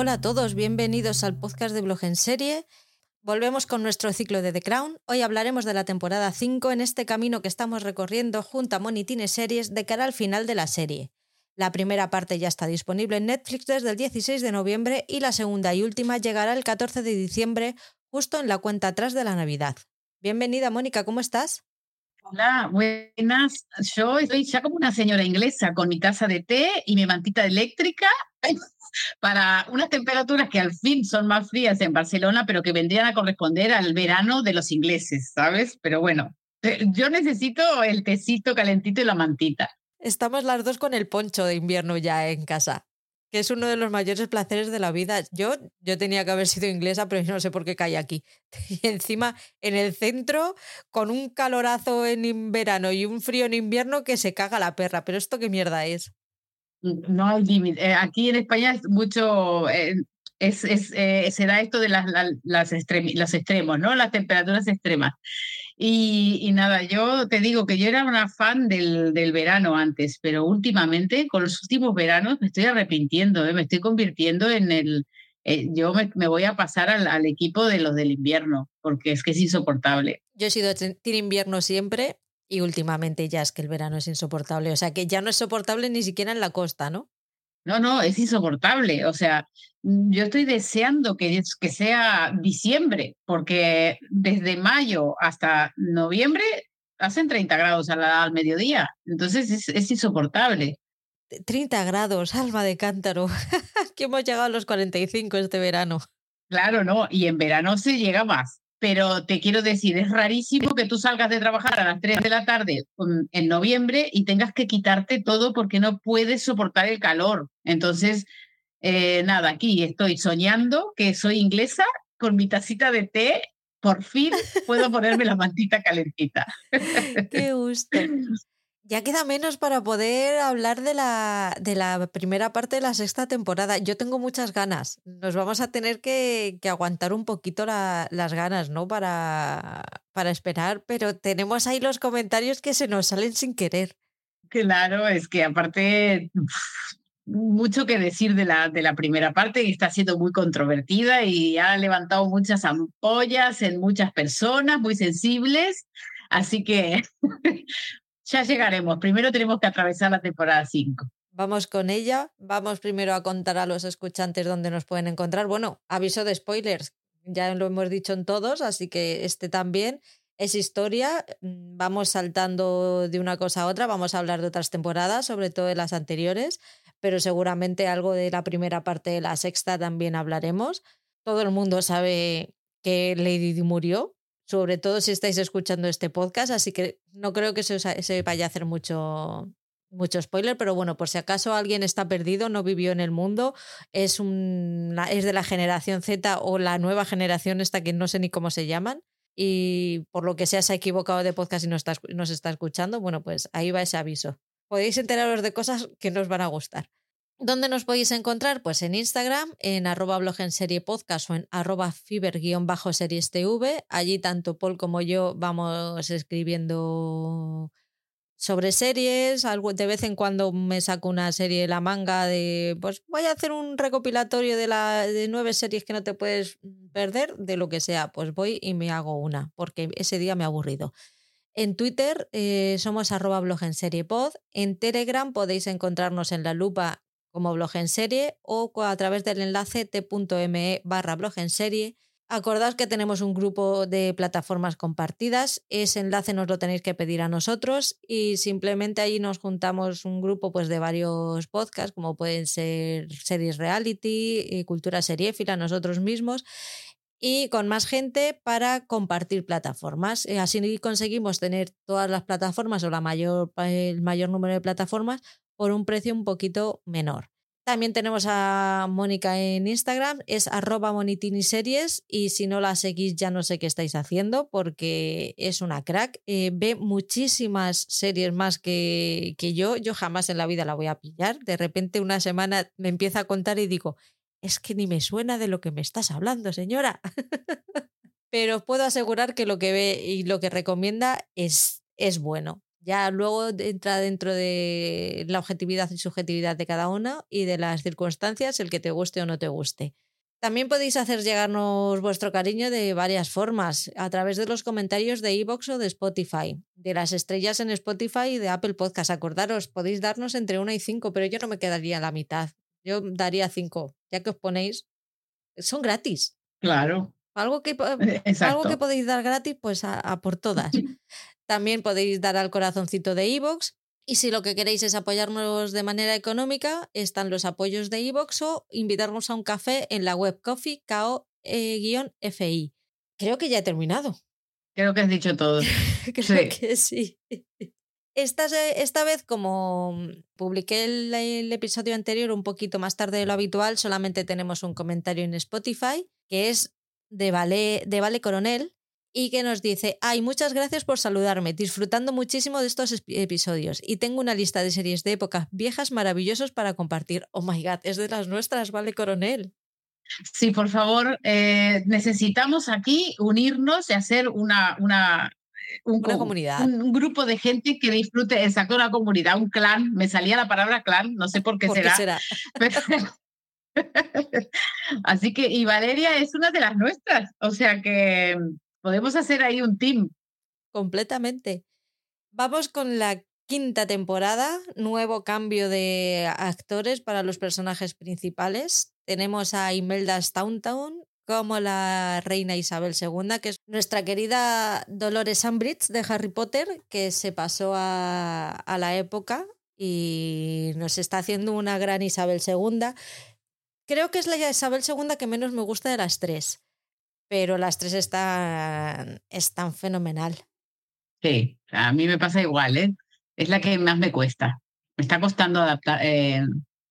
Hola a todos, bienvenidos al podcast de Blog en Serie. Volvemos con nuestro ciclo de The Crown. Hoy hablaremos de la temporada 5 en este camino que estamos recorriendo junto a Monitine Series de cara al final de la serie. La primera parte ya está disponible en Netflix desde el 16 de noviembre y la segunda y última llegará el 14 de diciembre, justo en la cuenta atrás de la Navidad. Bienvenida, Mónica, ¿cómo estás? Hola, buenas. Yo estoy ya como una señora inglesa con mi taza de té y mi mantita eléctrica para unas temperaturas que al fin son más frías en Barcelona, pero que vendrían a corresponder al verano de los ingleses, ¿sabes? Pero bueno, yo necesito el tecito calentito y la mantita. Estamos las dos con el poncho de invierno ya en casa, que es uno de los mayores placeres de la vida. Yo, yo tenía que haber sido inglesa, pero no sé por qué caí aquí. Y encima en el centro, con un calorazo en verano y un frío en invierno que se caga la perra. Pero esto qué mierda es. No hay límite. Eh, aquí en España es mucho, eh, es, es eh, se da esto de las, las, las los extremos, ¿no? Las temperaturas extremas. Y, nada, yo te digo que yo era una fan del, del, verano antes, pero últimamente, con los últimos veranos, me estoy arrepintiendo, ¿eh? me estoy convirtiendo en el... Yo me, voy a pasar al, al, equipo de los del invierno, porque es que es insoportable. Yo he sido team invierno siempre y últimamente ya es que el verano es insoportable. O sea, que ya no es soportable ni siquiera en la costa, ¿no? No, no, es insoportable. O sea, mm, yo estoy deseando que, que sea diciembre, porque desde mayo hasta noviembre hacen 30 grados al, al mediodía. Entonces es, es, insoportable. 30 grados, alma de cántaro. que hemos llegado a los 45 este verano. Claro, no, y en verano se llega más pero te quiero decir, es rarísimo que tú salgas de trabajar a las 3 de la tarde en noviembre y tengas que quitarte todo porque no puedes soportar el calor. Entonces, eh, nada, aquí estoy soñando que soy inglesa con mi tacita de té. Por fin puedo ponerme la mantita calentita. Qué gusto. Ya queda menos para poder hablar de la, de la primera parte de la sexta temporada. Yo tengo muchas ganas. Nos vamos a tener que, que aguantar un poquito la, las ganas, ¿no? Para, para esperar, pero tenemos ahí los comentarios que se nos salen sin querer. Claro, es que aparte mucho que decir de la, de la primera parte y está siendo muy controvertida y ha levantado muchas ampollas en muchas personas muy sensibles. Así que Ya llegaremos. Primero tenemos que atravesar la temporada 5. Vamos con ella. Vamos primero a contar a los escuchantes dónde nos pueden encontrar. Bueno, aviso de spoilers. Ya lo hemos dicho en todos, así que este también es historia. Vamos saltando de una cosa a otra. Vamos a hablar de otras temporadas, sobre todo de las anteriores, pero seguramente algo de la primera parte de la sexta también hablaremos. Todo el mundo sabe que Lady Di murió, sobre todo si estáis escuchando este podcast, así que no creo que se, se vaya a hacer mucho, mucho spoiler, pero bueno, por si acaso alguien está perdido, no vivió en el mundo, es, un, es de la generación Z o la nueva generación esta que no sé ni cómo se llaman, y por lo que sea se ha equivocado de podcast y nos está, nos está escuchando, bueno, pues ahí va ese aviso. Podéis enteraros de cosas que nos van a gustar. ¿Dónde nos podéis encontrar? Pues en Instagram, en arroba blog en serie podcast o en arroba fiber-series TV. Allí tanto Paul como yo vamos escribiendo sobre series. De vez en cuando me saco una serie de la manga de, pues voy a hacer un recopilatorio de, la, de nueve series que no te puedes perder, de lo que sea. Pues voy y me hago una, porque ese día me ha aburrido. En Twitter eh, somos arroba blog en serie pod. En Telegram podéis encontrarnos en la lupa como blog en serie o a través del enlace t.me barra blog en serie. Acordad que tenemos un grupo de plataformas compartidas. Ese enlace nos lo tenéis que pedir a nosotros y simplemente ahí nos juntamos un grupo pues, de varios podcasts, como pueden ser series reality, y cultura seriéfila, nosotros mismos, y con más gente para compartir plataformas. Así conseguimos tener todas las plataformas o la mayor, el mayor número de plataformas por un precio un poquito menor. También tenemos a Mónica en Instagram, es arroba monitiniseries y si no la seguís ya no sé qué estáis haciendo porque es una crack. Eh, ve muchísimas series más que, que yo, yo jamás en la vida la voy a pillar. De repente una semana me empieza a contar y digo, es que ni me suena de lo que me estás hablando, señora. Pero puedo asegurar que lo que ve y lo que recomienda es, es bueno. Ya luego entra dentro de la objetividad y subjetividad de cada uno y de las circunstancias, el que te guste o no te guste. También podéis hacer llegarnos vuestro cariño de varias formas, a través de los comentarios de iVoox o de Spotify, de las estrellas en Spotify y de Apple Podcast. Acordaros, podéis darnos entre una y cinco, pero yo no me quedaría a la mitad. Yo daría cinco, ya que os ponéis. Son gratis. Claro. Algo que, algo que podéis dar gratis, pues a, por todas. También podéis dar al corazoncito de iVoox y si lo que queréis es apoyarnos de manera económica, están los apoyos de iVoox o invitarnos a un café en la web coffee fi Creo que ya he terminado. Creo que has dicho todo. Creo que sí. Esta, esta, vez, como publiqué el, episodio anterior un poquito más tarde de lo habitual, solamente tenemos un comentario en Spotify, que es de Vale, de vale Coronel, y que nos dice, ay, muchas gracias por saludarme, disfrutando muchísimo de estos episodios y tengo una lista de series de época viejas maravillosos para compartir. Oh my god, es de las nuestras, vale, coronel. Sí, por favor, eh, necesitamos aquí unirnos y hacer una, una, una comunidad. Un, grupo de gente que disfrute, exacto, una comunidad, un clan. Me salía la palabra clan, no sé por qué será. será? Así que, y Valeria es una de las nuestras, o sea que Podemos hacer ahí un team. Completamente. Vamos con la quinta temporada, nuevo cambio de actores para los personajes principales. Tenemos a Imelda Staunton como la reina Isabel II, que es nuestra querida Dolores Umbridge de Harry Potter, que se pasó a, a la época y nos está haciendo una gran Isabel II. Creo que es la Isabel II que menos me gusta de las tres pero las tres están, están fenomenal. Sí, a mí me pasa igual, ¿eh? Es la que más me cuesta. Me está costando adaptar, eh,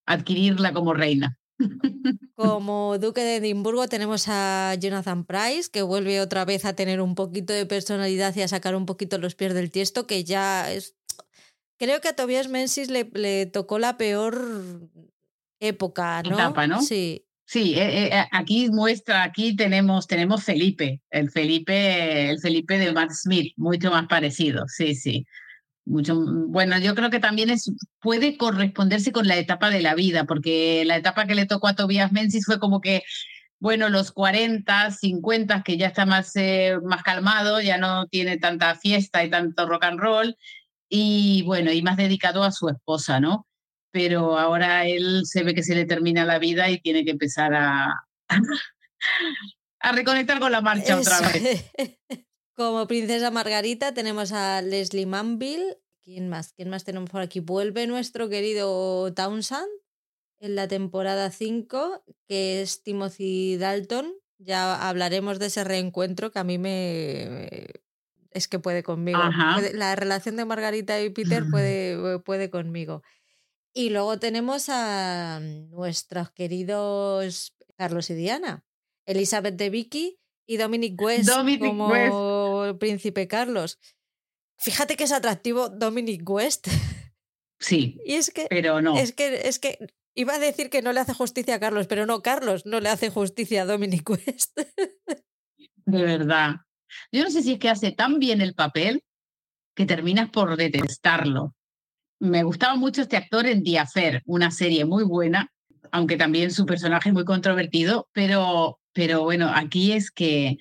adquirirla como reina. Como duque de Edimburgo tenemos a Jonathan Price, que vuelve otra vez a tener un poquito de personalidad y a sacar un poquito los pies del tiesto, que ya es... Creo que a Tobias Menzies le, le tocó la peor época, ¿no? Etapa, ¿no? Sí. Sí, eh, eh, aquí muestra, aquí tenemos, tenemos Felipe, el Felipe, el Felipe de Matt Smith, mucho más parecido, sí, sí. Mucho, bueno, yo creo que también es, puede corresponderse con la etapa de la vida, porque la etapa que le tocó a Tobias Menzies fue como que, bueno, los 40, 50, que ya está más, eh, más calmado, ya no tiene tanta fiesta y tanto rock and roll, y bueno, y más dedicado a su esposa, ¿no? Pero ahora él se ve que se le termina la vida y tiene que empezar a, a reconectar con la marcha otra vez. Como princesa Margarita tenemos a Leslie Manville. ¿Quién más? ¿Quién más tenemos por aquí? Vuelve nuestro querido Townsend en la temporada 5, que es Timothy Dalton. Ya hablaremos de ese reencuentro que a mí me... Es que puede conmigo. la relación de Margarita y Peter puede, puede conmigo. Y luego tenemos a nuestros queridos Carlos y Diana, Elizabeth de Vicky y Dominic West como el príncipe Carlos. Fíjate que es atractivo Dominic West. Sí. y es que, pero no. Es que, es que iba a decir que no le hace justicia a Carlos, pero no, Carlos no le hace justicia a Dominic West. De verdad. Yo no sé si es que hace tan bien el papel que terminas por detestarlo me gustaba mucho este actor en The Affair, una serie muy buena, aunque también su personaje es muy controvertido, pero, pero bueno, aquí es que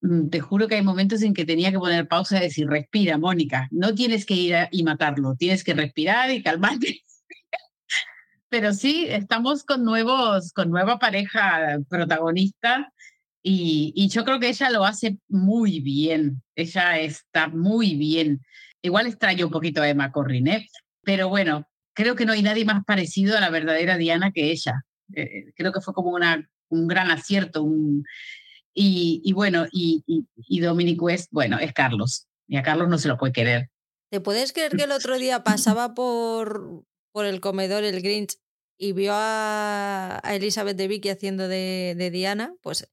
mm, te juro que hay momentos en que tenía que poner pausa y decir, respira, Mónica, no tienes que ir y matarlo, tienes que respirar y calmarte. pero sí, estamos con nuevos, con nueva pareja protagonista y, y yo creo que ella lo hace muy bien, ella está muy bien. Igual extraño un poquito a Emma Corrin, ¿eh? Pero bueno, creo que no hay nadie más parecido a la verdadera Diana que ella. Eh, creo que fue como un gran acierto. Y, bueno, y, Dominic West, bueno, es Carlos. Y a Carlos no se lo puede querer. ¿Te puedes creer que el otro día pasaba por, por el comedor el Grinch y vio a, Elizabeth de Vicky haciendo de, de Diana? Pues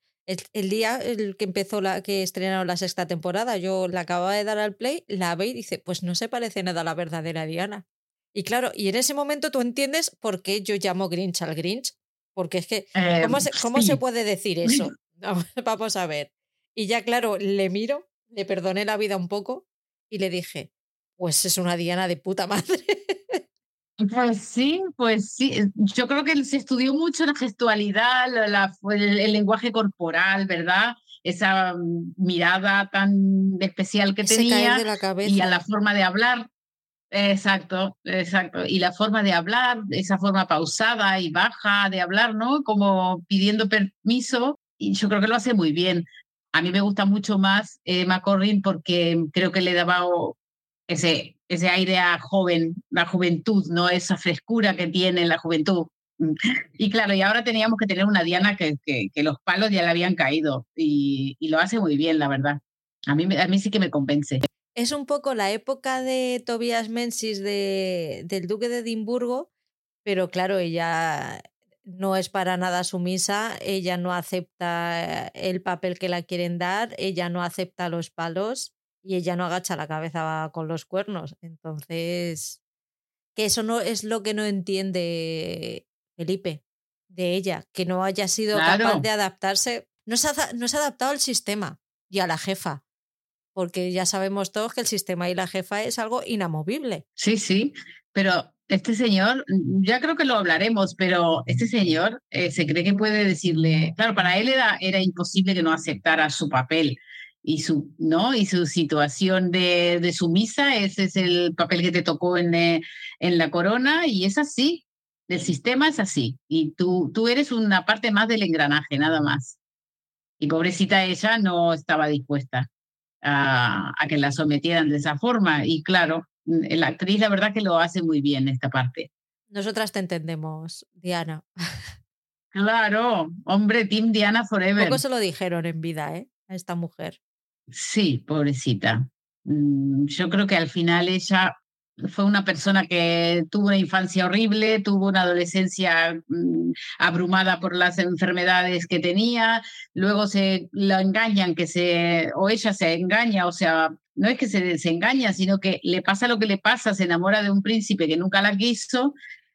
el, día el que empezó la que estrenaron la sexta temporada, yo la acababa de dar al play, la ve y dice, pues no se parece nada a la verdadera Diana. Y claro, y en ese momento tú entiendes por qué yo llamo Grinch al Grinch. Porque es que, ¿cómo, em, se, cómo se puede decir eso? Vamos a ver. Y ya, claro, le miro, le perdoné la vida un poco y le dije, pues es una Diana de puta madre. Pues sí, pues sí. Yo creo que se estudió mucho la gestualidad, la, el, lenguaje corporal, ¿verdad? Esa mm, mirada tan especial que tenía y a la forma de hablar. Exacto, exacto. Y la forma de hablar, esa forma pausada y baja de hablar, ¿no? Como pidiendo permiso. Y yo creo que lo hace muy bien. A mí me gusta mucho más Corrin porque creo que le daba ese, ese aire a joven, la juventud, ¿no? Esa frescura que tiene la juventud. Y claro, y ahora teníamos que tener una Diana que, que, los palos ya le habían caído y, y, lo hace muy bien, la verdad. A mí, a mí sí que me convence. Es un poco la época de Tobias Menzies de, del Duque de Edimburgo, pero claro, ella no es para nada sumisa, ella no acepta el papel que la quieren dar, ella no acepta los palos y ella no agacha la cabeza con los cuernos. Entonces, que eso no es lo que no entiende Felipe de ella, que no haya sido capaz de adaptarse. No se, ha, no se ha adaptado al sistema y a la jefa, porque ya sabemos todos que el sistema y la jefa es algo inamovible. Sí, sí, pero este señor, ya creo que lo hablaremos, pero este señor eh, se cree que puede decirle, claro, para él era, era imposible que no aceptara su papel y su, ¿no? y su situación de, de sumisa, ese es el papel que te tocó en, eh, en la corona y es así, el sistema es así y tú, tú eres una parte más del engranaje, nada más. Y pobrecita ella no estaba dispuesta a, a que la sometieran de esa forma y claro, la actriz la verdad que lo hace muy bien esta parte. Nosotras te entendemos, Diana. Claro, hombre, Team Diana Forever. Poco se lo dijeron en vida, ¿eh? A esta mujer. Sí, pobrecita. Mm, yo creo que al final ella fue una persona que tuvo una infancia horrible, tuvo una adolescencia mm, abrumada por las enfermedades que tenía, luego se la engañan, que se, o ella se engaña, o sea, no es que se desengaña, sino que le pasa lo que le pasa, se enamora de un príncipe que nunca la quiso,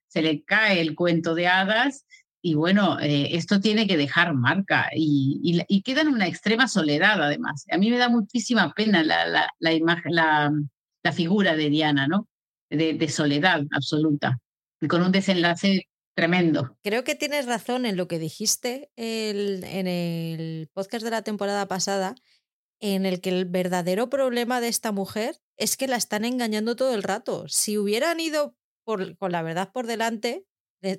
se le cae el cuento de hadas y bueno, eh, esto tiene que dejar marca y, y, queda en una extrema soledad además. A mí me da muchísima pena la, la, la imagen, la, la, figura de Diana, ¿no? De, de, soledad absoluta y con un desenlace tremendo. Creo que tienes razón en lo que dijiste el, en el podcast de la temporada pasada, en el que el verdadero problema de esta mujer es que la están engañando todo el rato. Si hubieran ido por, con la verdad por delante,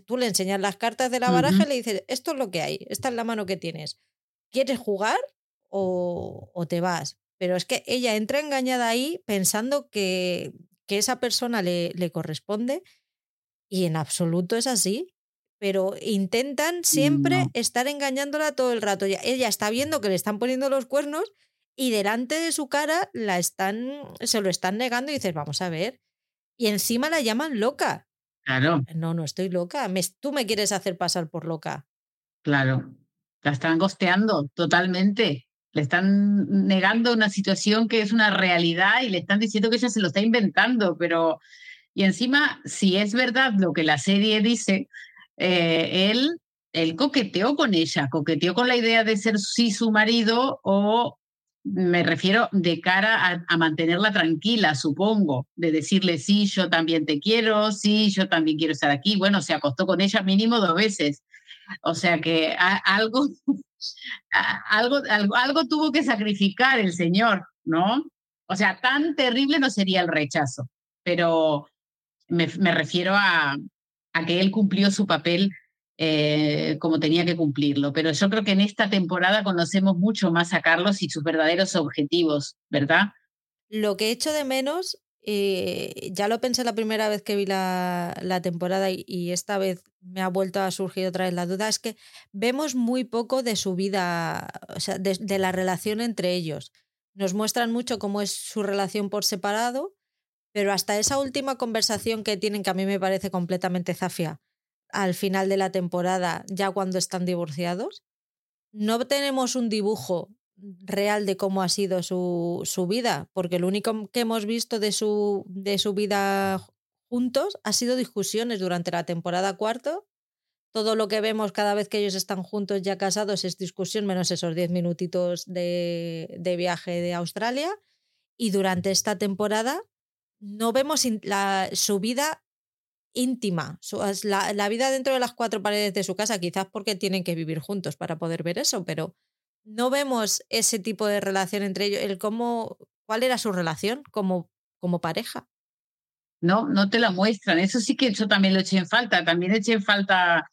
tú le enseñas las cartas de la baraja y le dices, esto es lo que hay, esta es la mano que tienes. ¿Quieres jugar o, o te vas? Pero es que ella entra engañada ahí pensando que, que esa persona le, le corresponde y en absoluto es así. Pero intentan siempre estar engañándola todo el rato. ella está viendo que le están poniendo los cuernos y delante de su cara la están, se lo están negando y dices, vamos a ver. Y encima la llaman loca. Claro. No, no estoy loca. tú me quieres hacer pasar por loca. Claro. La están gosteando totalmente. Le están negando una situación que es una realidad y le están diciendo que ella se lo está inventando, pero... Y encima, si es verdad lo que la serie dice, eh, él, él coqueteó con ella, coqueteó con la idea de ser sí su marido o me refiero de cara a, mantenerla tranquila, supongo, de decirle, sí, yo también te quiero, sí, yo también quiero estar aquí. Bueno, se acostó con ella mínimo dos veces. O sea que algo, algo, algo, algo tuvo que sacrificar el Señor, ¿no? O sea, tan terrible no sería el rechazo, pero me, me refiero a, a que él cumplió su papel eh, como tenía que cumplirlo. Pero yo creo que en esta temporada conocemos mucho más a Carlos y sus verdaderos objetivos, ¿verdad? Lo que echo de menos, eh, ya lo pensé la primera vez que vi la, temporada y, esta vez me ha vuelto a surgir otra vez la duda, es que vemos muy poco de su vida, o sea, de, de la relación entre ellos. Nos muestran mucho cómo es su relación por separado, pero hasta esa última conversación que tienen, que a mí me parece completamente zafia, al final de la temporada, ya cuando están divorciados. No tenemos un dibujo real de cómo ha sido su, su vida, porque lo único que hemos visto de su, de su vida juntos ha sido discusiones durante la temporada cuarto. Todo lo que vemos cada vez que ellos están juntos ya casados es discusión, menos esos diez minutitos de, de viaje de Australia. Y durante esta temporada no vemos la, su vida íntima, la, vida dentro de las cuatro paredes de su casa, quizás porque tienen que vivir juntos para poder ver eso, pero no vemos ese tipo de relación entre ellos, el cómo, cuál era su relación como, como pareja. No, no te la muestran. Eso sí que yo también lo eché en falta. También eché en falta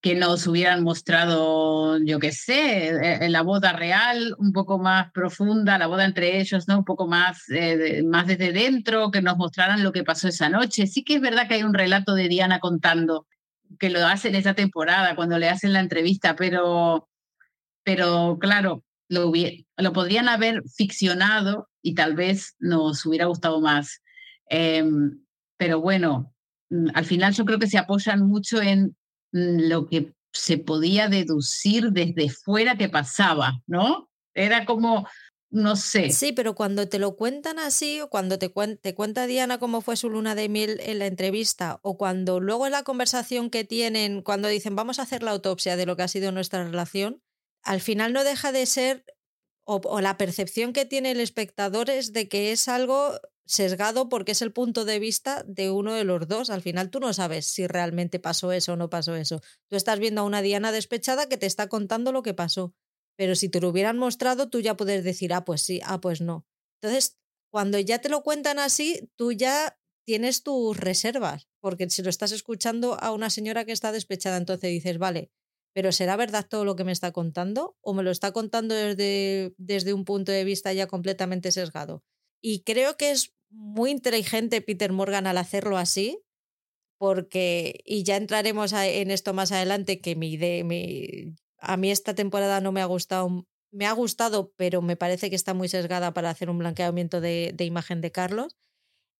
que nos hubieran mostrado, yo qué sé, eh, la boda real un poco más profunda, la boda entre ellos, ¿no? Un poco más, eh, más desde dentro, que nos mostraran lo que pasó esa noche. Sí que es verdad que hay un relato de Diana contando, que lo hacen esa temporada, cuando le hacen la entrevista, pero, pero claro, lo, lo podrían haber ficcionado y tal vez nos hubiera gustado más. Em, pero bueno, mm, al final yo creo que se apoyan mucho en Mm, lo que se podía deducir desde fuera que pasaba, ¿no? Era como, no sé. Sí, pero cuando te lo cuentan así, o cuando te, te, cuenta Diana cómo fue su luna de miel en la entrevista, o cuando luego en la conversación que tienen, cuando dicen vamos a hacer la autopsia de lo que ha sido nuestra relación, al final no deja de ser, o la percepción que tiene el espectador es de que es algo sesgado porque es el punto de vista de uno de los dos. Al final tú no sabes si realmente pasó eso o no pasó eso. Tú estás viendo a una Diana despechada que te está contando lo que pasó. Pero si te lo hubieran mostrado, tú ya puedes decir, ah, pues sí, ah, pues no. Entonces, cuando ya te lo cuentan así, tú ya tienes tus reservas, porque si lo estás escuchando a una señora que está despechada, entonces dices, vale, pero ¿será verdad todo lo que me está contando? ¿O me lo está contando desde, desde un punto de vista ya completamente sesgado? Y creo que es muy inteligente Peter Morgan al hacerlo así, porque, y ya entraremos en esto más adelante, que mi, mi, a mí esta temporada no me ha gustado, me ha gustado, pero me parece que está muy sesgada para hacer un blanqueamiento de, de imagen de Carlos.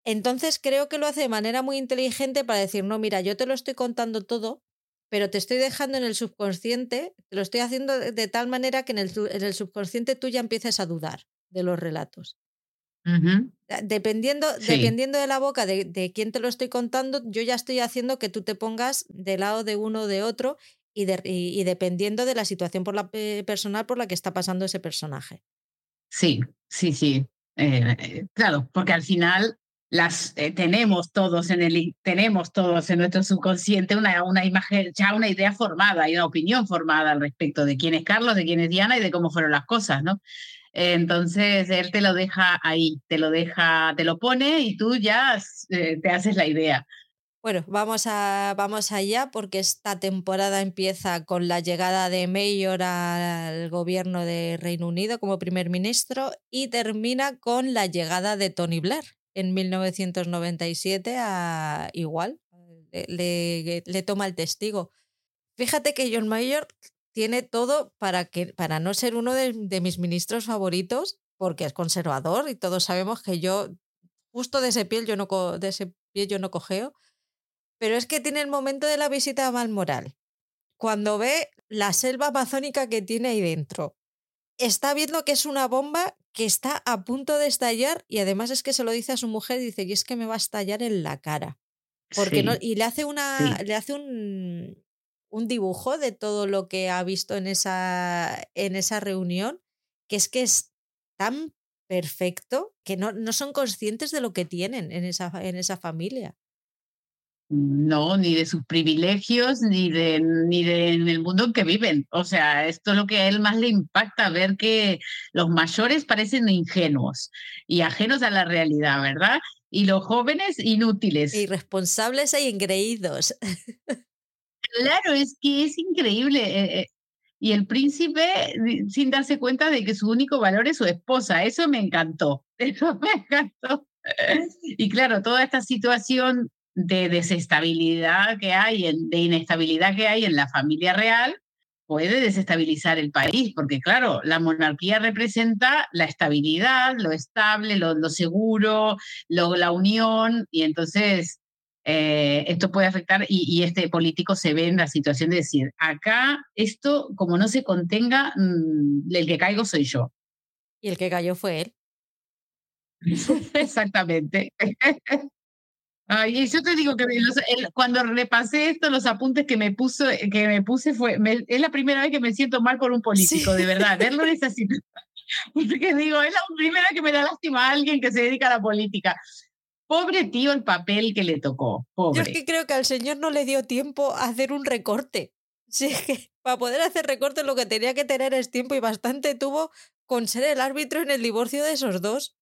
Entonces creo que lo hace de manera muy inteligente para decir, no, mira, yo te lo estoy contando todo, pero te estoy dejando en el subconsciente, te lo estoy haciendo de tal manera que en el, en el subconsciente tú ya empieces a dudar de los relatos. Dependiendo, dependiendo de la boca de, de, quién te lo estoy contando, yo ya estoy haciendo que tú te pongas de lado de uno o de otro y, y, dependiendo de la situación por la, personal por la que está pasando ese personaje. Sí, sí, sí. Eh, eh, claro, porque al final las eh, tenemos todos en el tenemos todos en nuestro subconsciente una, una imagen, ya una idea formada y una opinión formada al respecto de quién es Carlos, de quién es Diana y de cómo fueron las cosas, ¿no? Entonces él te lo deja ahí, te lo deja, te lo pone y tú ya eh, te haces la idea. Bueno, vamos, a, vamos allá porque esta temporada empieza con la llegada de Mayor al gobierno de Reino Unido como primer ministro y termina con la llegada de Tony Blair en 1997 a igual, le, le toma el testigo. Fíjate que John Mayor tiene todo para, que, para no ser uno de, mis ministros favoritos, porque es conservador y todos sabemos que yo, justo de ese piel, yo no, de ese pie yo no cogeo, pero es que tiene el momento de la visita a Malmoral, cuando ve la selva amazónica que tiene ahí dentro. Está viendo que es una bomba que está a punto de estallar y además es que se lo dice a su mujer y dice, y es que me va a estallar en la cara. Porque no, y le hace una, le hace un, un dibujo de todo lo que ha visto en esa, en esa reunión, que es que es tan perfecto que no, no son conscientes de lo que tienen en esa, en esa familia. No, ni de sus privilegios, ni de ni de en el mundo en que viven. O sea, esto es lo que a él más le impacta, ver que los mayores parecen ingenuos y ajenos a la realidad, ¿verdad? Y los jóvenes inútiles. Irresponsables e ingreídos. Claro, es que es increíble. Eh, eh, y el príncipe, sin darse cuenta de que su único valor es su esposa, eso me encantó, eso me encantó. Y claro, toda esta situación de desestabilidad que hay, de inestabilidad que hay en la familia real, puede desestabilizar el país, porque claro, la monarquía representa la estabilidad, lo estable, lo, lo seguro, lo, la unión, y entonces eh, esto puede afectar y, este político se ve en la situación de decir, acá esto como no se contenga, mm, el que caigo soy yo. Y el que cayó fue él. Exactamente. y yo te digo que cuando repasé esto, los apuntes que me, puso, que me puse fue, es la primera vez que me siento mal por un político, de verdad, verlo en esa situación. Porque digo, es la primera vez que me da lástima a alguien que se dedica a la política Pobre tío el papel que le tocó. Pobre. Yo es que creo que al señor no le dio tiempo a hacer un recorte. Sí, es que para poder hacer recorte lo que tenía que tener es tiempo y bastante tuvo con ser el árbitro en el divorcio de esos dos.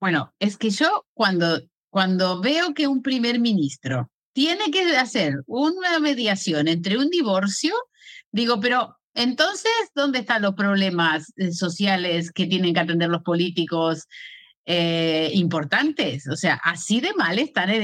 Bueno, es que yo cuando, cuando veo que un primer ministro tiene que hacer una mediación entre un divorcio, digo, pero entonces, ¿dónde están los problemas eh, sociales que tienen que atender los políticos eh, importantes? O sea, así de mal están en,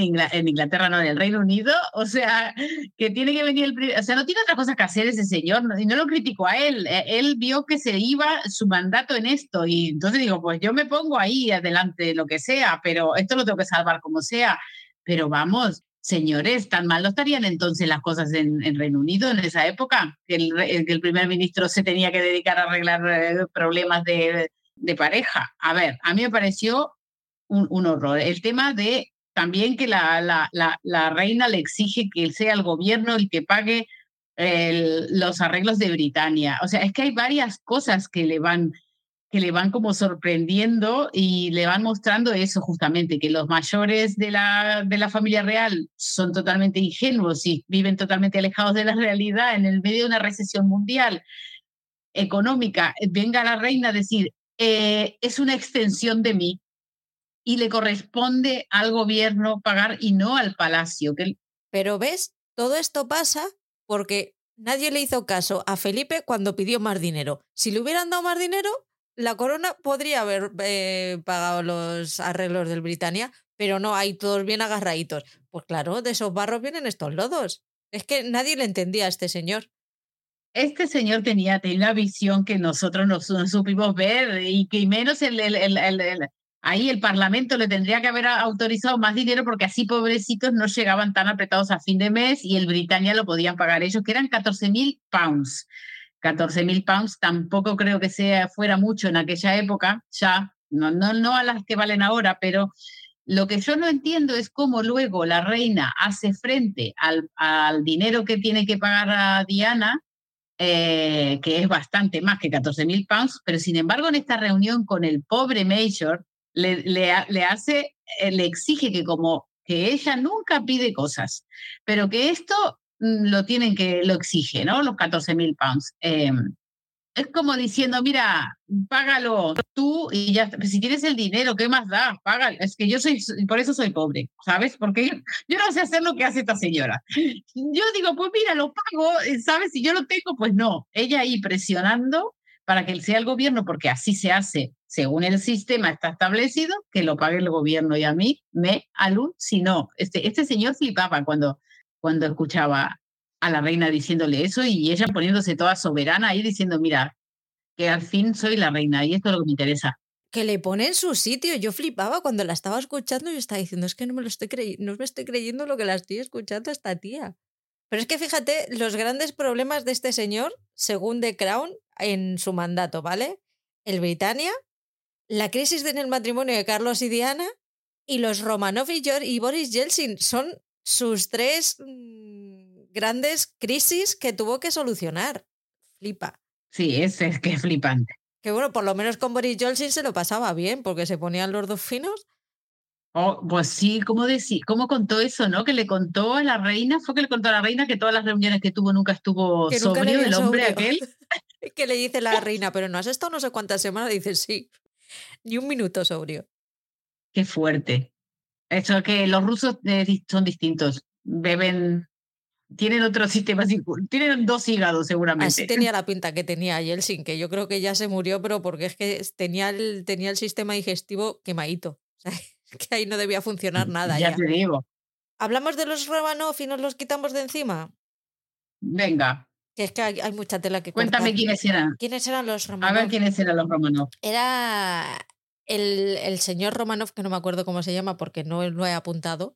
Inglaterra, no en el Reino Unido. O sea, que tiene que venir el... O sea, no tiene otra cosa que hacer ese señor. Y no lo critico a él. Eh, él vio que se iba su mandato en esto. Y entonces digo, pues yo me pongo ahí adelante lo que sea, pero esto lo tengo que salvar como sea. Pero vamos, señores, tan mal no estarían entonces las cosas en, Reino Unido en esa época, que el, primer ministro se tenía que dedicar a arreglar eh, problemas de, pareja. A ver, a mí me pareció un, horror. El tema de también que la, la, reina le exige que sea el gobierno el que pague los arreglos de Britania. O sea, es que hay varias cosas que le van que le van como sorprendiendo y le van mostrando eso justamente, que los mayores de la, de la familia real son totalmente ingenuos y viven totalmente alejados de la realidad en el medio de una recesión mundial económica. Venga la reina a decir, eh, es una extensión de mí y le corresponde al gobierno pagar y no al palacio. Pero ves, todo esto pasa porque nadie le hizo caso a Felipe cuando pidió más dinero. Si le hubieran dado más dinero, la corona podría haber eh, pagado los arreglos del Britannia, pero no, hay todos bien agarraditos. Pues claro, de esos barros vienen estos lodos. Es que nadie le entendía a este señor. Este señor tenía, tenía una visión que nosotros no, supimos ver y que menos el, ahí el Parlamento le tendría que haber autorizado más dinero porque así pobrecitos no llegaban tan apretados a fin de mes y el Britannia lo podían pagar ellos, que eran 14 mil pounds. 14 mil pounds tampoco creo que sea, fuera mucho en aquella época, ya, no, no, no a las que valen ahora, pero lo que yo no entiendo es cómo luego la reina hace frente al, al dinero que tiene que pagar a Diana, eh, que es bastante más que 14 mil pounds, pero sin embargo en esta reunión con el pobre Major le, le, hace, eh, le exige que como que ella nunca pide cosas, pero que esto Mm, lo tienen que, lo exige, ¿no? Los 14 mil pounds. Em, es como diciendo, mira, págalo tú y ya, pues, si tienes el dinero, ¿qué más da? Págalo. Es que yo soy, por eso soy pobre, ¿sabes? Porque yo, no sé hacer lo que hace esta señora. Yo digo, pues mira, lo pago, eh, ¿sabes? Si yo lo tengo, pues no. Ella ahí presionando para que sea el gobierno, porque así se hace, según el sistema está establecido, que lo pague el gobierno. Y a mí me alucinó. Este, este señor flipaba cuando cuando escuchaba a la reina diciéndole eso y ella poniéndose toda soberana ahí diciendo, mira, que al fin soy la reina y esto es lo que me interesa. Que le pone en su sitio. Yo flipaba cuando la estaba escuchando y estaba diciendo, es que no me lo estoy creyendo, no me estoy creyendo lo que la estoy escuchando a esta tía. Pero es que fíjate los grandes problemas de este señor, según The Crown, en su mandato, ¿vale? El Britannia, la crisis en el matrimonio de Carlos y Diana y los Romanov y, Boris Yeltsin son sus tres mm, grandes crisis que tuvo que solucionar. Flipa. Sí, es, es que es flipante. Que bueno, por lo menos con Boris Johnson se lo pasaba bien, porque se ponían los dos finos. Oh, pues sí, ¿cómo, decir, ¿cómo contó eso, no? Que le contó a la reina, fue que le contó a la reina que todas las reuniones que tuvo nunca estuvo sobrio, el hombre aquel. que le dice la reina, pero no has estado no sé cuántas semanas, dice sí, ni un minuto sobrio. Qué fuerte. Eso que los rusos eh, son distintos, beben, tienen otro sistema, tienen dos hígados seguramente. Así tenía la pinta que tenía Yeltsin, que yo creo que ya se murió, pero porque es que tenía el, tenía el sistema digestivo quemadito. O sea, que ahí no debía funcionar mm, nada. Ya, te digo. ¿Hablamos de los Romanov y nos los quitamos de encima? Venga. Que es que hay, mucha tela que Cuéntame quiénes eran. ¿Quiénes eran los Romanov? A ver quiénes eran los Romanov. Era el, señor Romanov, que no me acuerdo cómo se llama porque no lo he apuntado,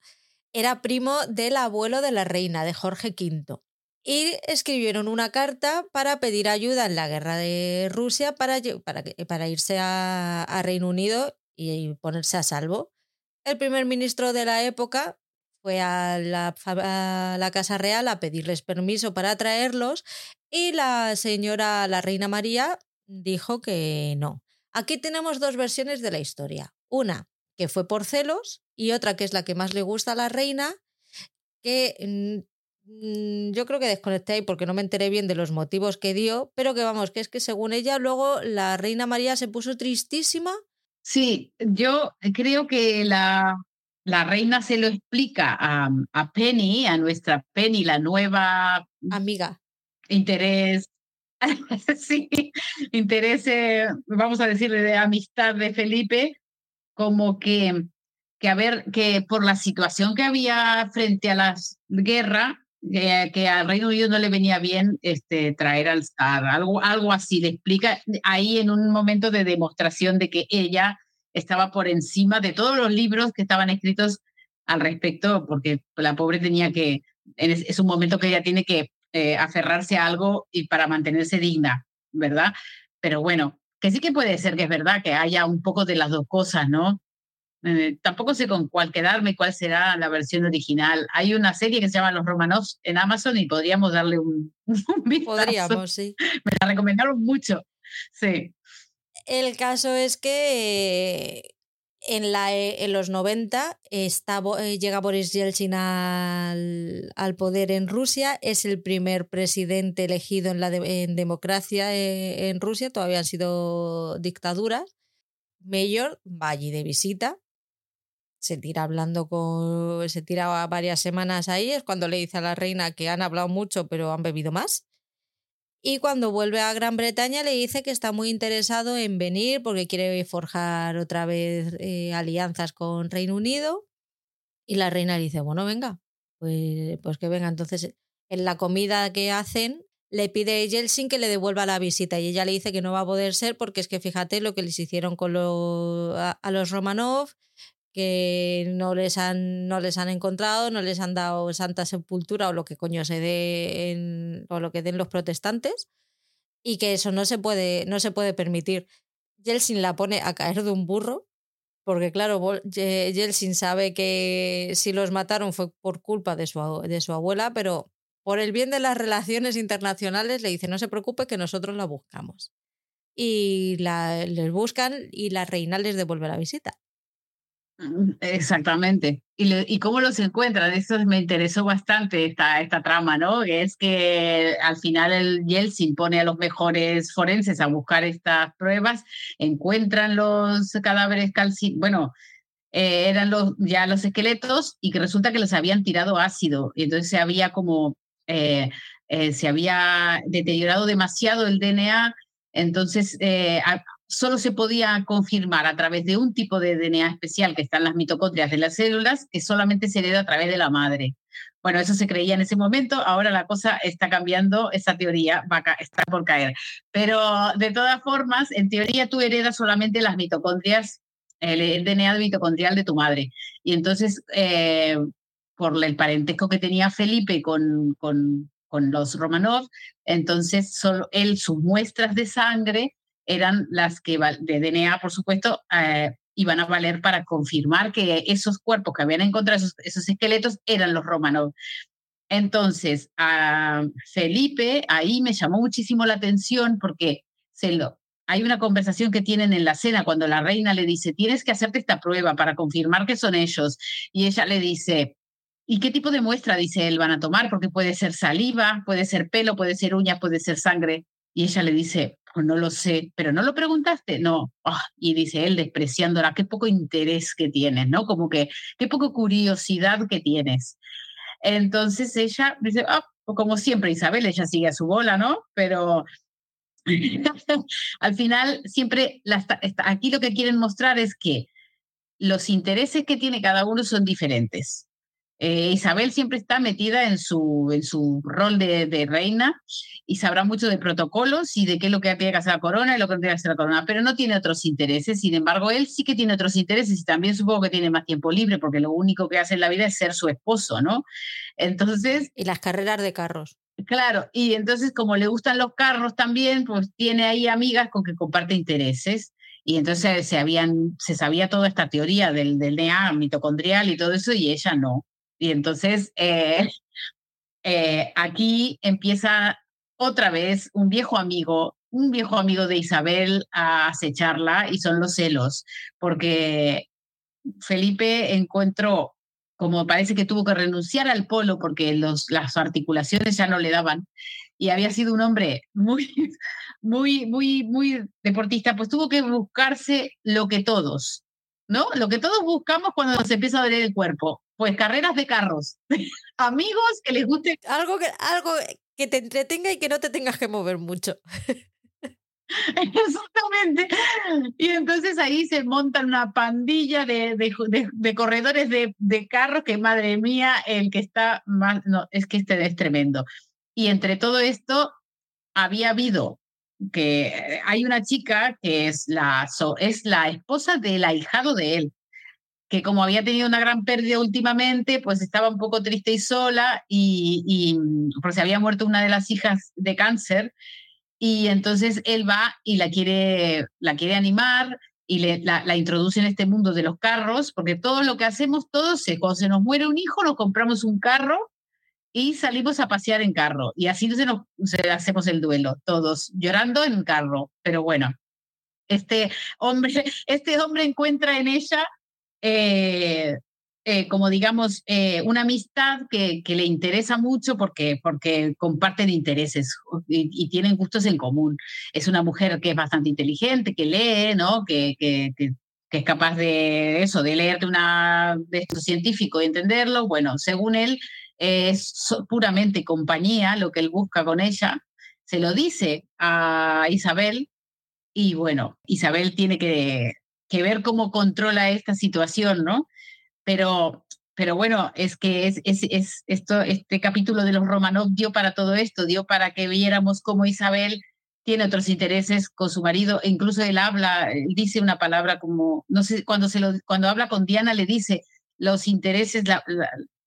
era primo del abuelo de la reina, de Jorge V. Y escribieron una carta para pedir ayuda en la guerra de Rusia para, para, irse a, Reino Unido y ponerse a salvo. El primer ministro de la época fue a a la, Casa Real a pedirles permiso para traerlos y la señora, la reina María, dijo que no, Aquí tenemos dos versiones de la historia. Una, que fue por celos, y otra que es la que más le gusta a la reina, que mm, yo creo que desconecté ahí porque no me enteré bien de los motivos que dio, pero que vamos, que es que según ella luego la reina María se puso tristísima. Sí, yo creo que la, la reina se lo explica a, a Penny, a nuestra Penny, la nueva amiga. Interés, sí, interés, eh, vamos a decirle, de amistad de Felipe, como que, que a ver, que por la situación que había frente a la guerra, que al Reino Unido no le venía bien este, traer al zar, algo, algo así, le explica ahí en un momento de demostración de que ella estaba por encima de todos los libros que estaban escritos al respecto, porque la pobre tenía que, es, un momento que ella tiene que eh, aferrarse a algo y para mantenerse digna, ¿verdad? Pero bueno, que sí que puede ser que es verdad que haya un poco de las dos cosas, ¿no? Eh, tampoco sé con cuál quedarme, cuál será la versión original. Hay una serie que se llama Los Romanos en Amazon y podríamos darle un, un Podríamos, sí. Me la recomendaron mucho. Sí. El caso es que en, la, en los 90 está, eh, llega Boris Yeltsin al, al, poder en Rusia, es el primer presidente elegido en, la en democracia eh, en Rusia, todavía han sido dictaduras. Mayor va allí de visita, se tira hablando con. se tira varias semanas ahí, es cuando le dice a la reina que han hablado mucho pero han bebido más. Y cuando vuelve a Gran Bretaña le dice que está muy interesado en venir porque quiere forjar otra vez eh, alianzas con Reino Unido. Y la reina le dice, bueno, venga, pues, pues que venga. Entonces, en la comida que hacen, le pide a Yeltsin que le devuelva la visita y ella le dice que no va a poder ser porque es que fíjate lo que les hicieron con a, los Romanov, que no les han no les han encontrado, no les han dado santa sepultura o lo que coño se dé o lo que den los protestantes y que eso no se puede no se puede permitir. Yeltsin la pone a caer de un burro porque claro, Yeltsin sabe que si los mataron fue por culpa de su, de su abuela, pero por el bien de las relaciones internacionales le dice, no se preocupe que nosotros la buscamos. Y la, les buscan y la reina les devuelve la visita. Mm, exactamente. ¿Y, ¿Y cómo los encuentran? Eso me interesó bastante esta, esta trama, ¿no? Que es que al final el Yeltsin pone a los mejores forenses a buscar estas pruebas, encuentran los cadáveres calcinados, bueno, eh, eran los, ya los esqueletos y que resulta que los habían tirado ácido. Y entonces se había como, eh, eh, se había deteriorado demasiado el DNA. Entonces, solo se podía confirmar a través de un tipo de DNA especial que está en las mitocondrias de las células, que solamente se hereda a través de la madre. Bueno, eso se creía en ese momento, ahora la cosa está cambiando, esa teoría va está por caer. Pero de todas formas, en teoría tú heredas solamente las mitocondrias, el, DNA mitocondrial de tu madre. Y entonces, eh, por el parentesco que tenía Felipe con, con, con los Romanov, entonces solo él, sus muestras de sangre eran las que de DNA, por supuesto, eh, iban a valer para confirmar que esos cuerpos que habían encontrado, esos, esqueletos, eran los romanos. Entonces, a Felipe ahí me llamó muchísimo la atención porque se lo, hay una conversación que tienen en la cena cuando la reina le dice, tienes que hacerte esta prueba para confirmar que son ellos. Y ella le dice, ¿y qué tipo de muestra, dice él, van a tomar? Porque puede ser saliva, puede ser pelo, puede ser uña, puede ser sangre. Y ella le dice, no lo sé, pero no lo preguntaste, no. Ah, y dice él, despreciándola, qué poco interés que tienes, ¿no? Como que, qué poco curiosidad que tienes. Entonces ella dice, pues como siempre, Isabel, ella sigue a su bola, ¿no? Pero al final, siempre, aquí lo que quieren mostrar es que los intereses que tiene cada uno son diferentes. Eh, Isabel siempre está metida en su, en su rol de, reina y sabrá mucho de protocolos y de qué es lo que tiene que hacer la corona y lo que no tiene que hacer la corona, pero no tiene otros intereses. Sin embargo, él sí que tiene otros intereses y también supongo que tiene más tiempo libre porque lo único que hace en la vida es ser su esposo, ¿no? Entonces... Y las carreras de carros. Claro, y entonces como le gustan los carros también, pues tiene ahí amigas con que comparte intereses. Y entonces se, habían, se sabía toda esta teoría del, del DNA mitocondrial y todo eso, y ella no. Y entonces eh, eh, aquí empieza otra vez un viejo amigo, un viejo amigo de Isabel a acecharla y son los celos, porque Felipe encontró, como parece que tuvo que renunciar al polo porque los, las articulaciones ya no le daban, y había sido un hombre muy, muy, muy, muy deportista, pues tuvo que buscarse lo que todos, ¿no? Lo que todos buscamos cuando nos empieza a doler el cuerpo, pues carreras de carros, amigos que les guste. Algo que, algo que te entretenga y que no te tengas que mover mucho. Exactamente. Y entonces ahí se montan una pandilla de, de, corredores de, de carros que, madre mía, el que está más, no, es que este es tremendo. Y entre todo esto, había habido que hay una chica que es la, es la esposa del ahijado de él, que como había tenido una gran pérdida últimamente, pues estaba un poco triste y sola y, y se había muerto una de las hijas de cáncer y entonces él va y la quiere, la quiere animar y la, introduce en este mundo de los carros, porque todo lo que hacemos, todos, cuando se nos muere un hijo, nos compramos un carro y salimos a pasear en carro. Y así se nos, hacemos el duelo, todos llorando en carro. Pero bueno, este hombre, este hombre encuentra en ella eh, eh, como digamos, eh, una amistad que, le interesa mucho porque, porque comparten intereses y, tienen gustos en común. Es una mujer que es bastante inteligente, que lee, ¿no? Que, que, que es capaz de eso, de leerte una, de esto científico y entenderlo. Bueno, según él, es puramente compañía lo que él busca con ella. Se lo dice a Isabel y bueno, Isabel tiene que, que ver cómo controla esta situación, ¿no? Pero, pero bueno, es que es, es, es, esto, este capítulo de los Romanov dio para todo esto, dio para que viéramos cómo Isabel tiene otros intereses con su marido, e incluso él habla, dice una palabra como, no sé, cuando, se lo, cuando habla con Diana le dice los intereses, la,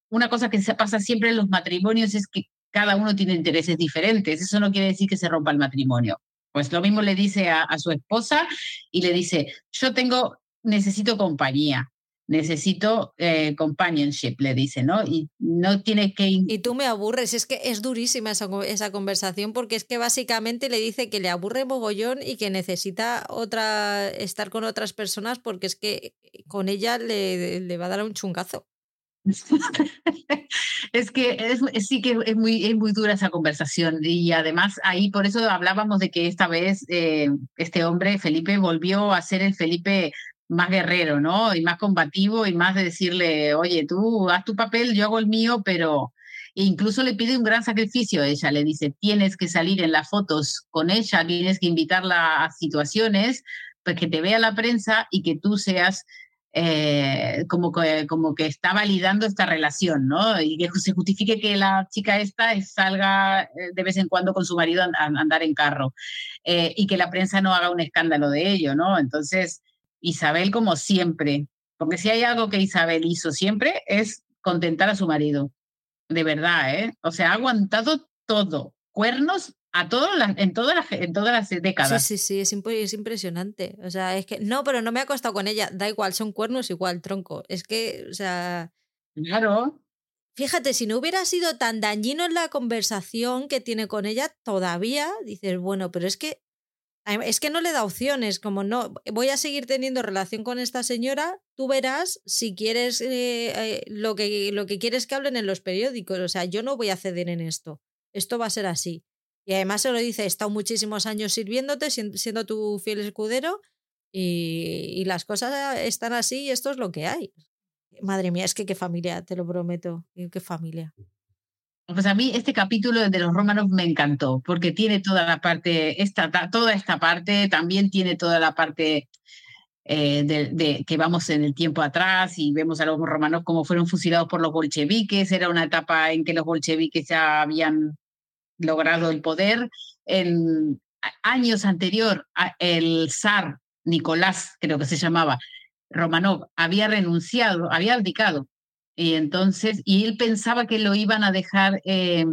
una cosa que se pasa siempre en los matrimonios es que cada uno tiene intereses diferentes, eso no quiere decir que se rompa el matrimonio. Pues lo mismo le dice a, su esposa y le dice, yo tengo, necesito compañía, necesito eh, companionship, le dice, ¿no? Y no tiene que... Y tú me aburres, es que es durísima esa, esa, conversación porque es que básicamente le dice que le aburre mogollón y que necesita otra estar con otras personas porque es que con ella le, le va a dar un chungazo. es que es, sí que es muy, es muy dura esa conversación y además ahí por eso hablábamos de que esta vez eh, este hombre, Felipe, volvió a ser el Felipe más guerrero, ¿no? Y más combativo y más de decirle, oye, tú haz tu papel, yo hago el mío, pero e incluso le pide un gran sacrificio ella, le dice, tienes que salir en las fotos con ella, tienes que invitarla a situaciones, pues que te vea la prensa y que tú seas eh, como, que, como que está validando esta relación, ¿no? Y que se justifique que la chica esta salga eh, de vez en cuando con su marido a, andar en carro eh, y que la prensa no haga un escándalo de ello, ¿no? Entonces, Isabel como siempre, porque si hay algo que Isabel hizo siempre es contentar a su marido, de verdad, ¿eh? O sea, ha aguantado todo, cuernos a en, todas las, en todas las décadas. Sí, sí, sí, es, impresionante. O sea, es que, no, pero no me ha costado con ella, da igual, son cuernos igual, tronco. Es que, o sea... Claro. Fíjate, si no hubiera sido tan dañino en la conversación que tiene con ella, todavía dices, bueno, pero es que es que no le da opciones, como no, voy a seguir teniendo relación con esta señora, tú verás si quieres eh, eh, lo, que, lo que quieres que hablen en los periódicos, o sea, yo no voy a ceder en esto, esto va a ser así. Y además se lo dice, he estado muchísimos años sirviéndote, siendo tu fiel escudero, y, y las cosas están así y esto es lo que hay. Madre mía, es que qué familia, te lo prometo, qué familia. Pues a mí este capítulo de los romanos me encantó, porque tiene toda la parte, esta, toda esta parte, también tiene toda la parte eh, de, que vamos en el tiempo atrás y vemos a los romanos como fueron fusilados por los bolcheviques, era una etapa en que los bolcheviques ya habían logrado el poder. En años anterior, el zar Nicolás, creo que se llamaba, Romanov, había renunciado, había abdicado y entonces, y él pensaba que lo iban a dejar, eh,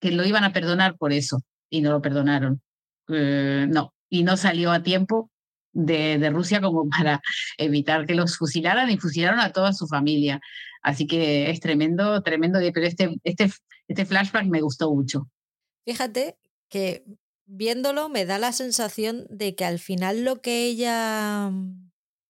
que lo iban a perdonar por eso, y no lo perdonaron. Eh, no, y no salió a tiempo de, de, Rusia como para evitar que los fusilaran y fusilaron a toda su familia. Así que es tremendo, tremendo, pero este, este, este flashback me gustó mucho. Fíjate que viéndolo me da la sensación de que al final lo que ella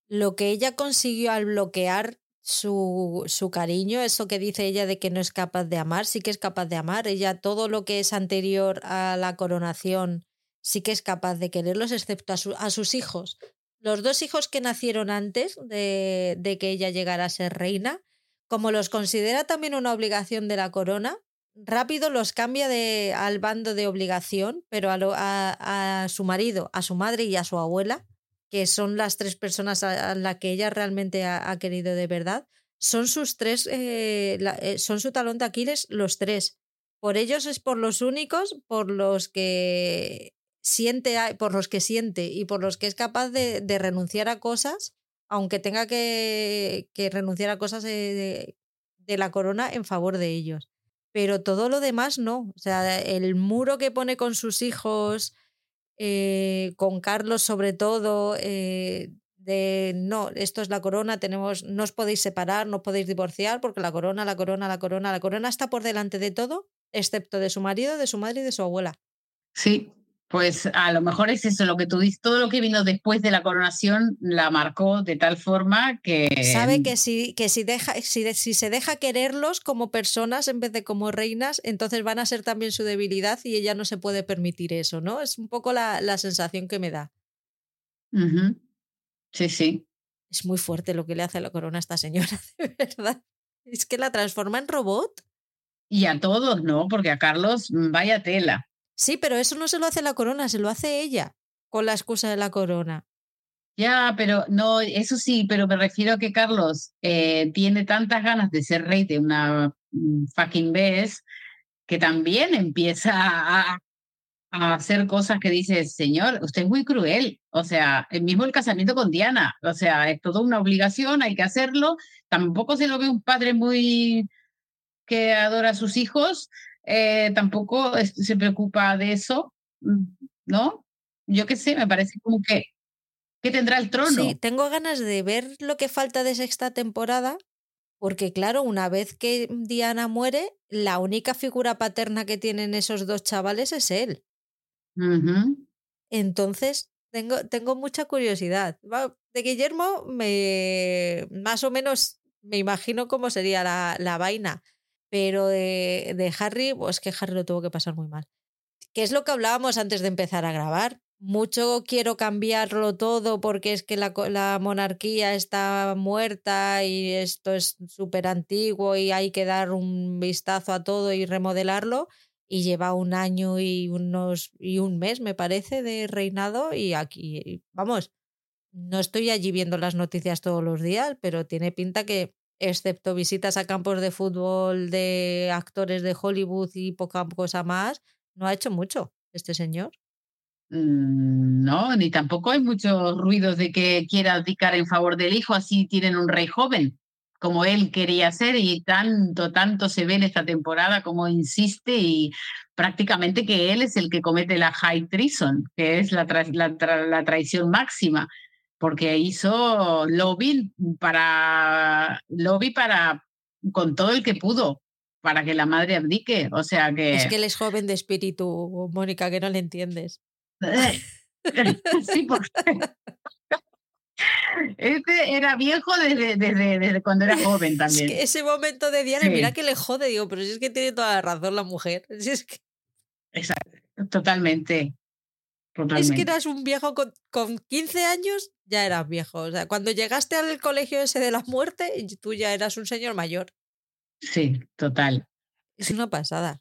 lo que ella consiguió al bloquear su, su, cariño, eso que dice ella de que no es capaz de amar, sí que es capaz de amar. Ella todo lo que es anterior a la coronación sí que es capaz de quererlos, excepto a, a sus hijos. Los dos hijos que nacieron antes de, de que ella llegara a ser reina, como los considera también una obligación de la corona, rápido los cambia de, al bando de obligación, pero a, a, su marido, a su madre y a su abuela, que son las tres personas a, las que ella realmente ha, querido de verdad, son sus tres, eh, eh, son su talón de Aquiles los tres. Por ellos es por los únicos por los que siente, por los que siente y por los que es capaz de, renunciar a cosas, aunque tenga que, que renunciar a cosas de, de la corona en favor de ellos pero todo lo demás no. O sea, el muro que pone con sus hijos, eh, con Carlos sobre todo, eh, de no, esto es la corona, tenemos, no os podéis separar, no os podéis divorciar, porque la corona, la corona, la corona, la corona está por delante de todo, excepto de su marido, de su madre y de su abuela. Sí, pues a lo mejor es eso lo que tú dices, todo lo que vino después de la coronación la marcó de tal forma que... Sabe que si, que si, deja, si, si se deja quererlos como personas en vez de como reinas, entonces van a ser también su debilidad y ella no se puede permitir eso, ¿no? Es un poco la, la sensación que me da. Sí, sí. Es muy fuerte lo que le hace la corona a esta señora, de verdad. Es que la transforma en robot. Y a todos, ¿no? Porque a Carlos, vaya tela. Sí, pero eso no se lo hace la corona, se lo hace ella, con la excusa de la corona. Ya, pero no, eso sí, pero me refiero a que Carlos eh, tiene tantas ganas de ser rey de una mm, fucking vez que también empieza a, hacer cosas que dice, señor, usted es muy cruel. O sea, el mismo el casamiento con Diana, o sea, es toda una obligación, hay que hacerlo. Tampoco se lo ve un padre muy que adora a sus hijos, eh, tampoco se preocupa de eso, ¿no? Yo qué sé, me parece como que, que tendrá el trono. Sí, tengo ganas de ver lo que falta de sexta temporada, porque claro, una vez que Diana muere, la única figura paterna que tienen esos dos chavales es él. Entonces, tengo, tengo mucha curiosidad. De Guillermo, me, más o menos me imagino cómo sería la, la vaina. Pero de, Harry, pues que Harry lo tuvo que pasar muy mal. ¿Qué es lo que hablábamos antes de empezar a grabar? Mucho quiero cambiarlo todo porque es que la, la monarquía está muerta y esto es súper antiguo y hay que dar un vistazo a todo y remodelarlo. Y lleva un año y, unos, y un mes, me parece, de reinado y aquí, vamos, no estoy allí viendo las noticias todos los días, pero tiene pinta que excepto visitas a campos de fútbol de actores de Hollywood y poca cosa más, no ha hecho mucho este señor. Mm, no, ni tampoco hay muchos ruidos de que quiera abdicar en favor del hijo, así tienen un rey joven, como él quería ser, y tanto, tanto se ve en esta temporada como insiste y prácticamente que él es el que comete la high treason, que es la, la traición máxima porque hizo lobby para lobby para con todo el que pudo para que la madre abdique, o sea que es que él es joven de espíritu, Mónica, que no le entiendes. sí, porque este era viejo desde, desde, desde, cuando era joven también. ese momento de Diana, mira que le jode, digo, pero si es que tiene toda la razón la mujer. Si es que... Exacto, totalmente. Es que eras un viejo con, con 15 años, ya eras viejo. O sea, cuando llegaste al colegio ese de la muerte, tú ya eras un señor mayor. Sí, total. Es una pasada.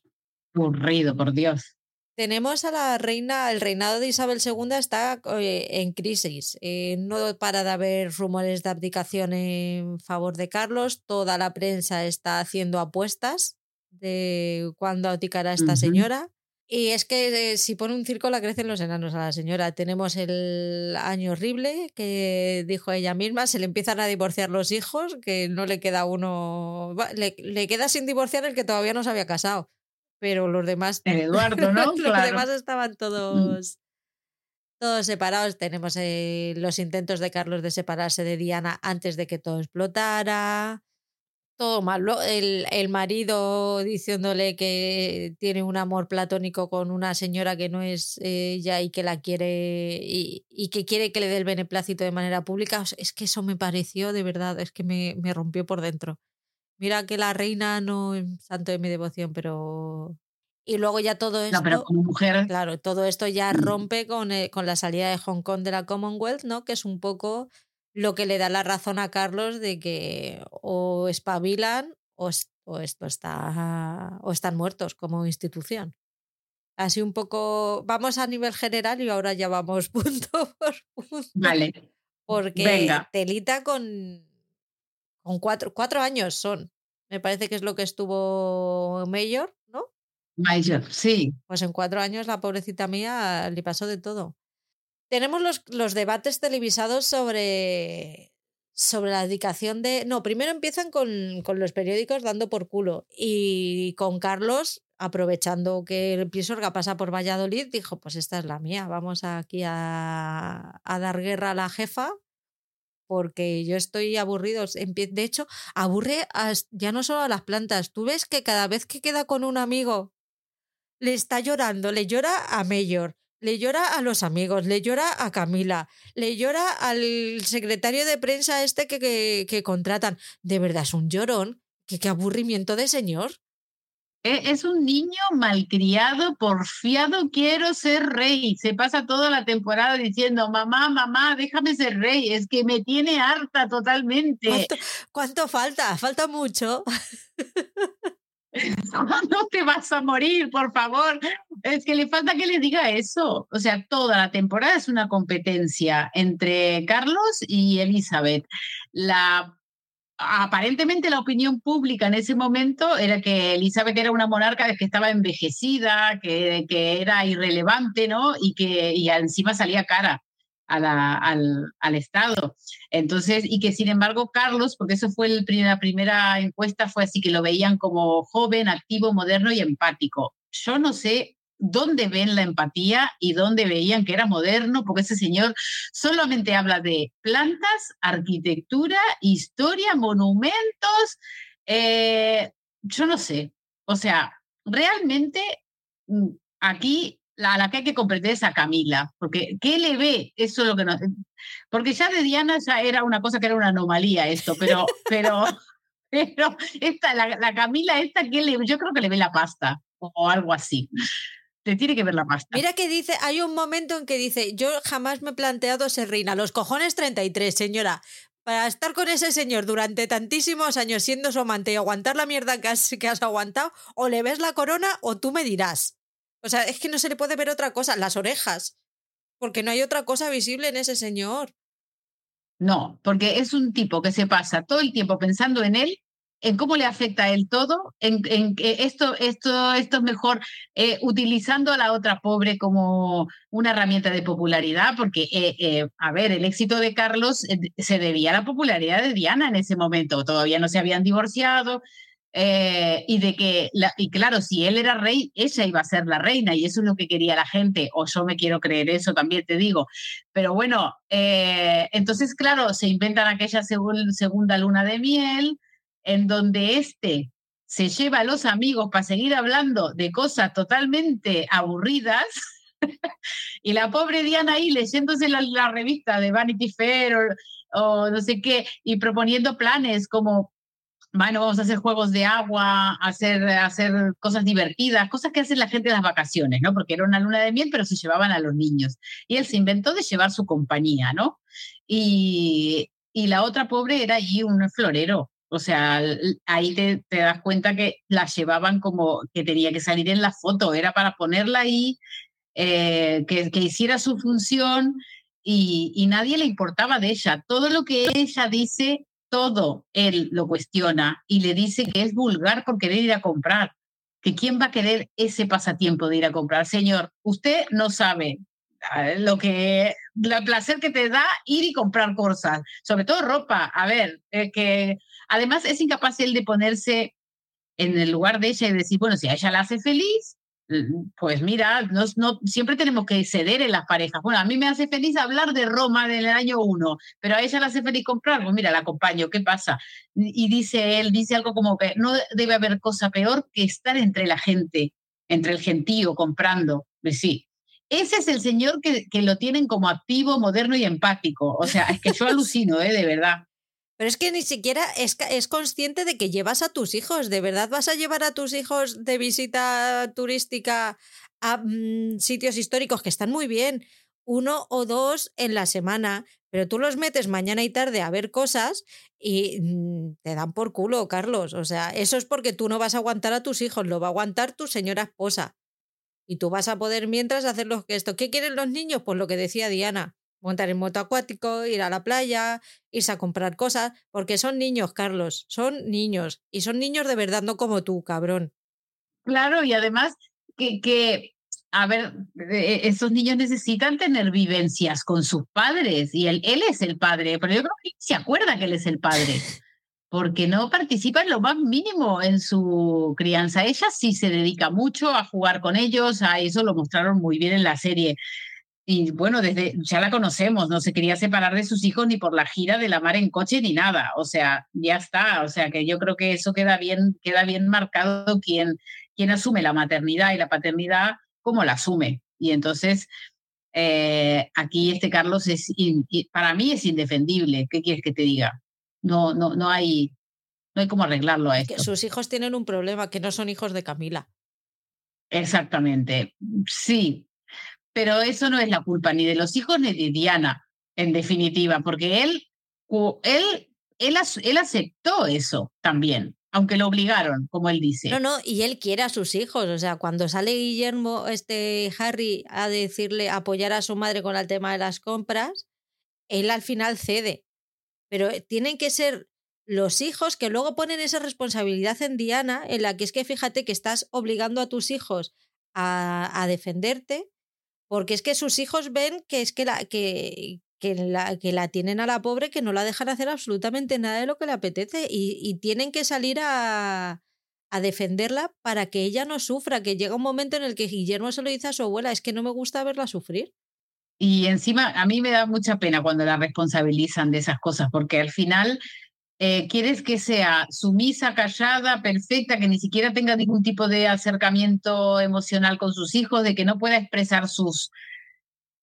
Aburrido, por Dios. Tenemos a la reina, el reinado de Isabel II está eh, en crisis. Eh, no para de haber rumores de abdicación en favor de Carlos. Toda la prensa está haciendo apuestas de cuándo abdicará esta señora. Y es que eh, si pone un circo la crecen los enanos a la señora. Tenemos el año horrible que dijo ella misma, se le empiezan a divorciar los hijos, que no le queda uno, le, le queda sin divorciar el que todavía no se había casado, pero los demás... Eduardo, ¿no? los demás estaban mm. todos... Todos separados, tenemos eh, los intentos de Carlos de separarse de Diana antes de que todo explotara. Todo malo. El, el, marido diciéndole que tiene un amor platónico con una señora que no es ella y que la quiere y, y, que quiere que le dé el beneplácito de manera pública. es que eso me pareció de verdad, es que me, me rompió por dentro. Mira que la reina no es santo de mi devoción, pero y luego ya todo esto. No, pero como mujer. Claro, todo esto ya mm. rompe con, eh, con, la salida de Hong Kong de la Commonwealth, ¿no? Que es un poco lo que le da la razón a Carlos de que o espabilan o, o esto está. o están muertos como institución. Así un poco. Vamos a nivel general y ahora ya vamos punto por punto. Vale. Porque Telita con. con cuatro, cuatro años son. Me parece que es lo que estuvo Mayor, ¿no? Mayor, sí. Pues en cuatro años la pobrecita mía le pasó de todo. Tenemos los, los debates televisados sobre, sobre la dedicación de... No, primero empiezan con, con, los periódicos dando por culo y con Carlos, aprovechando que el Pisuerga pasa por Valladolid, dijo, pues esta es la mía, vamos aquí a, a dar guerra a la jefa porque yo estoy aburrido. De hecho, aburre ya no solo a las plantas. Tú ves que cada vez que queda con un amigo, le está llorando, le llora a Mayor, le llora a los amigos, le llora a Camila, le llora al secretario de prensa este que, que, contratan. De verdad, es un llorón. ¿Qué, qué aburrimiento de señor. E, es un niño malcriado, porfiado, quiero ser rey. Se pasa toda la temporada diciendo, mamá, mamá, déjame ser rey. Es que me tiene harta totalmente. ¿Cuánto, cuánto falta? Falta mucho. no te vas a morir, por favor. Es que le falta que le diga eso. O sea, toda la temporada es una competencia entre Carlos y Elizabeth. La aparentemente la opinión pública en ese momento era que Elizabeth era una monarca que estaba envejecida, que, que era irrelevante, ¿no? Y que y encima salía cara al, al, Estado. Entonces, y que sin embargo Carlos, porque eso fue el, la primera encuesta, fue así que lo veían como joven, activo, moderno y empático. Yo no sé dónde ven la empatía y dónde veían que era moderno, porque ese señor solamente habla de plantas, arquitectura, historia, monumentos, eh, yo no sé. O sea, realmente mm, aquí la, la que hay que comprender es a Camila, porque ¿qué le ve? Eso es lo que no... Porque ya de Diana ya era una cosa que era una anomalía esto, pero, pero, pero esta, la, la Camila esta, ¿qué le, yo creo que le ve la pasta o algo así. Te tiene que ver la pasta. Mira que dice, hay un momento en que dice, yo jamás me he planteado ser reina, los cojones 33, señora. Para estar con ese señor durante tantísimos años siendo su amante y aguantar la mierda que has, que has aguantado, o le ves la corona o tú me dirás. O sea, es que no se le puede ver otra cosa, las orejas, porque no hay otra cosa visible en ese señor. No, porque es un tipo que se pasa todo el tiempo pensando en él, en cómo le afecta a él todo, en, que esto, esto, esto es mejor eh, utilizando a la otra pobre como una herramienta de popularidad, porque, eh, eh, a ver, el éxito de Carlos se debía a la popularidad de Diana en ese momento, todavía no se habían divorciado, eh, y de que, y claro, si él era rey, ella iba a ser la reina y eso es lo que quería la gente, o yo me quiero creer eso, también te digo. Pero bueno, eh, entonces, claro, se inventan aquella segunda luna de miel en donde este se lleva a los amigos para seguir hablando de cosas totalmente aburridas. y la pobre Diana ahí leyéndose la, revista de Vanity Fair o, no sé qué y proponiendo planes como bueno, vamos a hacer juegos de agua, hacer, hacer cosas divertidas, cosas que hace la gente en las vacaciones, ¿no? Porque era una luna de miel, pero se llevaban a los niños. Y él se inventó de llevar su compañía, ¿no? Y, y la otra pobre era allí un florero. O sea, ahí te, te, das cuenta que la llevaban como que tenía que salir en la foto, era para ponerla ahí, eh, que, que hiciera su función y, y nadie le importaba de ella. Todo lo que ella dice todo él lo cuestiona y le dice que es vulgar por querer ir a comprar, que quién va a querer ese pasatiempo de ir a comprar. Señor, usted no sabe eh, lo que, el placer que te da ir y comprar cosas, sobre todo ropa. A ver, eh, que además es incapaz él de ponerse en el lugar de ella y decir, bueno, si a ella la hace feliz, pues mira, no, no, siempre tenemos que ceder en las parejas. Bueno, a mí me hace feliz hablar de Roma del año uno, pero a ella le hace feliz comprar. Pues mira, la acompaño, ¿qué pasa? Y dice él, dice algo como que no debe haber cosa peor que estar entre la gente, entre el gentío comprando. Pues sí. Ese es el señor que, que lo tienen como activo, moderno y empático. O sea, es que yo alucino, ¿eh? de verdad. Pero es que ni siquiera es, es, consciente de que llevas a tus hijos. ¿De verdad vas a llevar a tus hijos de visita turística a mm, sitios históricos que están muy bien? Uno o dos en la semana, pero tú los metes mañana y tarde a ver cosas y mm, te dan por culo, Carlos. O sea, eso es porque tú no vas a aguantar a tus hijos, lo va a aguantar tu señora esposa. Y tú vas a poder mientras hacer lo que esto. ¿Qué quieren los niños? Pues lo que decía Diana montar en moto acuático, ir a la playa, irse a comprar cosas, porque son niños, Carlos, son niños. Y son niños de verdad, no como tú, cabrón. Claro, y además que, que a ver, e, esos niños necesitan tener vivencias con sus padres y él, él es el padre, pero yo creo que se acuerda que él es el padre, porque no participa en lo más mínimo en su crianza. Ella sí se dedica mucho a jugar con ellos, a eso lo mostraron muy bien en la serie y bueno, desde ya la conocemos, no se quería separar de sus hijos ni por la gira de la mar en coche ni nada, o sea, ya está, o sea que yo creo que eso queda bien, queda bien marcado quien, quien asume la maternidad y la paternidad, cómo la asume. Y entonces, eh, aquí este Carlos es, para mí es indefendible, ¿qué quieres que te diga? No, no, no hay, no hay cómo arreglarlo a esto. sus hijos tienen un problema, que no son hijos de Camila. Exactamente, sí, pero eso no es la culpa ni de los hijos ni de Diana, en definitiva, porque él, él, él, aceptó eso también, aunque lo obligaron, como él dice. No, no, y él quiere a sus hijos, o sea, cuando sale Guillermo, este Harry, a decirle, apoyar a su madre con el tema de las compras, él al final cede, pero tienen que ser los hijos que luego ponen esa responsabilidad en Diana, en la que es que fíjate que estás obligando a tus hijos a, a defenderte porque es que sus hijos ven que es que la, que, que la, que la tienen a la pobre, que no la dejan hacer absolutamente nada de lo que le apetece y, tienen que salir a, a defenderla para que ella no sufra, que llega un momento en el que Guillermo se lo dice a su abuela, es que no me gusta verla sufrir. Y encima a mí me da mucha pena cuando la responsabilizan de esas cosas, porque al final eh, quieres que sea sumisa, callada, perfecta, que ni siquiera tenga ningún tipo de acercamiento emocional con sus hijos, de que no pueda expresar sus,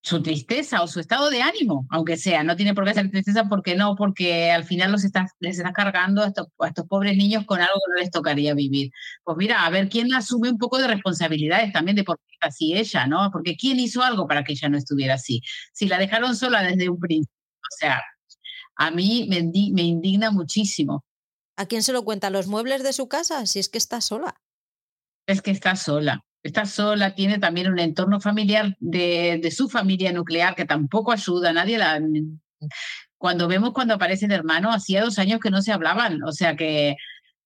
su tristeza o su estado de ánimo, aunque sea. No tiene por qué ser tristeza porque no, porque al final los estás, les estás cargando a estos, a estos pobres niños con algo que no les tocaría vivir. Pues mira, a ver quién asume un poco de responsabilidades también de por qué está así ella, ¿no? Porque quién hizo algo para que ella no estuviera así. Si la dejaron sola desde un principio, o sea, a mí me, me indigna muchísimo. ¿A quién se lo cuenta? ¿Los muebles de su casa? Si es que está sola. Es que está sola. Está sola, tiene también un entorno familiar de, de su familia nuclear que tampoco ayuda. Nadie la. Cuando vemos cuando aparece el hermano, hacía dos años que no se hablaban. O sea que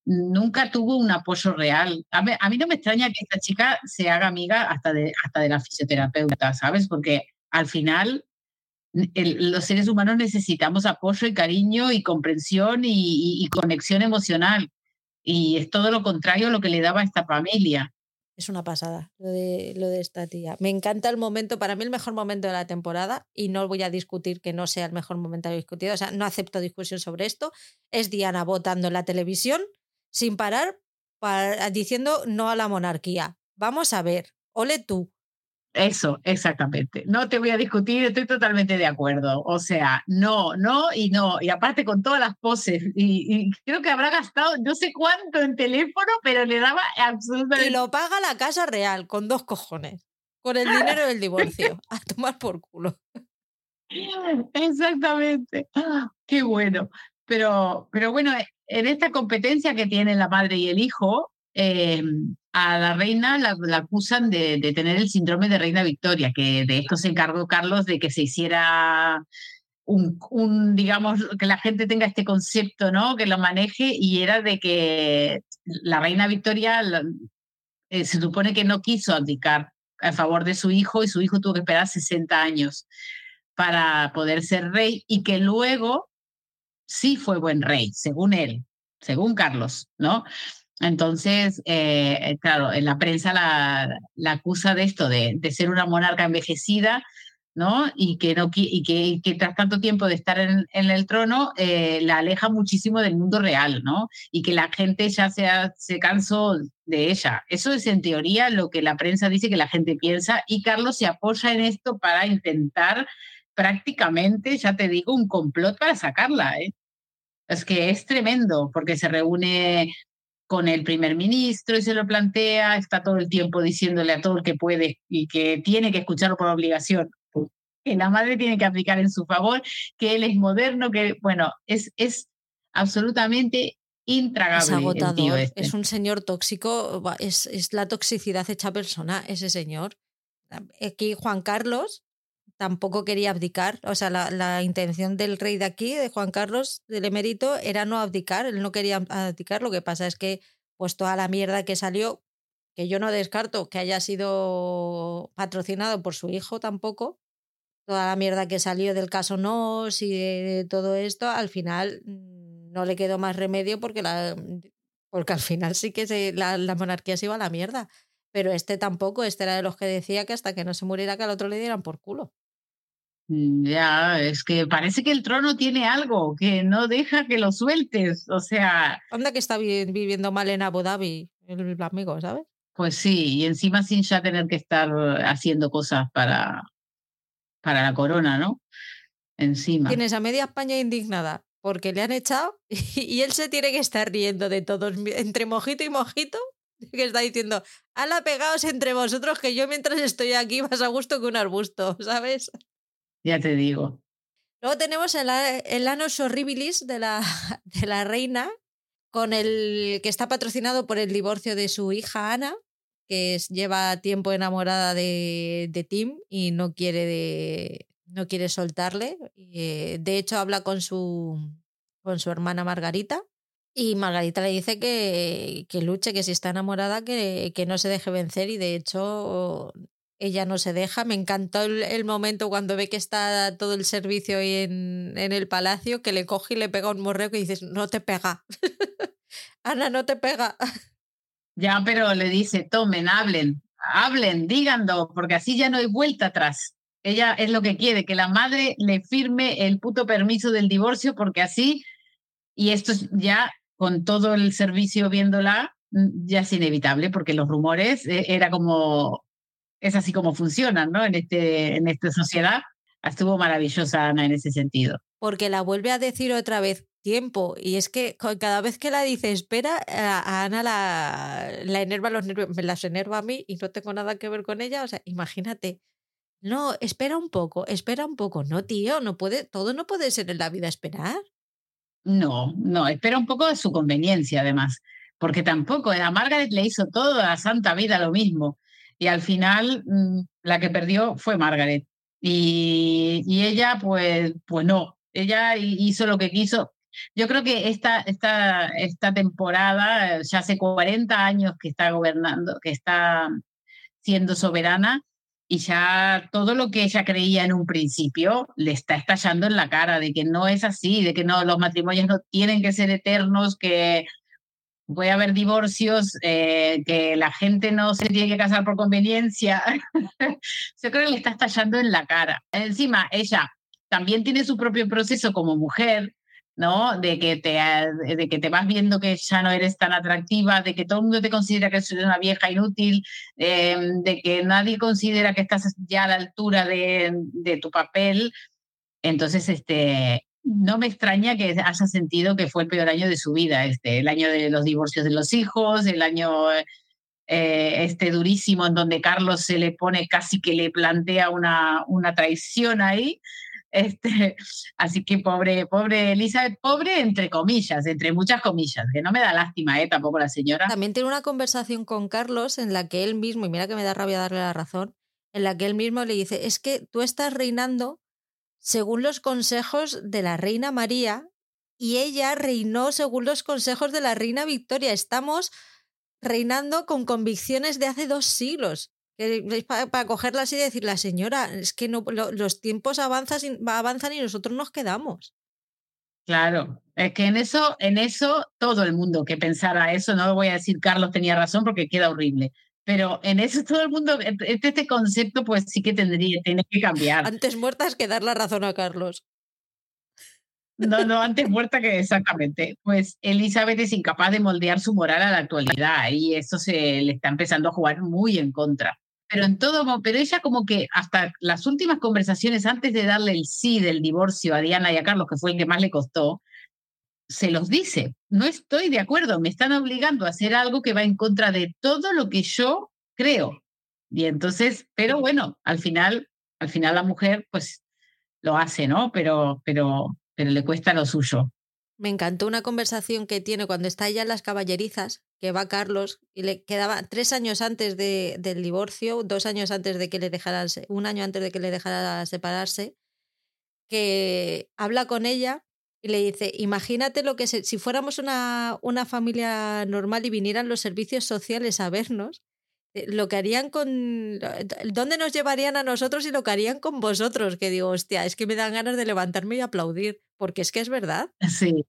nunca tuvo un apoyo real. A mí, no me extraña que esta chica se haga amiga hasta de, hasta de la fisioterapeuta, ¿sabes? Porque al final los seres humanos necesitamos apoyo y cariño y comprensión y, conexión emocional. Y es todo lo contrario a lo que le daba a esta familia. Es una pasada lo de, esta tía. Me encanta el momento, para mí el mejor momento de la temporada, y no voy a discutir que no sea el mejor momento de discutir, o sea, no acepto discusión sobre esto, es Diana votando en la televisión sin parar diciendo no a la monarquía. Vamos a ver, ole tú, eso, exactamente. No te voy a discutir, estoy totalmente de acuerdo. O sea, no, no y no. Y aparte con todas las poses. Y, creo que habrá gastado no sé cuánto en teléfono, pero le daba absolutamente... Y lo paga la Casa Real con dos cojones. Con el dinero del divorcio. A tomar por culo. Exactamente. Qué bueno. Pero, pero bueno, en esta competencia que tienen la madre y el hijo, eh, a la reina la, acusan de, tener el síndrome de reina Victoria, que de esto se encargó Carlos de que se hiciera un, digamos, que la gente tenga este concepto, ¿no? Que lo maneje y era de que la reina Victoria eh, se supone que no quiso abdicar a favor de su hijo y su hijo tuvo que esperar 60 años para poder ser rey y que luego sí fue buen rey, según él, según Carlos, ¿no? Entonces, eh, claro, en la prensa la, acusa de esto, de, ser una monarca envejecida, ¿no? Y que, no, y que, que tras tanto tiempo de estar en, el trono, eh, la aleja muchísimo del mundo real, ¿no? Y que la gente ya se, se cansó de ella. Eso es en teoría lo que la prensa dice que la gente piensa y Carlos se apoya en esto para intentar prácticamente, ya te digo, un complot para sacarla, ¿eh? Es que es tremendo, porque se reúne con el primer ministro y se lo plantea, está todo el tiempo diciéndole a todo el que puede y que tiene que escucharlo por obligación, que la madre tiene que aplicar en su favor, que él es moderno, que bueno, es, es absolutamente intragable. Es agotador, este. es un señor tóxico, es, es la toxicidad hecha persona, ese señor. Aquí Juan Carlos tampoco quería abdicar. O sea, la, la, intención del rey de aquí, de Juan Carlos, del emérito, era no abdicar. Él no quería abdicar. Lo que pasa es que, pues toda la mierda que salió, que yo no descarto que haya sido patrocinado por su hijo tampoco, toda la mierda que salió del caso Nos y de todo esto, al final mm, no le quedó más remedio porque, la, porque al final sí que se, la, la monarquía se iba a la mierda. Pero este tampoco, este era de los que decía que hasta que no se muriera que al otro le dieran por culo. Mm, ya, es que parece que el trono tiene algo que no deja que lo sueltes. O sea. Anda que está viviendo mal en Abu Dhabi, el amigo, ¿sabes? Pues sí, y encima sin ya tener que estar haciendo cosas para, para la corona, ¿no? Encima. Tienes a media España indignada porque le han echado y él se tiene que estar riendo de todos, entre mojito y mojito, que está diciendo, ala, pegaos entre vosotros que yo mientras estoy aquí más a gusto que un arbusto, ¿sabes? Ya te digo. Luego tenemos el, el Anos Horribilis de la, de la reina, con el que está patrocinado por el divorcio de su hija Ana, que lleva tiempo enamorada de, de Tim y no quiere, de, no quiere soltarle. Eh, de hecho, habla con su, con su hermana Margarita. Y Margarita le dice que, que luche, que si está enamorada, que, que no se deje vencer. Y de hecho, ella no se deja. Me encantó el, momento cuando ve que está todo el servicio ahí en, en, el palacio, que le coge y le pega un morreo que dices, no te pega. Ana, no te pega. Ya, pero le dice, tomen, hablen, hablen, díganlo, porque así ya no hay vuelta atrás. Ella es lo que quiere, que la madre le firme el puto permiso del divorcio, porque así, y esto es ya con todo el servicio viéndola, ya es inevitable, porque los rumores eh, era como es así como funcionan, ¿no? En, este, en esta sociedad. Estuvo maravillosa Ana en ese sentido. Porque la vuelve a decir otra vez tiempo. Y es que cada vez que la dice espera, a Ana la, la enerva los nervios, me las enerva a mí y no tengo nada que ver con ella. O sea, imagínate. No, espera un poco, espera un poco. No, tío, no puede, todo no puede ser en la vida esperar. No, no, espera un poco de su conveniencia, además. Porque tampoco, a Margaret le hizo toda la santa vida lo mismo y al final mm, la que perdió fue Margaret. Y, y, ella, pues, pues no, ella hizo lo que quiso. Yo creo que esta, esta, esta temporada, ya hace 40 años que está gobernando, que está siendo soberana, y ya todo lo que ella creía en un principio le está estallando en la cara de que no es así, de que no los matrimonios no tienen que ser eternos, que Voy a haber divorcios, eh, que la gente no se tiene que casar por conveniencia. Yo creo que le está estallando en la cara. Encima, ella también tiene su propio proceso como mujer, ¿no? De que te, de que te vas viendo que ya no eres tan atractiva, de que todo el mundo te considera que eres una vieja inútil, em, de que nadie considera que estás ya a la altura de, de tu papel. Entonces, este, no me extraña que haya sentido que fue el peor año de su vida, este, el año de los divorcios de los hijos, el año eh, este durísimo en donde Carlos se le pone casi que le plantea una, una traición ahí. Este, así que pobre, pobre Elizabeth, pobre entre comillas, entre muchas comillas, que no me da lástima, ¿eh? tampoco la señora. También tiene una conversación con Carlos en la que él mismo, y mira que me da rabia darle la razón, en la que él mismo le dice, es que tú estás reinando según los consejos de la reina María y ella reinó según los consejos de la reina Victoria. Estamos reinando con convicciones de hace dos siglos. Para, para cogerlas y decir, la señora, es que los tiempos avanzan, avanzan y nosotros nos quedamos. Claro, es que en eso, en eso todo el mundo que pensara eso, no voy a decir Carlos tenía razón porque queda horrible, pero en eso todo el mundo, este, este concepto pues sí que tendría, tiene que cambiar. Antes muertas que dar la razón a Carlos. No, no, antes muerta que exactamente. Pues Elizabeth es incapaz de moldear su moral a la actualidad y eso se le está empezando a jugar muy en contra. Pero en todo, pero ella como que hasta las últimas conversaciones antes de darle el sí del divorcio a Diana y a Carlos, que fue el que más le costó, se los dice, no estoy de acuerdo, me están obligando a hacer algo que va en contra de todo lo que yo creo. Y entonces, pero bueno, al final, al final la mujer pues lo hace, ¿no? Pero, pero pero le cuesta lo suyo. Me encantó una conversación que tiene cuando está ella en las caballerizas, que va Carlos y le quedaba tres años antes de, del divorcio, dos años antes de que le dejara, un año antes de que le dejara separarse, que habla con ella y le dice, imagínate lo que si fuéramos una, una familia normal y vinieran los servicios sociales a vernos, eh, lo que harían con... ¿Dónde nos llevarían a nosotros y lo que harían con vosotros? Que digo, hostia, es que me dan ganas de levantarme y aplaudir, porque es que es verdad. Sí,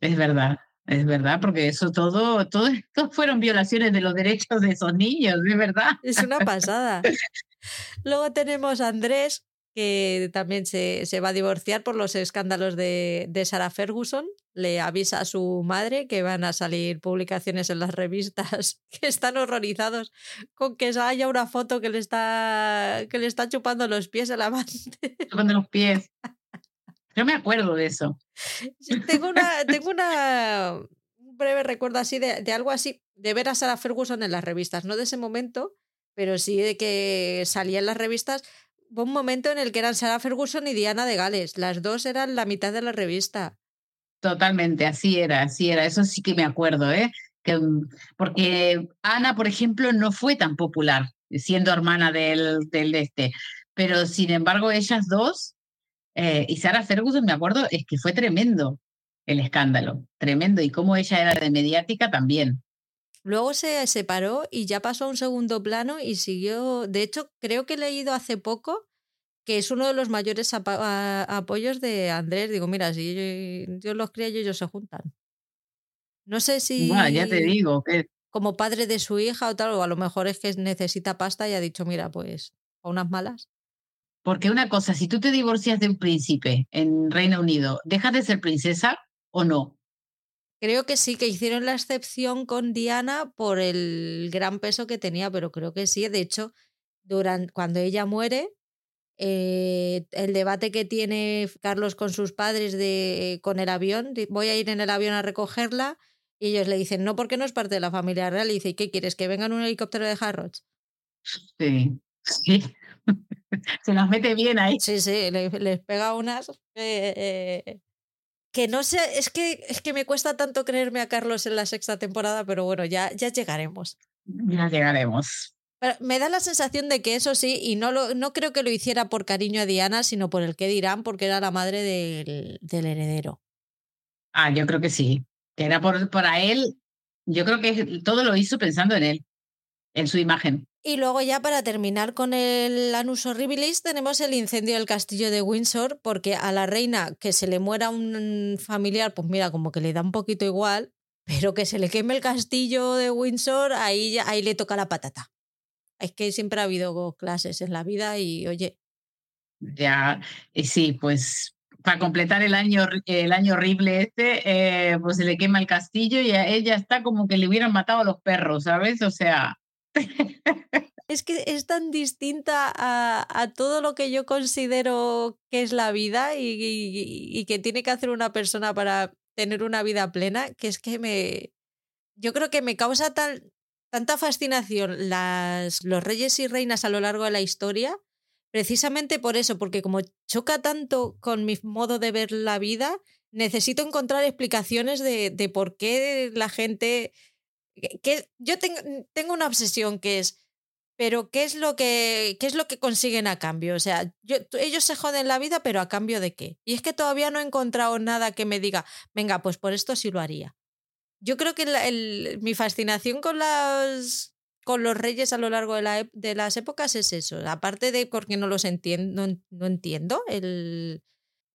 es verdad, es verdad, porque eso todo, todo esto fueron violaciones de los derechos de esos niños, es verdad. Es una pasada. Luego tenemos a Andrés, que también se, se, va a divorciar por los escándalos de, de, Sarah Ferguson. Le avisa a su madre que van a salir publicaciones en las revistas que están horrorizados con que haya una foto que le está, que le está chupando los pies a la amante. Chupando los pies. Yo me acuerdo de eso. tengo una, tengo una un breve recuerdo así de, de algo así, de ver a Sarah Ferguson en las revistas, no de ese momento, pero sí de que salía en las revistas un momento en el que eran Sarah Ferguson y Diana de Gales. Las dos eran la mitad de la revista. Totalmente, así era, así era. Eso sí que me acuerdo, ¿eh? Mm, porque Ana, por ejemplo, no fue tan popular siendo hermana del, del este. Pero sin embargo, ellas dos, eh, y Sarah Ferguson, me acuerdo, es que fue tremendo el escándalo, tremendo. Y cómo ella era de mediática también. Luego se separó y ya pasó a un segundo plano y siguió. De hecho, creo que he leído hace poco que es uno de los mayores apoyos de Andrés. Digo, mira, si yo, los cría y ellos se juntan. No sé si. Bueno, ya te digo. Que... Como padre de su hija o tal, o a lo mejor es que necesita pasta y ha dicho, mira, pues, a unas malas. Porque una cosa, si tú te divorcias de un príncipe en Reino Unido, ¿dejas de ser princesa o no? Creo que sí, que hicieron la excepción con Diana por el gran peso que tenía, pero creo que sí. De hecho, durante, cuando ella muere, eh, el debate que tiene Carlos con sus padres de, con el avión, voy a ir en el avión a recogerla, y ellos le dicen, no, porque no es parte de la familia real. Y dice, ¿y qué quieres? ¿Que venga en un helicóptero de Harrods? Sí, sí. Se nos mete bien ahí. Sí, sí, les, pega unas. Eh, que no sé, es que, es que me cuesta tanto creerme a Carlos en la sexta temporada, pero bueno, ya, ya llegaremos. Ya llegaremos. me da la sensación de que eso sí, y no, lo, no creo que lo hiciera por cariño a Diana, sino por el que dirán, porque era la madre del, del heredero. Ah, yo creo que sí. Que era por, para él, yo creo que todo lo hizo pensando en él, en su imagen. Y luego ya para terminar con el Anus Horribilis tenemos el incendio del castillo de Windsor porque a la reina que se le muera un familiar, pues mira, como que le da un poquito igual, pero que se le queme el castillo de Windsor, ahí, ahí le toca la patata. Es que siempre ha habido clases en la vida y oye. Ya, y sí, pues para completar el año, el año horrible este, eh, pues se le quema el castillo y a ella está como que le hubieran matado a los perros, ¿sabes? O sea... Es que es tan distinta a, todo lo que yo considero que es la vida y, que tiene que hacer una persona para tener una vida plena, que es que me... Yo creo que me causa tal, tanta fascinación las, los reyes y reinas a lo largo de la historia, precisamente por eso, porque como choca tanto con mi modo de ver la vida, necesito encontrar explicaciones de, de por qué la gente que yo tengo, tengo una obsesión que es, pero ¿qué es lo que, qué es lo que consiguen a cambio? O sea, yo, ellos se joden la vida, pero ¿a cambio de qué? Y es que todavía no he encontrado nada que me diga, venga, pues por esto sí lo haría. Yo creo que mi fascinación con, las, con los reyes a lo largo de, la, las épocas es eso. Aparte de porque no los entiendo, no, entiendo el,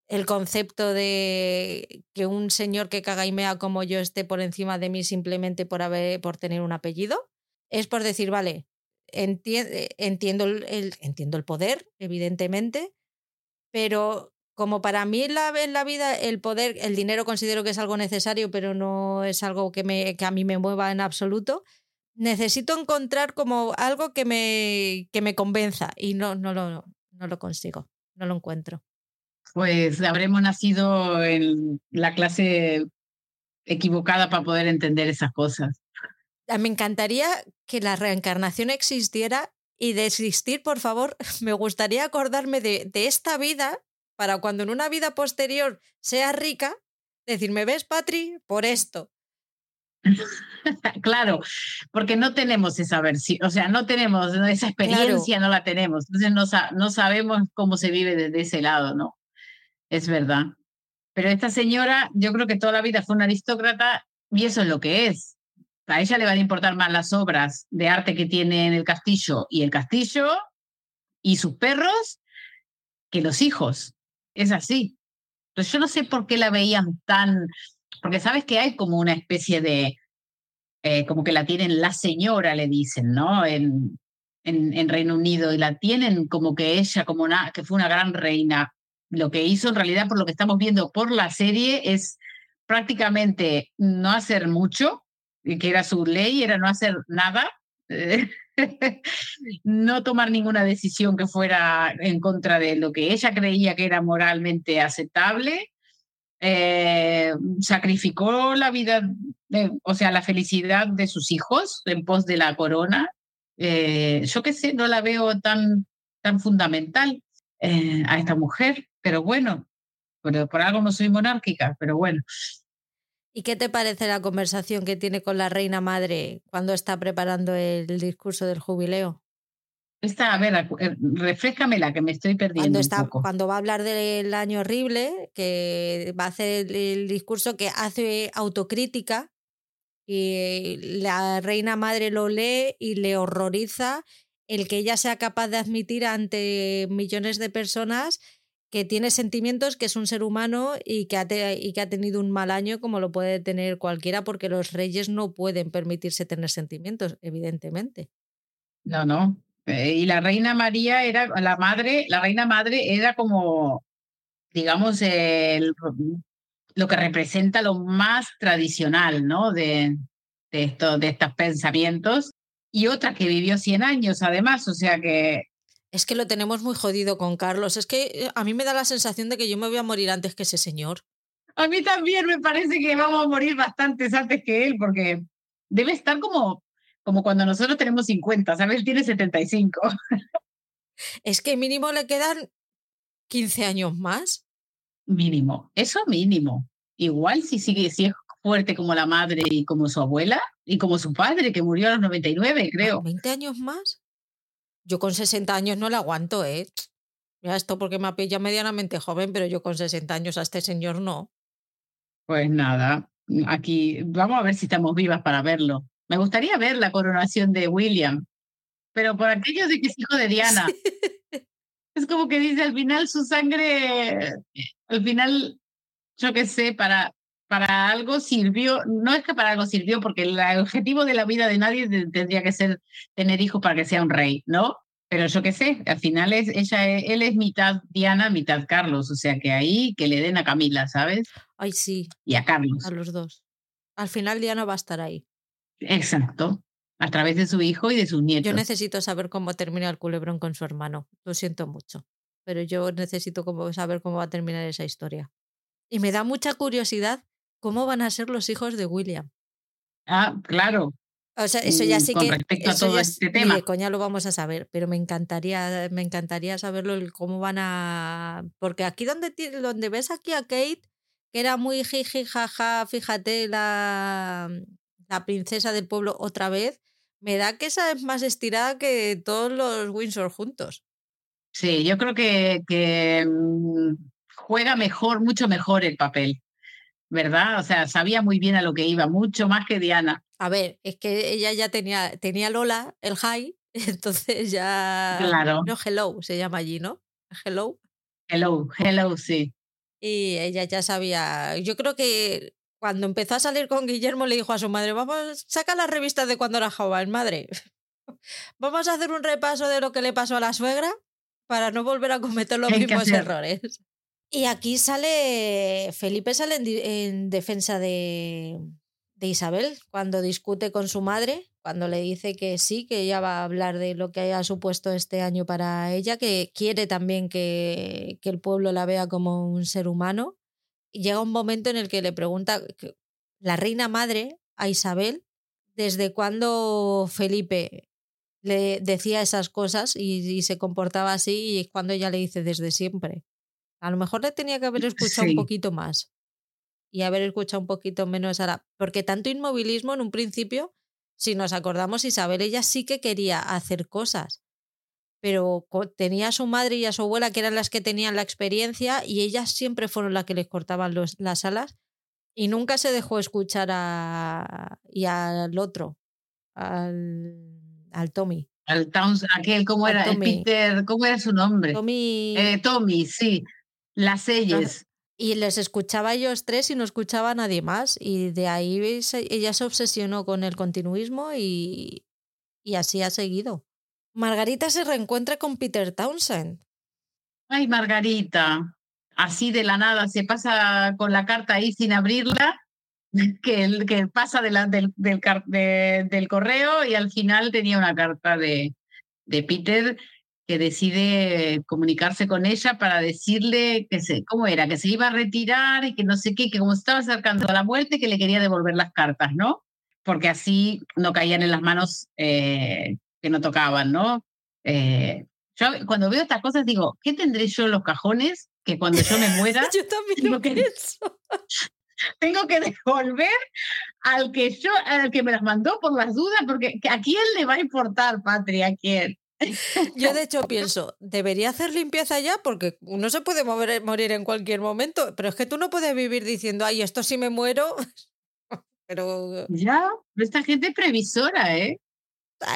el concepto de que un señor que caga y mea como yo esté por encima de mí simplemente por, tener un apellido. Es por decir, vale, entiendo, el, entiendo el poder, evidentemente, pero como para mí la, en la vida el poder, el dinero considero que es algo necesario, pero no es algo que, me, que a mí me mueva en absoluto, necesito encontrar como algo que me, que me convenza y no, no, lo, no lo consigo, no lo encuentro. Pues habremos nacido en la clase equivocada para poder entender esas cosas. Ah, me encantaría que la reencarnación existiera y de existir, por favor, me gustaría acordarme de, de esta vida para cuando en una vida posterior sea rica, decirme, ves, Patri, por esto. claro, porque no tenemos esa versión, o sea, no tenemos esa experiencia, no la tenemos, entonces no, no sabemos cómo se vive desde ese lado, ¿no? Es verdad. Pero esta señora, yo creo que toda la vida fue una aristócrata y eso es lo que es. A ella le van a importar más las obras de arte que tiene en el castillo y el castillo y sus perros que los hijos. Es así. Entonces yo no sé por qué la veían tan, porque sabes que hay como una especie de, eh, como que la tienen la señora, le dicen, ¿no? En, en, en, Reino Unido y la tienen como que ella, como una, que fue una gran reina. Lo que hizo en realidad, por lo que estamos viendo por la serie, es prácticamente no hacer mucho, que era su ley, era no hacer nada, no tomar ninguna decisión que fuera en contra de lo que ella creía que era moralmente aceptable. Eh, sacrificó la vida, o sea, la felicidad de sus hijos en pos de la corona. Eh, yo qué sé, no la veo tan, tan fundamental eh, a esta mujer, pero bueno, pero por algo no soy monárquica, pero bueno. ¿Y qué te parece la conversación que tiene con la reina madre cuando está preparando el discurso del jubileo? Esta, a ver, eh, refrescamela que me estoy perdiendo. Cuando, está, cuando va a hablar del año horrible, que va a hacer el, discurso que hace autocrítica y la reina madre lo lee y le horroriza el que ella sea capaz de admitir ante millones de personas que tiene sentimientos, que es un ser humano y que, ha y que ha tenido un mal año como lo puede tener cualquiera, porque los reyes no pueden permitirse tener sentimientos, evidentemente. No, no. Eh, y la reina María era, la madre, la reina madre era como, digamos, el, lo que representa lo más tradicional, ¿no? De, de, esto, de estos pensamientos. Y otra que vivió 100 años, además, o sea que es que lo tenemos muy jodido con Carlos. Es que eh, a mí me da la sensación de que yo me voy a morir antes que ese señor. A mí también me parece que vamos a morir bastantes antes que él, porque debe estar como, como cuando nosotros tenemos 50, ¿sabes? Él tiene 75. Es que mínimo le quedan 15 años más. Mínimo, eso mínimo. Igual si sigue, si es fuerte como la madre y como su abuela y como su padre, que murió a los 99, creo. ¿20 años más? Yo con 60 años no le aguanto, ¿eh? Ya esto porque me pilla medianamente joven, pero yo con 60 años a este señor no. Pues nada, aquí vamos a ver si estamos vivas para verlo. Me gustaría ver la coronación de William, pero por aquello de que es hijo de Diana. Es como que dice al final su sangre, al final, yo qué sé, para, para algo sirvió, no es que para algo sirvió, porque el objetivo de la vida de nadie tendría que ser tener hijos para que sea un rey, ¿no? Pero yo qué sé, al final es, ella, él es mitad Diana, mitad Carlos, o sea que ahí que le den a Camila, ¿sabes? Ay, sí. Y a Carlos. A los dos. Al final Diana va a estar ahí. Exacto. A través de su hijo y de sus nietos. Yo necesito saber cómo termina el culebrón con su hermano. Lo siento mucho. Pero yo necesito saber cómo va a terminar esa historia. Y me da mucha curiosidad ¿Cómo van a ser los hijos de William? Ah, claro. O sea, eso ya sí que. Respecto a todo este tema. coña lo vamos a saber, pero me encantaría, me encantaría saberlo, cómo van a. Porque aquí donde, donde ves aquí a Kate, que era muy jiji, jaja, fíjate, la, la princesa del pueblo otra vez, me da que esa es más estirada que todos los Windsor juntos. Sí, yo creo que, que mm, juega mejor, mucho mejor el papel. ¿Verdad? O sea, sabía muy bien a lo que iba, mucho más que Diana. A ver, es que ella ya tenía, tenía Lola, el high, entonces ya... Claro. No, Hello se llama allí, ¿no? Hello. Hello, Hello, sí. Y ella ya sabía. Yo creo que cuando empezó a salir con Guillermo le dijo a su madre, vamos, saca las revistas de cuando era joven, madre. Vamos a hacer un repaso de lo que le pasó a la suegra para no volver a cometer los mismos errores. Y aquí sale, Felipe sale en, defensa de, Isabel cuando discute con su madre, cuando le dice que sí, que ella va a hablar de lo que haya supuesto este año para ella, que quiere también que, que el pueblo la vea como un ser humano. Y llega un momento en el que le pregunta la reina madre a Isabel desde cuándo Felipe le decía esas cosas y, se comportaba así y cuando ella le dice desde siempre. A lo mejor le tenía que haber escuchado un poquito más y haber escuchado un poquito menos ahora, porque tanto inmovilismo en un principio, si nos acordamos, Isabel, ella sí que quería hacer cosas, pero tenía a su madre y a su abuela que eran las que tenían la experiencia y ellas siempre fueron las que les cortaban los, las alas y nunca se dejó escuchar a, y al otro, al al Tommy. Al Towns, aquel, ¿cómo era? El Peter, ¿cómo era su nombre? Tommy. Eh, Tommy, sí. Las Selles. Y les escuchaba a ellos tres y no escuchaba a nadie más. Y de ahí ella se obsesionó con el continuismo y, y así ha seguido. Margarita se reencuentra con Peter Townsend. Ay, Margarita. Así de la nada se pasa con la carta ahí sin abrirla que, que pasa de del, del, del, correo y al final tenía una carta de, de Peter que decide comunicarse con ella para decirle que se, cómo era, que se iba a retirar y que no sé qué, que como estaba acercando a la muerte, que le quería devolver las cartas, ¿no? Porque así no caían en las manos eh, que no tocaban, ¿no? Eh, yo cuando veo estas cosas digo, ¿qué tendré yo en los cajones que cuando yo me muera... yo también lo pienso tengo que devolver al que yo, al que me las mandó por las dudas, porque ¿a quién le va a importar, Patria? ¿A quién? Yo de hecho pienso, debería hacer limpieza ya porque uno se puede mover, morir en cualquier momento, pero es que tú no puedes vivir diciendo, ay, esto sí me muero. Pero... Ya, esta gente previsora, ¿eh?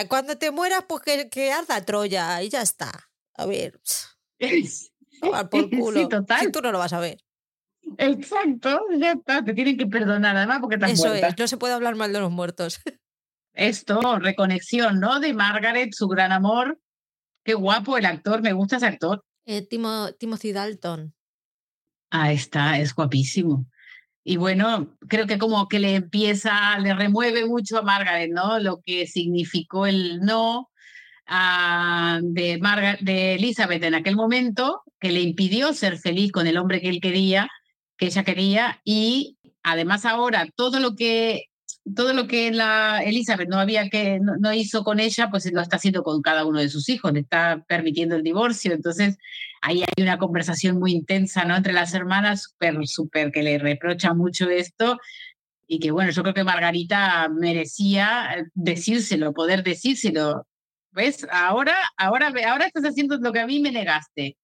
Cuando te mueras, pues que, que arda Troya y ya está. A ver. por culo. Sí, total. Si tú no lo vas a ver. Exacto, ya está, te tienen que perdonar además porque estás Eso es, no se puede hablar mal de los muertos. Esto, reconexión, ¿no? De Margaret, su gran amor. Qué guapo el actor, me gusta ese actor. Eh, Timothy Dalton. Ah, está, es guapísimo. Y bueno, creo que como que le empieza, le remueve mucho a Margaret, ¿no? Lo que significó el no a, de, de Elizabeth en aquel momento, que le impidió ser feliz con el hombre que él quería que ella quería y además ahora todo lo que todo lo que la Elizabeth no había que no, hizo con ella, pues lo está haciendo con cada uno de sus hijos, le está permitiendo el divorcio. Entonces, ahí hay una conversación muy intensa, ¿no? Entre las hermanas, súper, súper, que le reprocha mucho esto. Y que bueno, yo creo que Margarita merecía decírselo, poder decírselo. ¿Ves? Ahora, ahora, ahora estás haciendo lo que a mí me negaste.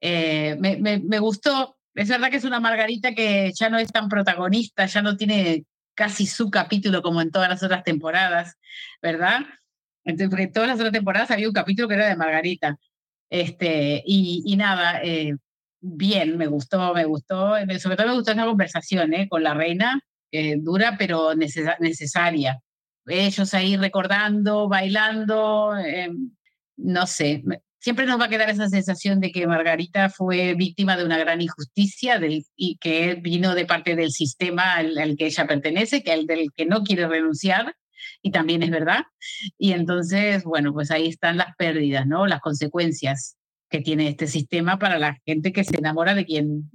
Eh, me, me, me gustó, es verdad que es una Margarita que ya no es tan protagonista, ya no tiene casi su capítulo como en todas las otras temporadas, ¿verdad? Entonces, porque en todas las otras temporadas había un capítulo que era de Margarita. Este, y, y nada, eh, bien, me gustó, me gustó, sobre todo me gustó esa conversación ¿eh? con la reina, dura pero necesaria. Ellos ahí recordando, bailando, eh, no sé, siempre nos va a quedar esa sensación de que Margarita fue víctima de una gran injusticia y que vino de parte del sistema al, que ella pertenece, que al del que no quiere renunciar, y también es verdad. Y entonces, bueno, pues ahí están las pérdidas, ¿no? Las consecuencias que tiene este sistema para la gente que se enamora de quien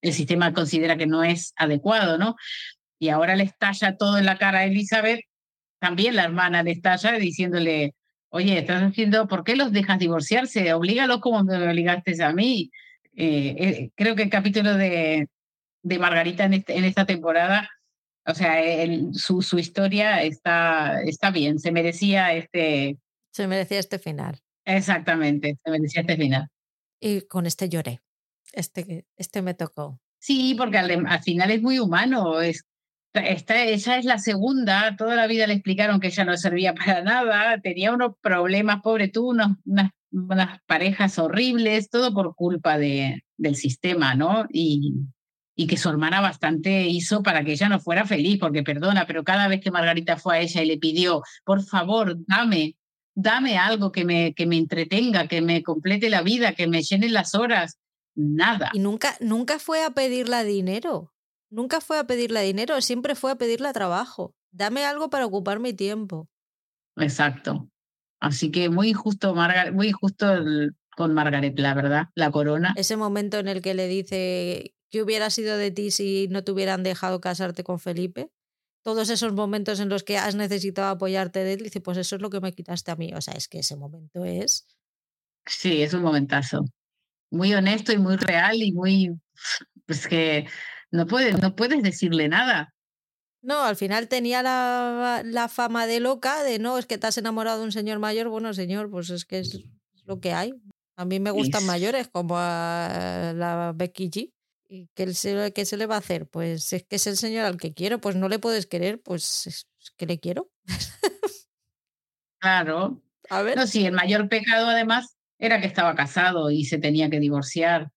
el sistema considera que no es adecuado, ¿no? Y ahora le estalla todo en la cara a Elizabeth, también la hermana le estalla diciéndole, oye, estás haciendo, ¿por qué los dejas divorciarse? Oblígalos como me obligaste a mí. Eh, eh, creo que el capítulo de, de Margarita en, este, en, esta temporada, o sea, su, su, historia está, está bien, se merecía este... Se merecía este final. Exactamente, se merecía este final. Y con este lloré, este, este me tocó. Sí, porque al, al final es muy humano, es ella es la segunda, toda la vida le explicaron que ella no servía para nada, tenía unos problemas, pobre tú, unos, unas, unas parejas horribles, todo por culpa de, del sistema, ¿no? Y, y que su hermana bastante hizo para que ella no fuera feliz, porque perdona, pero cada vez que Margarita fue a ella y le pidió, por favor, dame, dame algo que me, que me entretenga, que me complete la vida, que me llene las horas, nada. Y nunca, nunca fue a pedirle dinero, nunca fue a pedirle dinero, siempre fue a pedirle trabajo. Dame algo para ocupar mi tiempo. Exacto. Así que muy injusto, muy injusto con Margaret, la verdad, la corona. Ese momento en el que le dice que hubiera sido de ti si no te hubieran dejado casarte con Felipe. Todos esos momentos en los que has necesitado apoyarte de él, dice, pues eso es lo que me quitaste a mí. O sea, es que ese momento es. Sí, es un momentazo. Muy honesto y muy real y muy. Pues que no puedes, no puedes decirle nada. No, al final tenía la, la, fama de loca, de no, es que te has enamorado de un señor mayor. Bueno, señor, pues es que es lo que hay. A mí me gustan mayores, como a la Becky G. ¿Y qué se, qué se le va a hacer? Pues es que es el señor al que quiero, pues no le puedes querer, pues es que le quiero. claro. A ver. No, sí, el mayor pecado además era que estaba casado y se tenía que divorciar.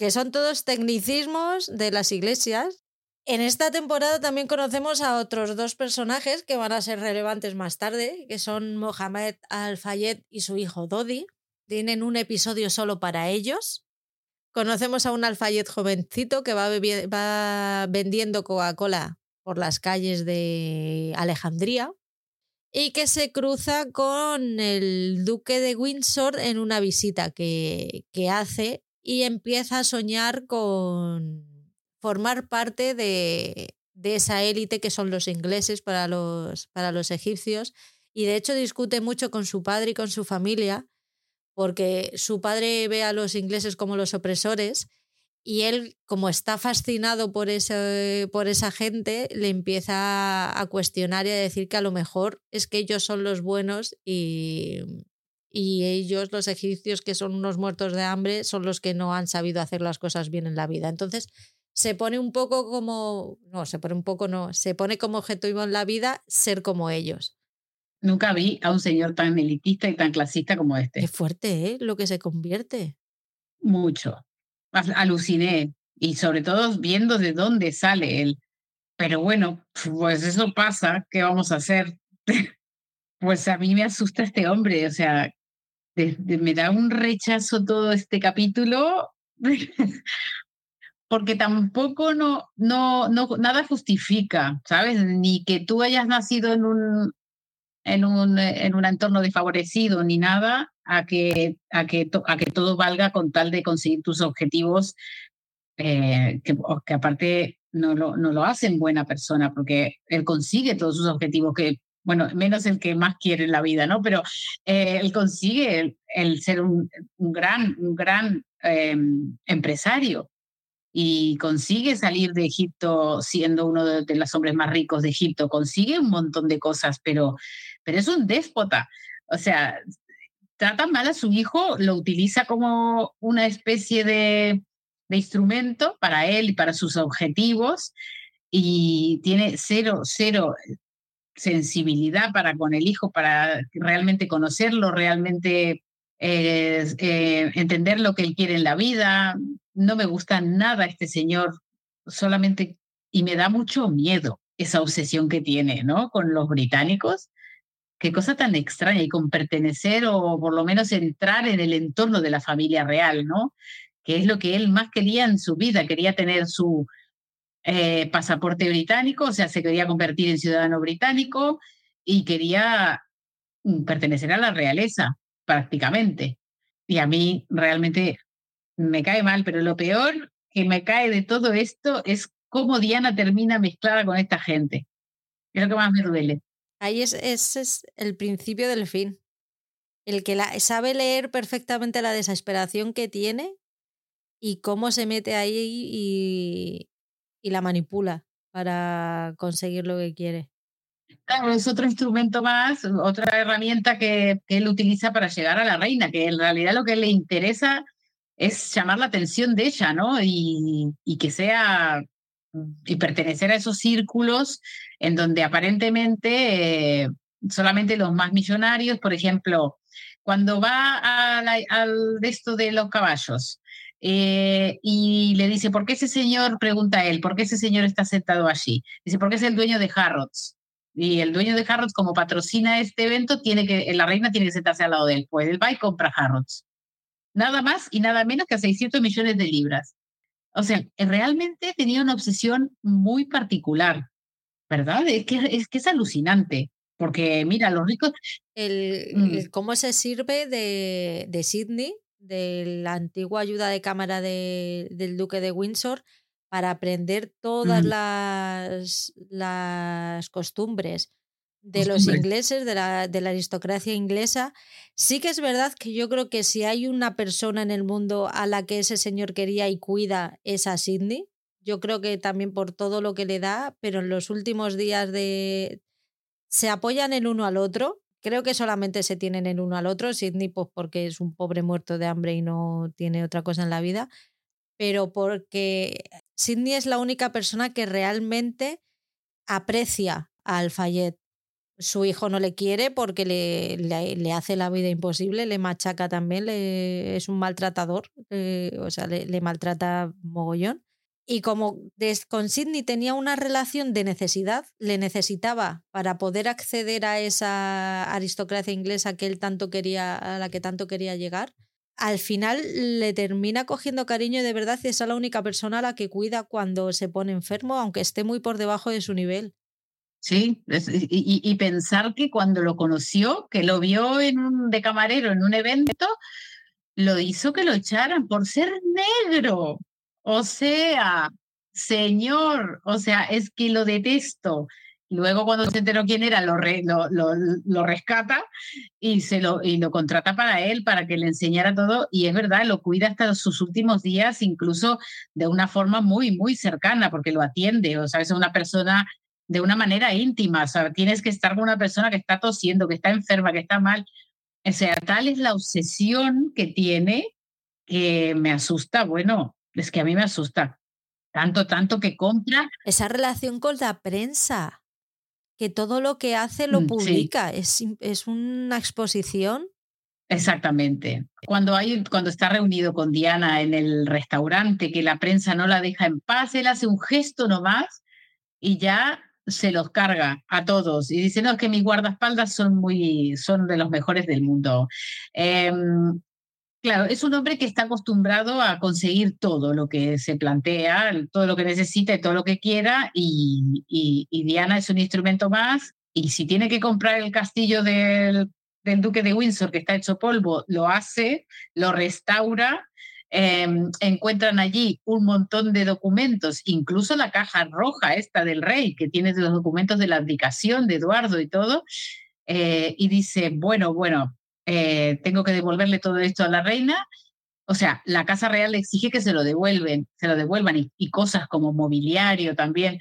Que son todos tecnicismos de las iglesias. En esta temporada también conocemos a otros dos personajes que van a ser relevantes más tarde, que son Mohamed Al-Fayed y su hijo Dodi. Tienen un episodio solo para ellos. Conocemos a un alfayet jovencito que va, vendiendo Coca-Cola por las calles de Alejandría y que se cruza con el duque de Windsor en una visita que hace y empieza a soñar con formar parte de, de esa élite que son los ingleses para los, para los egipcios y de hecho discute mucho con su padre y con su familia porque su padre ve a los ingleses como los opresores y él, como está fascinado por, ese, por esa gente, le empieza a cuestionar y a decir que a lo mejor es que ellos son los buenos y, y ellos, los egipcios, que son unos muertos de hambre, son los que no han sabido hacer las cosas bien en la vida. Entonces, se pone un poco como, no, se pone un poco, no, se pone como objetivo en la vida ser como ellos. Nunca vi a un señor tan elitista y tan clasista como este. Es fuerte, ¿eh? Lo que se convierte. Mucho. Aluciné. Y sobre todo viendo de dónde sale él. Pero bueno, pues eso pasa. ¿Qué vamos a hacer? pues a mí me asusta este hombre. O sea, me da un rechazo todo este capítulo. porque tampoco no, no, no, nada justifica, ¿sabes? Ni que tú hayas nacido en un, en un, en un entorno desfavorecido ni nada, a que, a, que a que todo valga con tal de conseguir tus objetivos, eh, que, que, aparte no lo, no lo hacen buena persona, porque él consigue todos sus objetivos, que, bueno, menos el que más quiere en la vida, ¿no? Pero eh, él consigue el, ser un, gran, un gran em, empresario y consigue salir de Egipto siendo uno de, de, los hombres más ricos de Egipto, consigue un montón de cosas, pero, pero es un déspota. O sea, trata mal a su hijo, lo utiliza como una especie de, de instrumento para él y para sus objetivos y tiene cero, cero sensibilidad para con el hijo, para realmente conocerlo, realmente eh, eh, entender lo que él quiere en la vida, no me gusta nada este señor, solamente, y me da mucho miedo esa obsesión que tiene, ¿no? Con los británicos. Qué cosa tan extraña, y con pertenecer o por lo menos entrar en el entorno de la familia real, ¿no? Que es lo que él más quería en su vida, quería tener su eh, pasaporte británico, o sea, se quería convertir en ciudadano británico y quería mm, pertenecer a la realeza, prácticamente. Y a mí realmente me cae mal, pero lo peor que me cae de todo esto es cómo Diana termina mezclada con esta gente. Es lo que más me duele. Ahí es, es el principio del fin. El que la, sabe leer perfectamente la desesperación que tiene y cómo se mete ahí y, y la manipula para conseguir lo que quiere. Claro, es otro instrumento más, otra herramienta que, que, él utiliza para llegar a la reina, que en realidad lo que le interesa es llamar la atención de ella, ¿no? Y, y que sea y pertenecer a esos círculos en donde aparentemente eh, solamente los más millonarios, por ejemplo, cuando va al esto de los caballos eh, y le dice, ¿por qué ese señor, pregunta él, ¿por qué ese señor está sentado allí? Dice, porque es el dueño de Harrods. Y el dueño de Harrods, como patrocina este evento, tiene que, la reina tiene que sentarse al lado de él. Pues él va y compra Harrods. Nada más y nada menos que a 600 millones de libras. O sea, realmente tenía una obsesión muy particular, ¿verdad? Es que es, que es alucinante. Porque mira, los ricos... El, mm. ¿Cómo se sirve de, de Sydney, de la antigua ayuda de cámara del duque de Windsor, para aprender todas las, las costumbres de los ingleses, de la, de la aristocracia inglesa. Sí que es verdad que yo creo que si hay una persona en el mundo a la que ese señor quería y cuida es a Sidney. Yo creo que también por todo lo que le da, pero en los últimos días de... se apoyan el uno al otro. Creo que solamente se tienen el uno al otro. Sidney, pues porque es un pobre muerto de hambre y no tiene otra cosa en la vida. Pero porque Sidney es la única persona que realmente aprecia a Alfayet su hijo no le quiere porque le, le, hace la vida imposible, le machaca también, le, es un maltratador, eh, o sea, le, maltrata mogollón. Y como con Sidney tenía una relación de necesidad, le necesitaba para poder acceder a esa aristocracia inglesa que él tanto quería, a la que tanto quería llegar, al final le termina cogiendo cariño y de verdad es la única persona a la que cuida cuando se pone enfermo, aunque esté muy por debajo de su nivel. Sí, y, pensar que cuando lo conoció, que lo vio en un, de camarero en un evento, lo hizo que lo echaran por ser negro. O sea, señor, o sea, es que lo detesto. Luego cuando se enteró quién era, lo, lo, lo, rescata y, se lo, y lo contrata para él, para que le enseñara todo. Y es verdad, lo cuida hasta sus últimos días, incluso de una forma muy, muy cercana, porque lo atiende. O sea, es una persona de una manera íntima. O sea, tienes que estar con una persona que está tosiendo, que está enferma, que está mal. O sea, tal es la obsesión que tiene que me asusta. Bueno, es que a mí me asusta. Tanto, tanto que compra. Esa relación con la prensa, que todo lo que hace lo mm, publica, es, es una exposición. Exactamente. Cuando, hay, cuando está reunido con Diana en el restaurante, que la prensa no la deja en paz, él hace un gesto nomás y ya se los carga a todos y dice, no, es que mis guardaespaldas son muy, son de los mejores del mundo. Em, claro, es un hombre que está acostumbrado a conseguir todo lo que se plantea, todo lo que necesita y todo lo que quiera, y, y, Diana es un instrumento más, y si tiene que comprar el castillo del, duque de Windsor, que está hecho polvo, lo hace, lo restaura Em, encuentran allí un montón de documentos, incluso la caja roja esta del rey, que tiene los documentos de la abdicación de Eduardo y todo, eh, y dice, bueno, bueno, eh, tengo que devolverle todo esto a la reina. O sea, la Casa Real le exige que se lo devuelven, se lo devuelvan y, cosas como mobiliario también.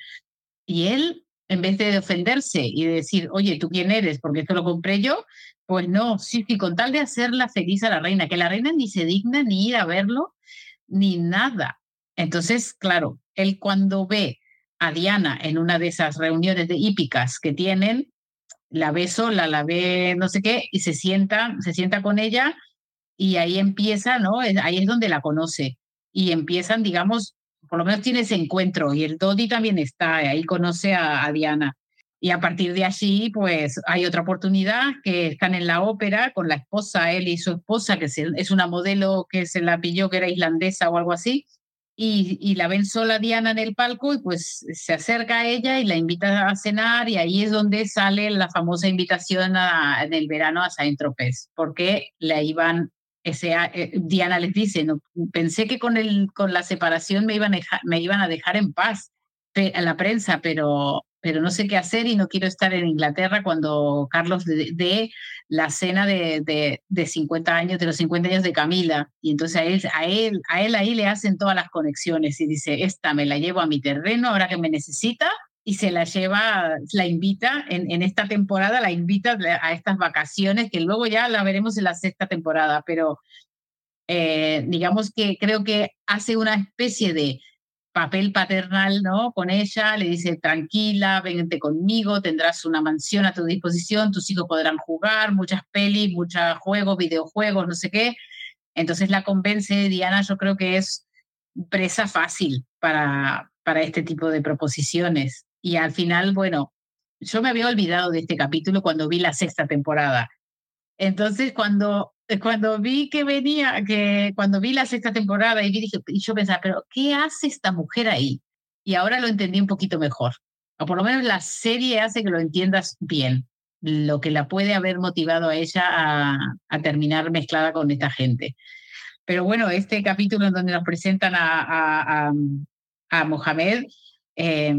Y él, en vez de ofenderse y de decir, oye, ¿tú quién eres? Porque esto lo compré yo, pues no, sí, sí, con tal de hacerla feliz a la reina, que la reina ni se digna ni ir a verlo, ni nada. Entonces, claro, él cuando ve a Diana en una de esas reuniones de hípicas que tienen, la ve sola, la ve no sé qué, y se sienta, se sienta con ella y ahí empieza, ¿no? Ahí es donde la conoce. Y empiezan, digamos, por lo menos tiene ese encuentro y el Dodi también está, ahí conoce a Diana. Y a partir de allí, pues hay otra oportunidad que están en la ópera con la esposa, él y su esposa, que es una modelo que se la pilló, que era islandesa o algo así, y, y, la ven sola Diana en el palco y pues se acerca a ella y la invita a cenar y ahí es donde sale la famosa invitación en el verano a Saint-Tropez, porque la iban, ese, eh, Diana les dice, no, pensé que con, el, con la separación me iban, a dejar, me iban a dejar en paz a la prensa, pero pero no sé qué hacer y no quiero estar en Inglaterra cuando Carlos dé la cena de, de, 50 años, de los 50 años de Camila. Y entonces a él, a, él, a él ahí le hacen todas las conexiones y dice, esta me la llevo a mi terreno ahora que me necesita y se la lleva, la invita en, en esta temporada, la invita a estas vacaciones que luego ya la veremos en la sexta temporada, pero eh, digamos que creo que hace una especie de papel paternal, ¿no? Con ella, le dice, tranquila, vente conmigo, tendrás una mansión a tu disposición, tus hijos podrán jugar, muchas pelis, muchos juegos, videojuegos, no sé qué. Entonces la convence, Diana yo creo que es presa fácil para, para este tipo de proposiciones. Y al final, bueno, yo me había olvidado de este capítulo cuando vi la sexta temporada. Entonces, cuando, cuando vi que venía, que cuando vi la sexta temporada y, vi, dije, y yo pensaba, pero ¿qué hace esta mujer ahí? Y ahora lo entendí un poquito mejor. O por lo menos la serie hace que lo entiendas bien, lo que la puede haber motivado a ella a, a terminar mezclada con esta gente. Pero bueno, este capítulo en donde nos presentan a, a, a, Mohamed, eh,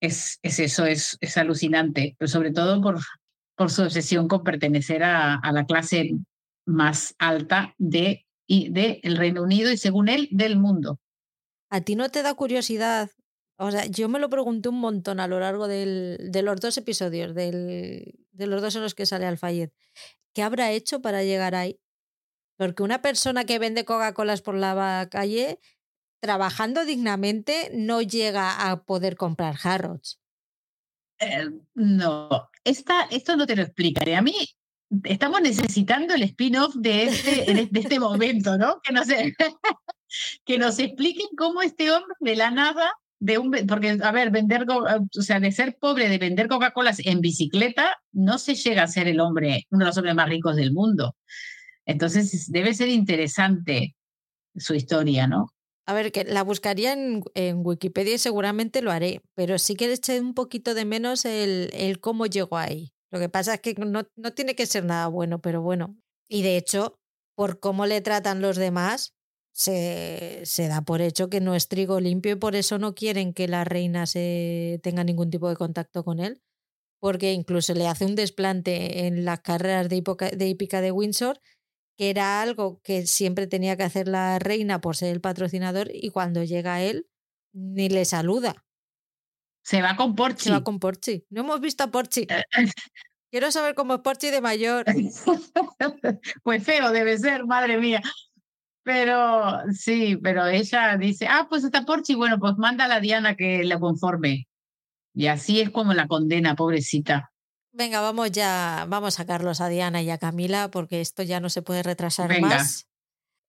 es, es, eso, es, es alucinante, pero sobre todo por, por su obsesión con pertenecer a, a la clase más alta de, de el Reino Unido y, según él, del mundo. ¿A ti no te da curiosidad? O sea, yo me lo pregunté un montón a lo largo del, de los dos episodios, del, de los dos en los que sale Al-Fayed. ¿Qué habrá hecho para llegar ahí? Porque una persona que vende Coca-Colas por la calle, trabajando dignamente, no llega a poder comprar Harrods. Eh, no, Esta, esto no te lo explicaré. A mí estamos necesitando el spin-off de este, de este momento, ¿no? Que nos, que expliquen cómo este hombre de la nada, de un, porque, a ver, vender, o sea, de ser pobre, de vender Coca-Colas en bicicleta, no se llega a ser el hombre, uno de los hombres más ricos del mundo. Entonces debe ser interesante su historia, ¿no? A ver, que la buscaría en, Wikipedia y seguramente lo haré, pero sí que eché un poquito de menos el, el cómo llegó ahí. Lo que pasa es que no, no tiene que ser nada bueno, pero bueno. Y de hecho, por cómo le tratan los demás, se, se, da por hecho que no es trigo limpio y por eso no quieren que la reina se tenga ningún tipo de contacto con él, porque incluso le hace un desplante en las carreras de, de hípica de Windsor que era algo que siempre tenía que hacer la reina por ser el patrocinador y cuando llega él ni le saluda. Se va con Porchi. Se va con Porchi. No hemos visto a Porchi. Eh. Quiero saber cómo es Porchi de mayor. pues feo debe ser, madre mía. Pero sí, pero ella dice, ah, pues está Porchi, bueno, pues manda a la Diana que la conforme. Y así es como la condena, pobrecita. Venga, vamos ya, vamos a Carlos, a Diana y a Camila, porque esto ya no se puede retrasar más.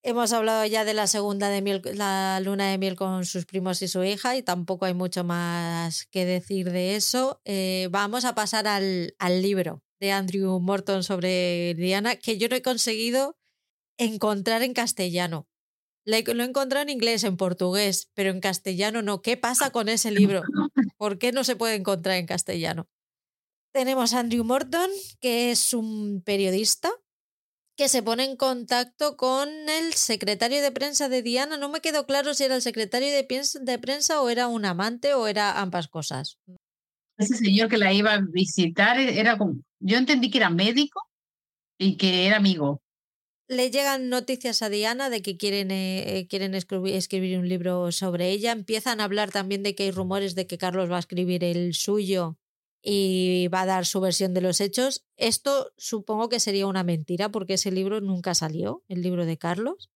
Hemos hablado ya de la segunda de la luna de miel con sus primos y su hija, y tampoco hay mucho más que decir de eso. Eh, vamos a pasar al, al libro de Andrew Morton sobre Diana, que yo no he conseguido encontrar en castellano. Lo he encontrado en inglés, en portugués, pero en castellano no. ¿Qué pasa con ese libro? ¿Por qué no se puede encontrar en castellano? Tenemos a Andrew Morton, que es un periodista que se pone en contacto con el secretario de prensa de Diana. No me quedó claro si era el secretario de, de prensa o era un amante o era ambas cosas. Ese señor que la iba a visitar era como, yo entendí que era médico y que era amigo. Le llegan noticias a Diana de que quieren, eh, quieren escribir, escribir un libro sobre ella. Empiezan a hablar también de que hay rumores de que Carlos va a escribir el suyo y va a dar su versión de los hechos. Esto supongo que sería una mentira porque ese libro nunca salió, el libro de Carlos.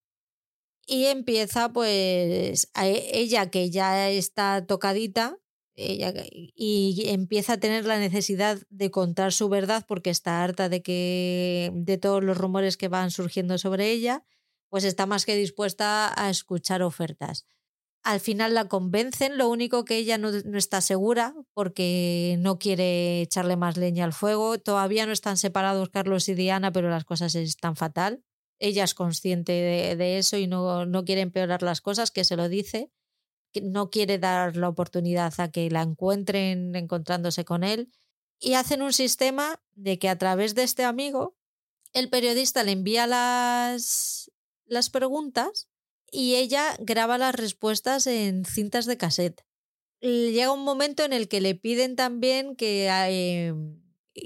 Y empieza pues e, ella que ya está tocadita ella, y empieza a tener la necesidad de contar su verdad porque está harta de que de todos los rumores que van surgiendo sobre ella, pues está más que dispuesta a escuchar ofertas. Al final la convencen, lo único que ella no, está segura porque no quiere echarle más leña al fuego. Todavía no están separados Carlos y Diana, pero las cosas están fatal. Ella es consciente de, eso y no, no quiere empeorar las cosas, que se lo dice. No quiere dar la oportunidad a que la encuentren encontrándose con él. Y hacen un sistema de que a través de este amigo, el periodista le envía las, las preguntas y ella graba las respuestas en cintas de cassette. Llega un momento en el que le piden también que, em,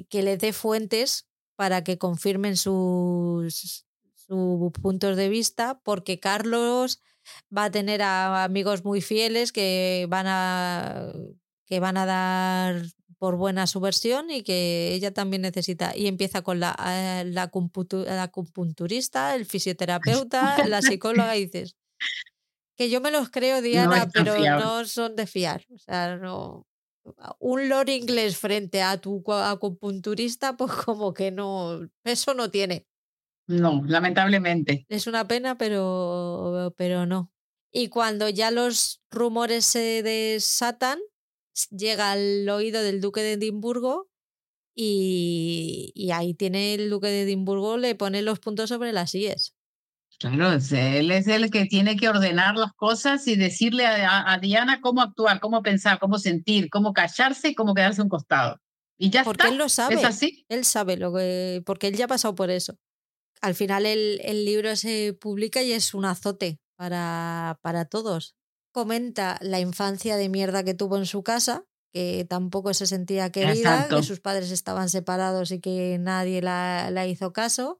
que le dé fuentes para que confirmen sus, sus puntos de vista, porque Carlos va a tener a amigos muy fieles que van a que van a dar por buena su versión y que ella también necesita. Y empieza con la, eh, la, la acupunturista, el fisioterapeuta, la psicóloga y dices, Que yo me los creo, Diana, pero no son de fiar. O sea, no. Un lord inglés frente a tu acupunturista, pues como que no. Eso no tiene. No, lamentablemente. Es una pena, pero, pero no. Y cuando ya los rumores se desatan, llega al oído del duque de Edimburgo y, y, ahí tiene el duque de Edimburgo, le pone los puntos sobre las IES. Claro, él es el que tiene que ordenar las cosas y decirle a, Diana cómo actuar, cómo pensar, cómo sentir, cómo callarse y cómo quedarse a un costado. Y ya porque él lo sabe. ¿Es así? Él sabe lo que. Porque él ya ha pasado por eso. Al final el, el libro se publica y es un azote para, para todos. Comenta la infancia de mierda que tuvo en su casa, que tampoco se sentía querida, que sus padres estaban separados y que nadie la, la, hizo caso,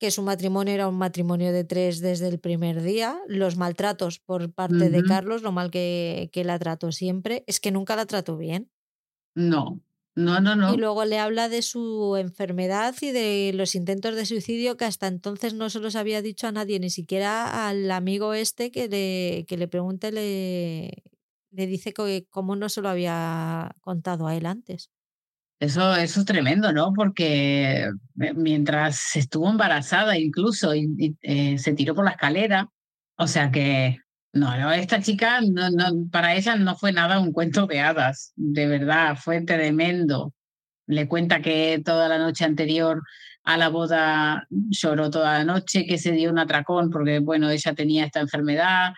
que su matrimonio era un matrimonio de tres desde el primer día, los maltratos por parte de Carlos, lo mal que, que la trató siempre, es que nunca la trató bien. No, no, no, no. Y luego le habla de su enfermedad y de los intentos de suicidio que hasta entonces no se los había dicho a nadie, ni siquiera al amigo este que le, que le pregunte, le, le dice que cómo no se lo había contado a él antes. Eso, eso es tremendo, ¿no? Porque eh, mientras estuvo embarazada incluso y, eh, se tiró por la escalera, o sea que no, esta chica, no, no, para ella no fue nada un cuento de hadas, de verdad, fue tremendo. Le cuenta que toda la noche anterior a la boda lloró toda la noche, que se dio un atracón porque, bueno, ella tenía esta enfermedad,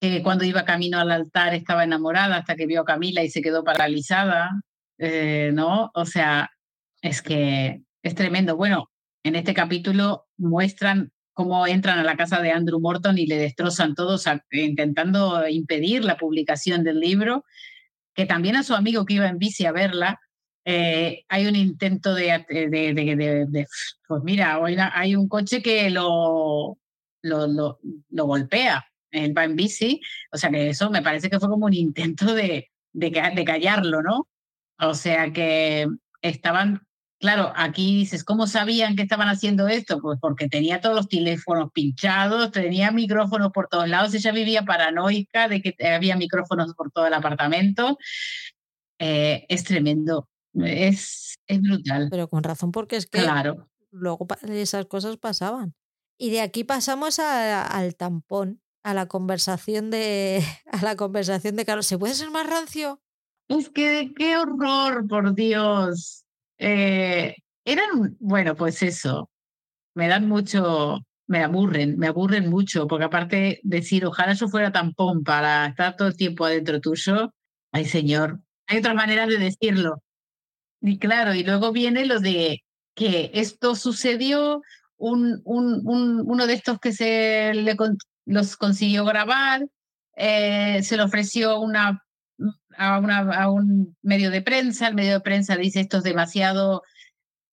que cuando iba camino al altar estaba enamorada hasta que vio a Camila y se quedó paralizada, eh, ¿no? O sea, es que es tremendo. Bueno, en este capítulo muestran cómo entran a la casa de Andrew Morton y le destrozan todos intentando impedir la publicación del libro, que también a su amigo que iba en bici a verla, eh, hay un intento de, de, pues mira, hay un coche que lo, lo, lo, lo, golpea, él va en bici, o sea que eso me parece que fue como un intento de, de callarlo, ¿no? O sea que estaban Claro, aquí dices, ¿cómo sabían que estaban haciendo esto? Pues porque tenía todos los teléfonos pinchados, tenía micrófonos por todos lados, ella vivía paranoica de que había micrófonos por todo el apartamento. Eh, es tremendo, es, es brutal. Pero con razón, porque es que claro. luego esas cosas pasaban. Y de aquí pasamos al tampón, a la conversación de a la conversación de Carlos. ¿Se puede ser más rancio? Es que qué horror, por Dios. Eh, eran, bueno, pues eso, me dan mucho, me aburren, me aburren mucho, porque aparte decir, ojalá yo fuera tampón para estar todo el tiempo adentro tuyo, ay señor, hay otras maneras de decirlo. Y claro, y luego viene lo de que esto sucedió, un, un, un uno de estos que se le los consiguió grabar, eh, se le ofreció una a, una, a un medio de prensa, el medio de prensa dice esto es demasiado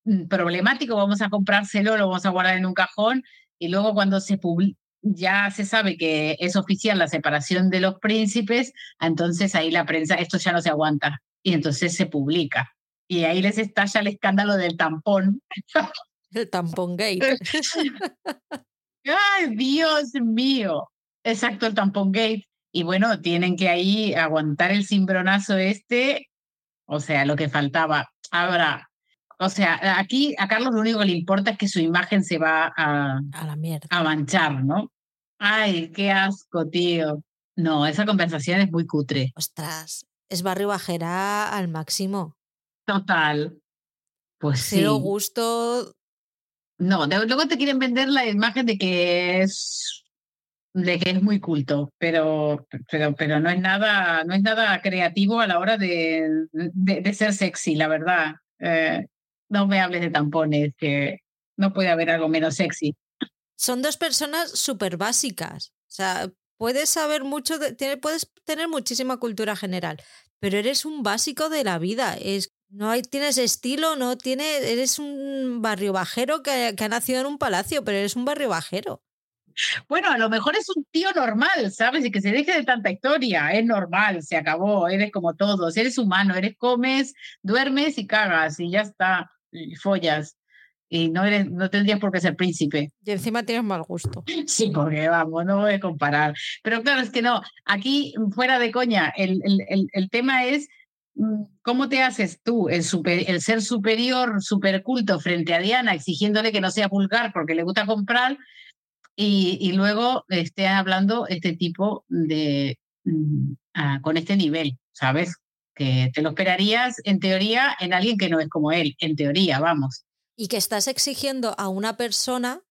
mm, problemático, vamos a comprárselo, lo vamos a guardar en un cajón y luego cuando se ya se sabe que es oficial la separación de los príncipes, entonces ahí la prensa, esto ya no se aguanta y entonces se publica. Y ahí les estalla el escándalo del tampón. El tampón gate. Ay, Dios mío. Exacto, el tampón gate. Y bueno, tienen que ahí aguantar el cimbronazo este, o sea, lo que faltaba. Ahora, o sea, aquí a Carlos lo único que le importa es que su imagen se va a, a, la mierda. a manchar, ¿no? Ay, qué asco, tío. No, esa conversación es muy cutre. Ostras, es barrio bajera al máximo. Total. Pues Cero gusto. No, luego te quieren vender la imagen de que es de que es muy culto, pero, pero, pero no, es nada, no es nada creativo a la hora de, de, ser sexy, la verdad. Eh, no me hables de tampones, que no puede haber algo menos sexy. Son dos personas súper básicas. O sea, puedes saber mucho, de, puedes tener muchísima cultura general, pero eres un básico de la vida. Es, no hay, tienes estilo, no tiene, eres un barrio bajero que ha nacido en un palacio, pero eres un barrio bajero. Bueno, a lo mejor es un tío normal, ¿sabes? Y que se deje de tanta historia. Es normal, se acabó, eres como todos, eres humano, eres comes, duermes y cagas y ya está, y follas. y no, eres, no tendrías por qué ser príncipe. Y encima tienes mal gusto. Sí, porque vamos, no voy a comparar. Pero claro, es que no, aquí fuera de coña, el, el, el, tema es mm, cómo te haces tú, el, super, el ser superior, superculto frente a Diana, exigiéndole que no sea vulgar porque le gusta comprar, y, luego esté hablando este tipo de, mm, ah, con este nivel, ¿sabes? Que te lo esperarías en teoría en alguien que no es como él, en teoría, vamos. Y que estás exigiendo a una persona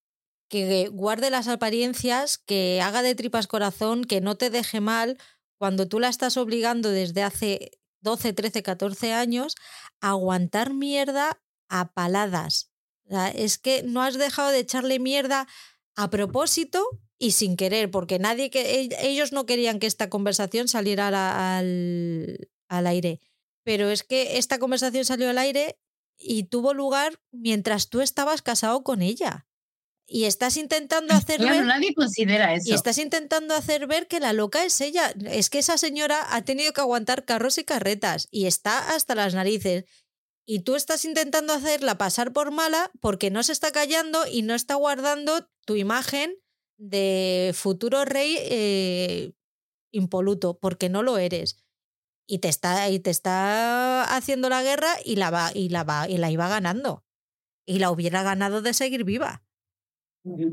que guarde las apariencias, que haga de tripas corazón, que no te deje mal, cuando tú la estás obligando desde hace 12, 13, 14 años a aguantar mierda a paladas. es que no has dejado de echarle mierda a propósito y sin querer, porque nadie que ellos no querían que esta conversación saliera al, al aire. Pero es que esta conversación salió al aire y tuvo lugar mientras tú estabas casado con ella. Y estás intentando hacer ver. nadie considera eso. Y estás intentando hacer ver que la loca es ella. Es que esa señora ha tenido que aguantar carros y carretas y está hasta las narices. Y tú estás intentando hacerla pasar por mala porque no se está callando y no está guardando tu imagen de futuro rey eh, impoluto, porque no lo eres. Y te está, y te está haciendo la guerra y la, va, y, la va, y la iba ganando. Y la hubiera ganado de seguir viva.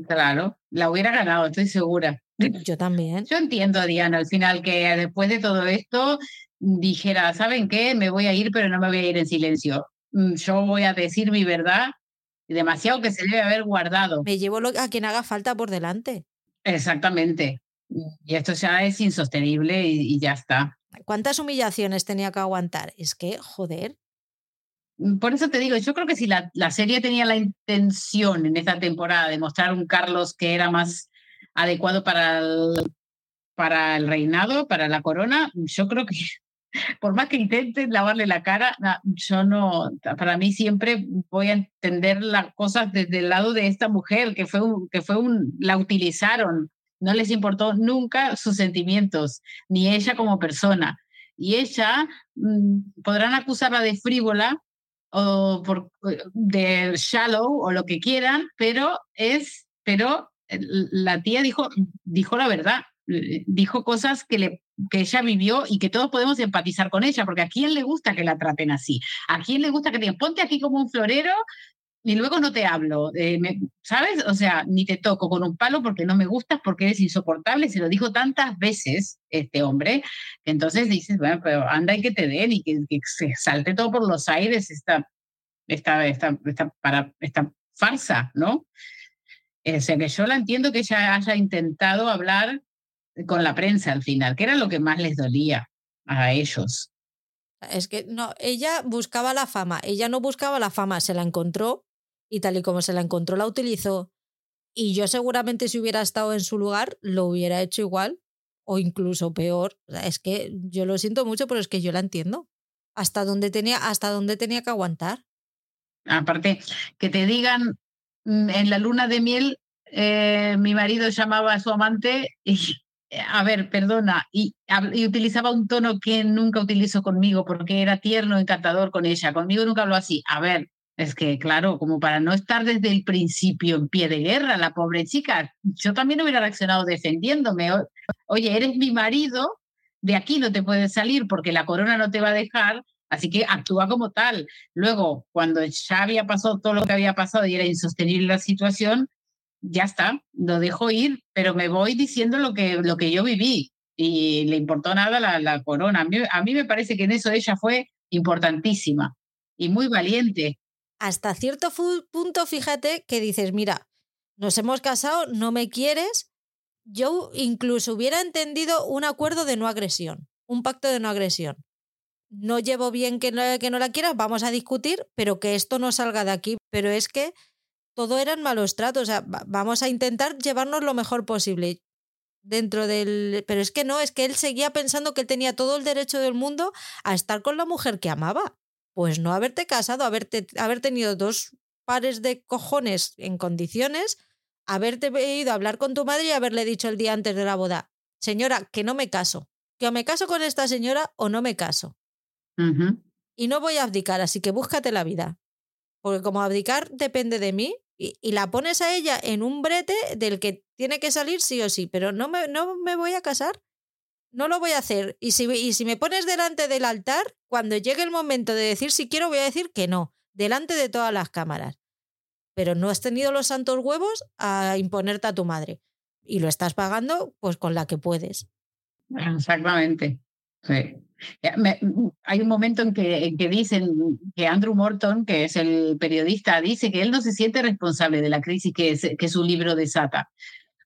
Claro, la hubiera ganado, estoy segura. Yo también. Yo entiendo, Diana, al final que después de todo esto dijera, ¿saben qué? Me voy a ir, pero no me voy a ir en silencio. Mm, yo voy a decir mi verdad, demasiado que se debe haber guardado. Me llevo a quien haga falta por delante. Exactamente. Y esto ya es insostenible y, ya está. ¿Cuántas humillaciones tenía que aguantar? Es que, joder. Mm, por eso te digo, yo creo que si la, la serie tenía la intención en esta temporada de mostrar un Carlos que era más adecuado para para el reinado, para la corona, yo creo que por más que intenten lavarle la cara, yo no, para mí siempre voy a entender las cosas desde el lado de esta mujer, que fue un, que fue un, la utilizaron, no les importó nunca sus sentimientos, ni ella como persona. Y ella, mm, podrán acusarla de frívola o por, de shallow o lo que quieran, pero es, pero la tía dijo, dijo la verdad, dijo cosas que le que ella vivió y que todos podemos empatizar con ella, porque a quién le gusta que la traten así, a quién le gusta que te ponte aquí como un florero y luego no te hablo, eh, ¿sabes? O sea, ni te toco con un palo porque no me gustas, porque eres insoportable, se lo dijo tantas veces este hombre, que entonces dices, bueno, pero anda y que te den y que, se salte todo por los aires esta, esta, esta, esta, para, esta farsa, ¿no? O sea, que yo la entiendo que ella haya intentado hablar con la prensa al final, que era lo que más les dolía a ellos. Es que no, ella buscaba la fama, ella no buscaba la fama, se la encontró y tal y como se la encontró la utilizó. Y yo seguramente si hubiera estado en su lugar lo hubiera hecho igual o incluso peor. es que yo lo siento mucho, pero es que yo la entiendo. Hasta dónde tenía, hasta dónde tenía que aguantar. Aparte, que te digan mm, en la luna de miel, eh, mi marido llamaba a su amante y a ver, perdona, y, utilizaba un tono que nunca utilizo conmigo porque era tierno, encantador con ella. Conmigo nunca habló así. A ver, es que, claro, como para no estar desde el principio en pie de guerra, la pobre chica, yo también hubiera reaccionado defendiéndome. Oye, eres mi marido, de aquí no te puedes salir porque la corona no te va a dejar, así que actúa como tal. Luego, cuando ya había pasado todo lo que había pasado y era insostenible la situación, ya está, lo dejo ir, pero me voy diciendo lo que, lo que yo viví y le importó nada la, corona. A mí, me parece que en eso ella fue importantísima y muy valiente. Hasta cierto punto, fíjate que dices, mira, nos hemos casado, no me quieres, yo incluso hubiera entendido un acuerdo de no agresión, un pacto de no agresión. No llevo bien que no, que no la quieras, vamos a discutir, pero que esto no salga de aquí. Pero es que todo eran malos tratos. O sea, vamos a intentar llevarnos lo mejor posible dentro del... Pero es que no, es que él seguía pensando que él tenía todo el derecho del mundo a estar con la mujer que amaba. Pues no haberte casado, haberte, haber tenido dos pares de cojones en condiciones, haberte ido a hablar con tu madre y haberle dicho el día antes de la boda, señora, que no me caso, que o me caso con esta señora o no me caso. Y no voy a abdicar, así que búscate la vida. Porque como abdicar depende de mí, y, y, la pones a ella en un brete del que tiene que salir sí o sí, pero no me, no me voy a casar. No lo voy a hacer. Y si, y si me pones delante del altar, cuando llegue el momento de decir si quiero, voy a decir que no, delante de todas las cámaras. Pero no has tenido los santos huevos a imponerte a tu madre. Y lo estás pagando pues con la que puedes. Exactamente. Sí. Hay un momento en que, en que dicen que Andrew Morton, que es el periodista, dice que él no se siente responsable de la crisis que, que su libro desata,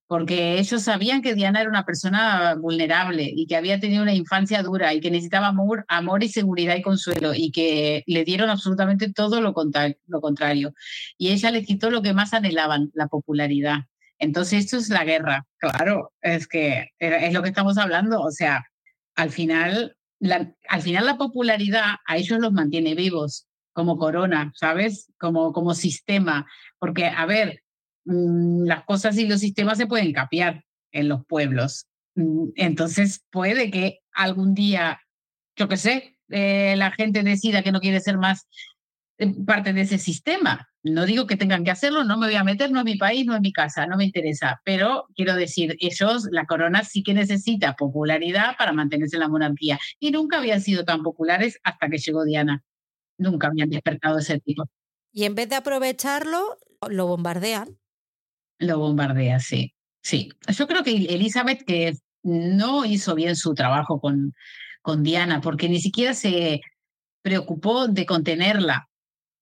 porque ellos sabían que Diana era una persona vulnerable y que había tenido una infancia dura y que necesitaba amor, amor y seguridad y consuelo y que le dieron absolutamente todo lo, lo contrario. Y ella le quitó lo que más anhelaban, la popularidad. Entonces esto es la guerra, claro, es que es lo que estamos hablando, o sea, al final, al final la popularidad a ellos los mantiene vivos como corona, ¿sabes? Como, como sistema, porque, a ver, mm, las cosas y los sistemas se pueden capiar en los pueblos. Mm, entonces puede que algún día, yo qué sé, eh, la gente decida que no quiere ser más eh, parte de ese sistema. No digo que tengan que hacerlo, no me voy a meter, no es mi país, no es mi casa, no me interesa. Pero quiero decir, ellos, la corona sí que necesita popularidad para mantenerse en la monarquía. Y nunca habían sido tan populares hasta que llegó Diana. Nunca habían despertado ese tipo. Y en vez de aprovecharlo, lo bombardean. Lo bombardea, sí. Sí. Yo creo que Elizabeth que no hizo bien su trabajo con, con Diana, porque ni siquiera se preocupó de contenerla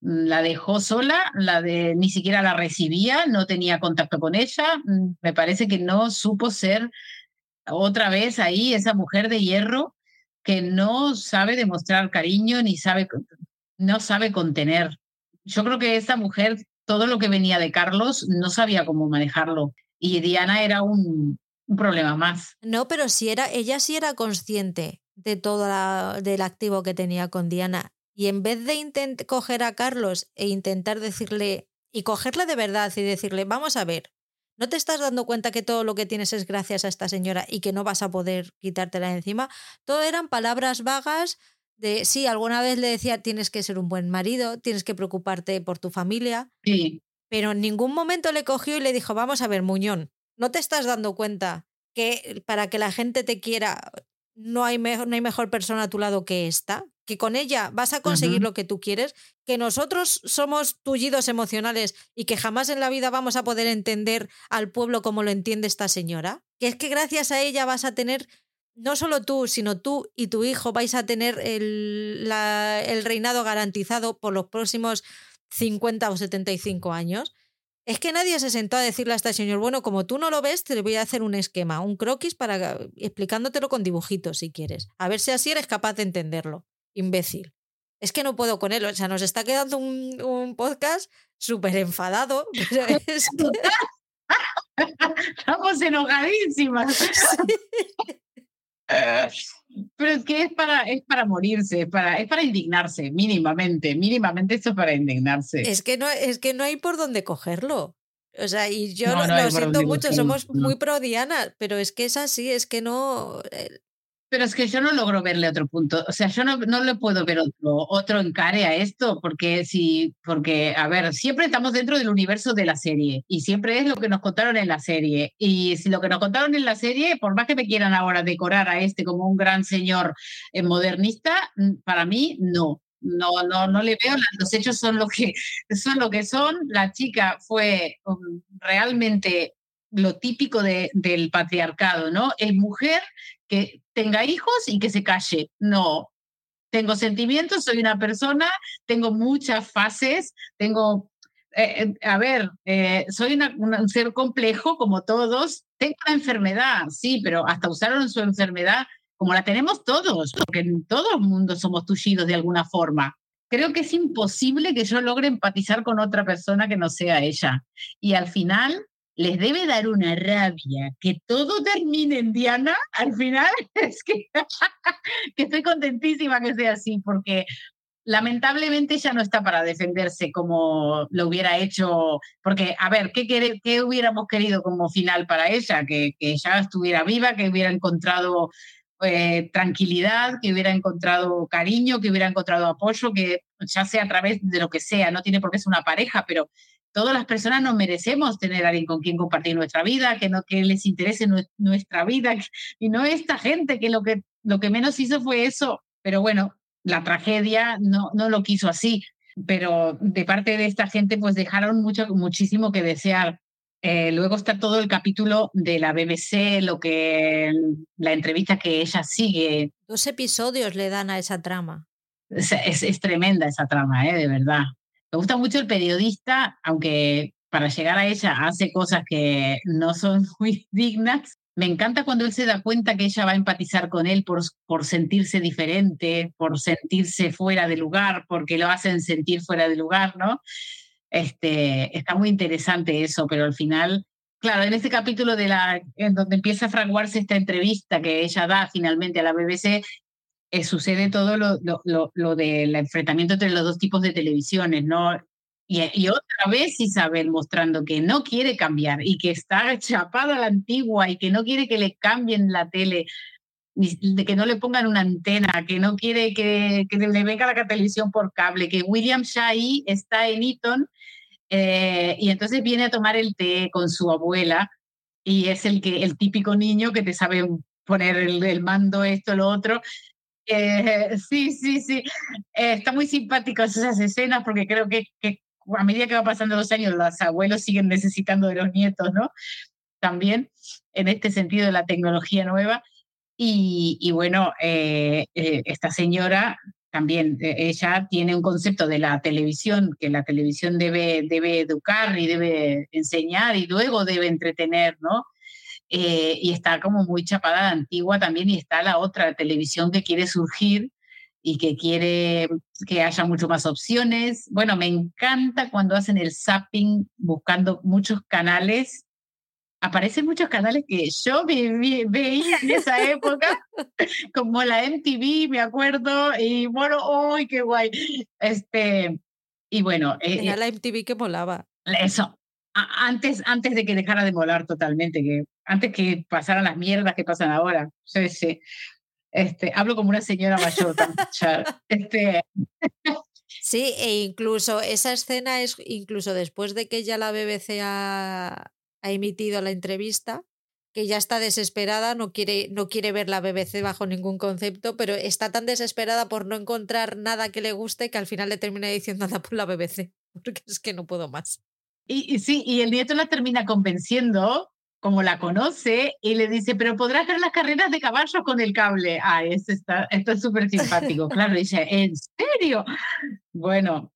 la dejó sola, la de ni siquiera la recibía, no tenía contacto con ella, mm, me parece que no supo ser otra vez ahí esa mujer de hierro que no sabe demostrar cariño ni sabe no sabe contener. Yo creo que esa mujer todo lo que venía de Carlos no sabía cómo manejarlo y Diana era un, un problema más. No, pero si era ella sí era consciente de todo la, del activo que tenía con Diana y en vez de coger a Carlos e intentar decirle, y cogerle de verdad y decirle, vamos a ver, ¿no te estás dando cuenta que todo lo que tienes es gracias a esta señora y que no vas a poder quitártela de encima? Todo eran palabras vagas de, sí, alguna vez le decía, tienes que ser un buen marido, tienes que preocuparte por tu familia. Sí. Pero en ningún momento le cogió y le dijo, vamos a ver, Muñón, ¿no te estás dando cuenta que para que la gente te quiera no hay, no hay mejor persona a tu lado que esta? Que con ella vas a conseguir lo que tú quieres, que nosotros somos tullidos emocionales y que jamás en la vida vamos a poder entender al pueblo como lo entiende esta señora, que es que gracias a ella vas a tener, no solo tú, sino tú y tu hijo vais a tener el, el reinado garantizado por los próximos 50 o 75 años. Es que nadie se sentó a decirle a este señor, bueno, como tú no lo ves, te voy a hacer un esquema, un croquis para explicándotelo con dibujitos si quieres. A ver si así eres capaz de entenderlo imbécil. Es que no puedo con él. O sea, nos está quedando un, un podcast súper enfadado. Estamos enojadísimas. Pero es que es para, es para morirse, es para, es para indignarse, mínimamente, mínimamente esto es para indignarse. Es que no, es que no hay por dónde cogerlo. O sea, y yo lo siento mucho, somos muy pro Diana, pero es que es así, es que no. Pero es que yo no logro verle otro punto, o sea, yo no, no le puedo ver otro, otro encare a esto, porque si, porque, a ver, siempre estamos dentro del universo de la serie y siempre es lo que nos contaron en la serie. Y si lo que nos contaron en la serie, por más que me quieran ahora decorar a este como un gran señor eh, modernista, mm, para mí no. No, no, no le veo, los hechos son lo que son. Lo que son. La chica fue um, realmente lo típico de, del patriarcado, ¿no? Es mujer que tenga hijos y que se calle. No, tengo sentimientos, soy una persona, tengo muchas fases, tengo, eh, eh, a ver, eh, soy un ser complejo como todos, tengo una enfermedad, sí, pero hasta usaron su enfermedad como la tenemos todos, porque en todo el mundo somos tullidos de alguna forma. Creo que es imposible que yo logre empatizar con otra persona que no sea ella. Y al final, les debe dar una rabia que todo termine en Diana, al final es que, que estoy contentísima que sea así, porque lamentablemente ella no está para defenderse como lo hubiera hecho, porque, a ver, ¿qué, qué hubiéramos querido como final para ella? Que, que ella estuviera viva, que hubiera encontrado eh, tranquilidad, que hubiera encontrado cariño, que hubiera encontrado apoyo, que ya sea a través de lo que sea, no tiene por qué ser una pareja, pero todas las personas nos merecemos tener a alguien con quien compartir nuestra vida, que, no, que les interese nuestra vida, y no esta gente que lo, que lo que menos hizo fue eso. Pero bueno, la tragedia no, no lo quiso así, pero de parte de esta gente pues dejaron mucho, muchísimo que desear. Eh, luego está todo el capítulo de la BBC, lo que la entrevista que ella sigue. Dos episodios le dan a esa trama. Es, es, tremenda esa trama, ¿eh? de verdad. Me gusta mucho el periodista, aunque para llegar a ella hace cosas que no son muy dignas. Me encanta cuando él se da cuenta que ella va a empatizar con él por, por sentirse diferente, por sentirse fuera de lugar, porque lo hacen sentir fuera de lugar, ¿no? Este, está muy interesante eso, pero al final, claro, en este capítulo de la, en donde empieza a fraguarse esta entrevista que ella da finalmente a la BBC, eh, sucede todo lo, lo, lo, del enfrentamiento entre los dos tipos de televisiones, ¿no? Y, otra vez Isabel mostrando que no quiere cambiar y que está chapada a la antigua y que no quiere que le cambien la tele, de que no le pongan una antena, que no quiere que, que le venga la televisión por cable, que William Shai está en Eton eh, y entonces viene a tomar el té con su abuela y es el, que, el típico niño que te sabe poner el, el mando, esto, lo otro, eh, sí, sí, sí. Eh, está muy simpático esas escenas porque creo que, a medida que va pasando los años, los abuelos siguen necesitando de los nietos, ¿no? También en este sentido de la tecnología nueva. Y, bueno, eh, esta señora también, ella tiene un concepto de la televisión, que la televisión debe, debe educar y debe enseñar y luego debe entretener, ¿no? Eh, y está como muy chapada de antigua también y está la otra televisión que quiere surgir y que quiere que haya mucho más opciones. Bueno, me encanta cuando hacen el zapping buscando muchos canales. Aparecen muchos canales que yo veía en esa época, como la MTV, me acuerdo, y bueno, ¡ay, qué guay! Este, y bueno. Era eh, la MTV que molaba. Eso, antes, antes de que dejara de molar totalmente, que antes que pasaran las mierdas que pasan ahora. Sí, sí. Este, hablo como una señora mayor. este. Sí, e incluso esa escena es incluso después de que ya la BBC ha, ha, emitido la entrevista, que ya está desesperada, no quiere, no quiere ver la BBC bajo ningún concepto, pero está tan desesperada por no encontrar nada que le guste que al final le termina diciendo nada por la BBC, porque es que no puedo más. Y, sí, y el nieto la termina convenciendo, como la conoce, y le dice, pero podrás ver las carreras de caballos con el cable. Ah, esto, está, esto es súper simpático. claro, dice, ¿en serio? Bueno,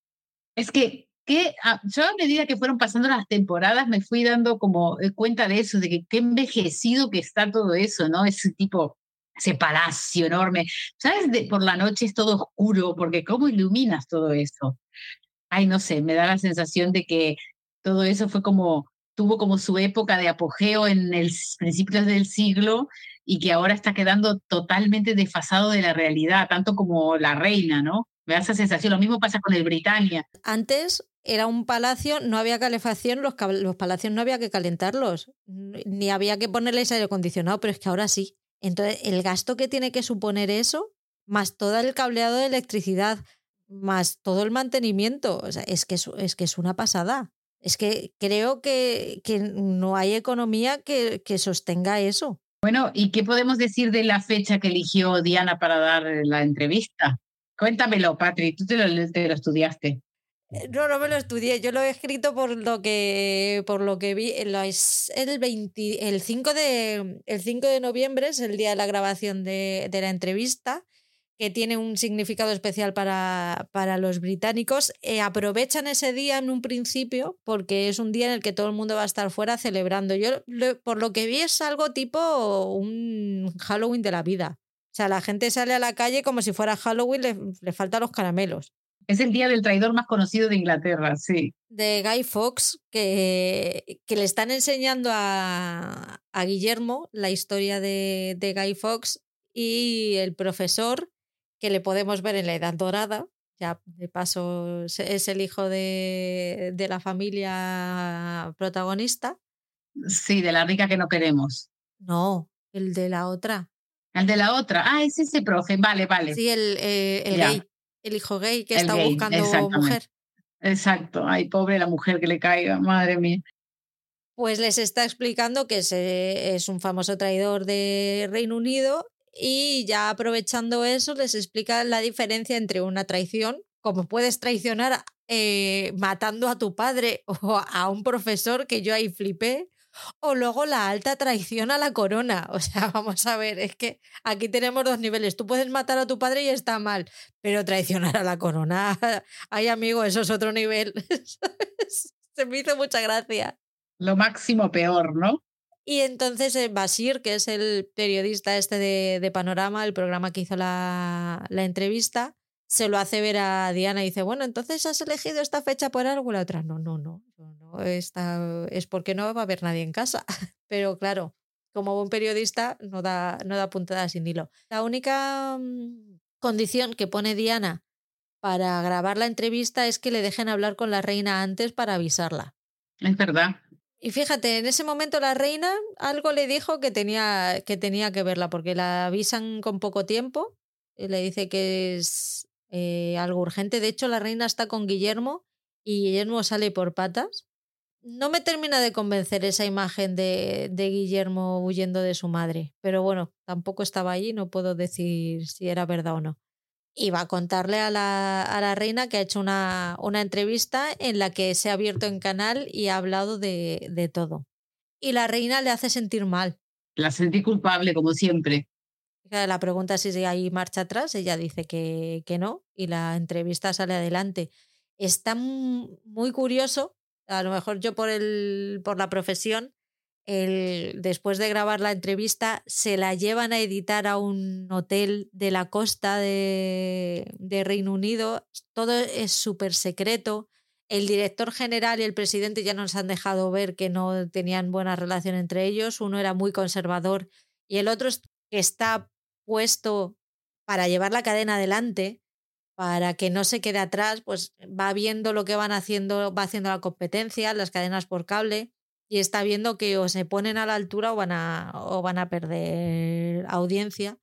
es que, que ah, yo a medida que fueron pasando las temporadas me fui dando como eh, cuenta de eso, de que qué envejecido que está todo eso, ¿no? Ese tipo, ese palacio enorme. ¿Sabes? De, por la noche es todo oscuro, porque ¿cómo iluminas todo eso? Ay, no sé, me da la sensación de que todo eso fue como, tuvo como su época de apogeo en el principios del siglo y que ahora está quedando totalmente desfasado de la realidad, tanto como la reina, ¿no? Me da esa sensación. Lo mismo pasa con el Britannia. Antes era un palacio, no había calefacción, los, palacios no había que calentarlos, ni había que ponerles aire acondicionado, pero es que ahora sí. Entonces, el gasto que tiene que suponer eso, más todo el cableado de electricidad, más todo el mantenimiento, o sea, es, que es que es una pasada. Es que creo que, que no hay economía que, que sostenga eso. Bueno, ¿y qué podemos decir de la fecha que eligió Diana para dar la entrevista? Cuéntamelo, Patri, tú te lo, te lo, estudiaste. Eh, no, no me lo estudié, yo lo he escrito por lo que, por lo que vi. Es el, 20, el, 5 de, el 5 de noviembre, es el día de la grabación de, de la entrevista que tiene un significado especial para, para los británicos, eh, aprovechan ese día en un principio porque es un día en el que todo el mundo va a estar fuera celebrando. Yo, por lo que vi, es algo tipo un Halloween de la vida. O sea, la gente sale a la calle como si fuera Halloween, le, le faltan los caramelos. Es el día del traidor más conocido de Inglaterra, sí. De Guy Fawkes, que, que le están enseñando a, a Guillermo la historia de, de Guy Fawkes y el profesor que le podemos ver en la Edad Dorada. Ya de paso es el hijo de, de la familia protagonista. Sí, de la rica que no queremos. No, el de la otra. Al de la otra. Ah, es ese profe. Vale, vale. Sí, el, eh, el gay, el hijo gay que está buscando mujer. Exacto. Ay, pobre la mujer que le caiga, madre mía. Pues les está explicando que es un famoso traidor de Reino Unido y ya aprovechando eso les explica la diferencia entre una traición, como puedes traicionar eh, matando a tu padre o a un profesor que yo ahí flipé, o luego la alta traición a la corona. O sea, vamos a ver, es que aquí tenemos dos niveles. Tú puedes matar a tu padre y está mal, pero traicionar a la corona, ay amigo, eso es otro nivel. Se me hizo mucha gracia. Lo máximo peor, ¿no? Y entonces eh, Basir, que es el periodista este de, Panorama, el programa que hizo la, la, entrevista, se lo hace ver a Diana y dice, bueno, entonces has elegido esta fecha por algo. La otra, no, no, no, no, esta, es porque no va a haber nadie en casa. Pero claro, como buen periodista, no da, no da puntada sin hilo. La única mm, condición que pone Diana para grabar la entrevista es que le dejen hablar con la reina antes para avisarla. Es verdad. Y fíjate, en ese momento la reina algo le dijo que tenía que, tenía que verla, porque la avisan con poco tiempo, y le dice que es eh, algo urgente. De hecho, la reina está con Guillermo y Guillermo sale por patas. No me termina de convencer esa imagen de, de Guillermo huyendo de su madre, pero bueno, tampoco estaba allí, no puedo decir si era verdad o no y va a contarle a la, a la reina que ha hecho una, una, entrevista en la que se ha abierto en canal y ha hablado de, de, todo. Y la reina le hace sentir mal. La sentí culpable, como siempre. La pregunta es si hay marcha atrás, ella dice que, que no y la entrevista sale adelante. Está muy curioso, a lo mejor yo por, el, por la profesión, después de grabar la entrevista, se la llevan a editar a un hotel de la costa de, Reino Unido. Todo es súper secreto. El director general y el presidente ya nos han dejado ver que no tenían buena relación entre ellos. Uno era muy conservador y el otro está puesto para llevar la cadena adelante, para que no se quede atrás, pues va viendo lo que van haciendo, va haciendo la competencia, las cadenas por cable y está viendo que o se ponen a la altura o van a, o van a perder audiencia.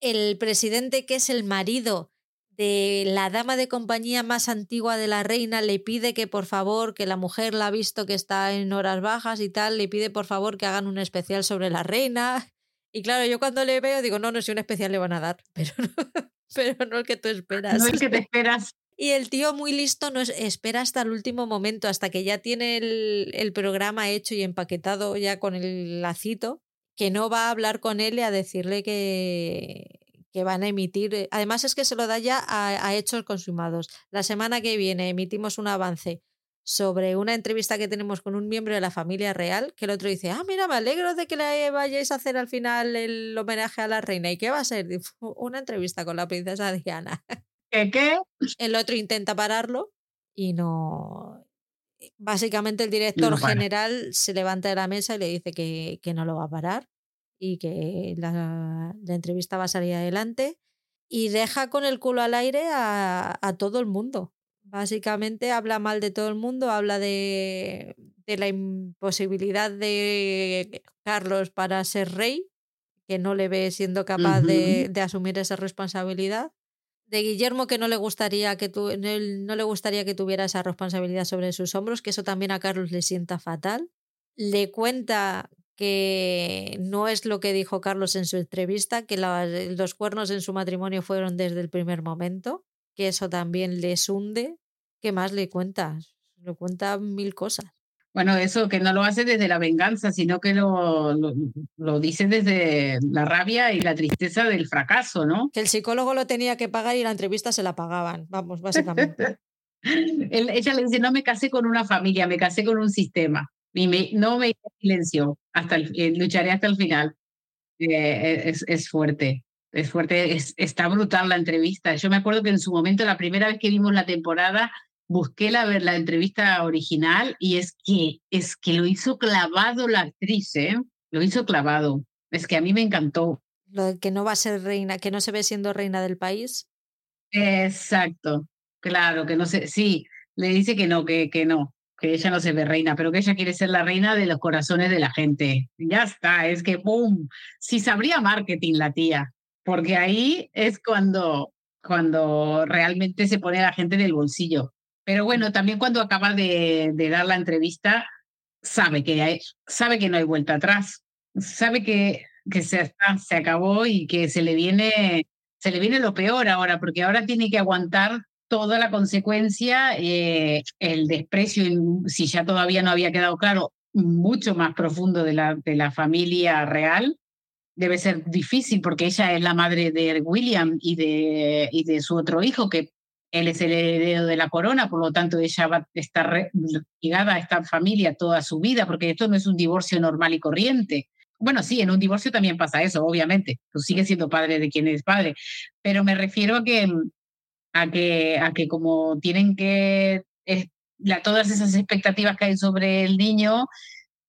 El presidente, que es el marido de la dama de compañía más antigua de la reina, le pide que por favor, que la mujer la ha visto que está en horas bajas y tal, le pide por favor que hagan un especial sobre la reina. Y claro, yo cuando le veo digo, no, no, si un especial le van a dar, pero no, pero no el que tú esperas. No el que te esperas. Y el tío muy listo no espera hasta el último momento, hasta que ya tiene el, el, programa hecho y empaquetado ya con el lacito, que no va a hablar con él y a decirle que, que van a emitir. Eh, además es que se lo da ya a, a hechos consumados. La semana que viene emitimos un avance sobre una entrevista que tenemos con un miembro de la familia real, que el otro dice, ah, mira, me alegro de que le vayáis a hacer al final el homenaje a la reina. ¿Y qué va a ser? Una entrevista con la princesa Diana. ¿Qué qué? El otro intenta pararlo y no. Básicamente el director general se levanta de la mesa y le dice que, que no lo va a parar y que la, la, entrevista va a salir adelante y deja con el culo al aire a, a, todo el mundo. Básicamente habla mal de todo el mundo, habla de, de la imposibilidad de Carlos para ser rey, que no le ve siendo capaz uh -huh. de, de asumir esa responsabilidad de Guillermo que no le gustaría que tu, no, le gustaría que tuviera esa responsabilidad sobre sus hombros, que eso también a Carlos le sienta fatal. Le cuenta que no es lo que dijo Carlos en su entrevista, que la, los cuernos en su matrimonio fueron desde el primer momento, que eso también les hunde. ¿Qué más le cuenta? Le cuenta mil cosas. Bueno, eso que no lo hace desde la venganza, sino que lo, lo, lo, dice desde la rabia y la tristeza del fracaso, ¿no? Que el psicólogo lo tenía que pagar y la entrevista se la pagaban, vamos, básicamente. Él, ella le dice, no me casé con una familia, me casé con un sistema. Y me, no me silencio, hasta el, eh, lucharé hasta el final. Eh, es, es fuerte, es fuerte, es, está brutal la entrevista. Yo me acuerdo que en su momento, la primera vez que vimos la temporada, busqué la, la entrevista original y es que, es que lo hizo clavado la actriz, ¿eh? Lo hizo clavado. Es que a mí me encantó. Lo de que no va a ser reina, que no se ve siendo reina del país. Exacto, claro, que no sé, sí, le dice que no, que, que no, que ella no se ve reina, pero que ella quiere ser la reina de los corazones de la gente. Ya está, es que ¡pum! Si sabría marketing la tía, porque ahí es cuando, cuando realmente se pone a la gente en el bolsillo. Pero bueno, también cuando acaba de, dar la entrevista, sabe que, sabe que no hay vuelta atrás, sabe que, se acabó y que se le, viene, se le viene lo peor ahora, porque ahora tiene que aguantar toda la consecuencia, eh, el desprecio, si ya todavía no había quedado claro, mucho más profundo de la, de la familia real. Debe ser difícil porque ella es la madre de William y de, y de su otro hijo, que él es el heredero de la corona, por lo tanto ella va a estar ligada a esta familia toda su vida, porque esto no es un divorcio normal y corriente. Bueno, sí, en un divorcio también pasa eso, obviamente. Tú sigues siendo padre de quien es padre, pero me refiero a que, a que, a que como tienen que, todas esas expectativas que hay sobre el niño,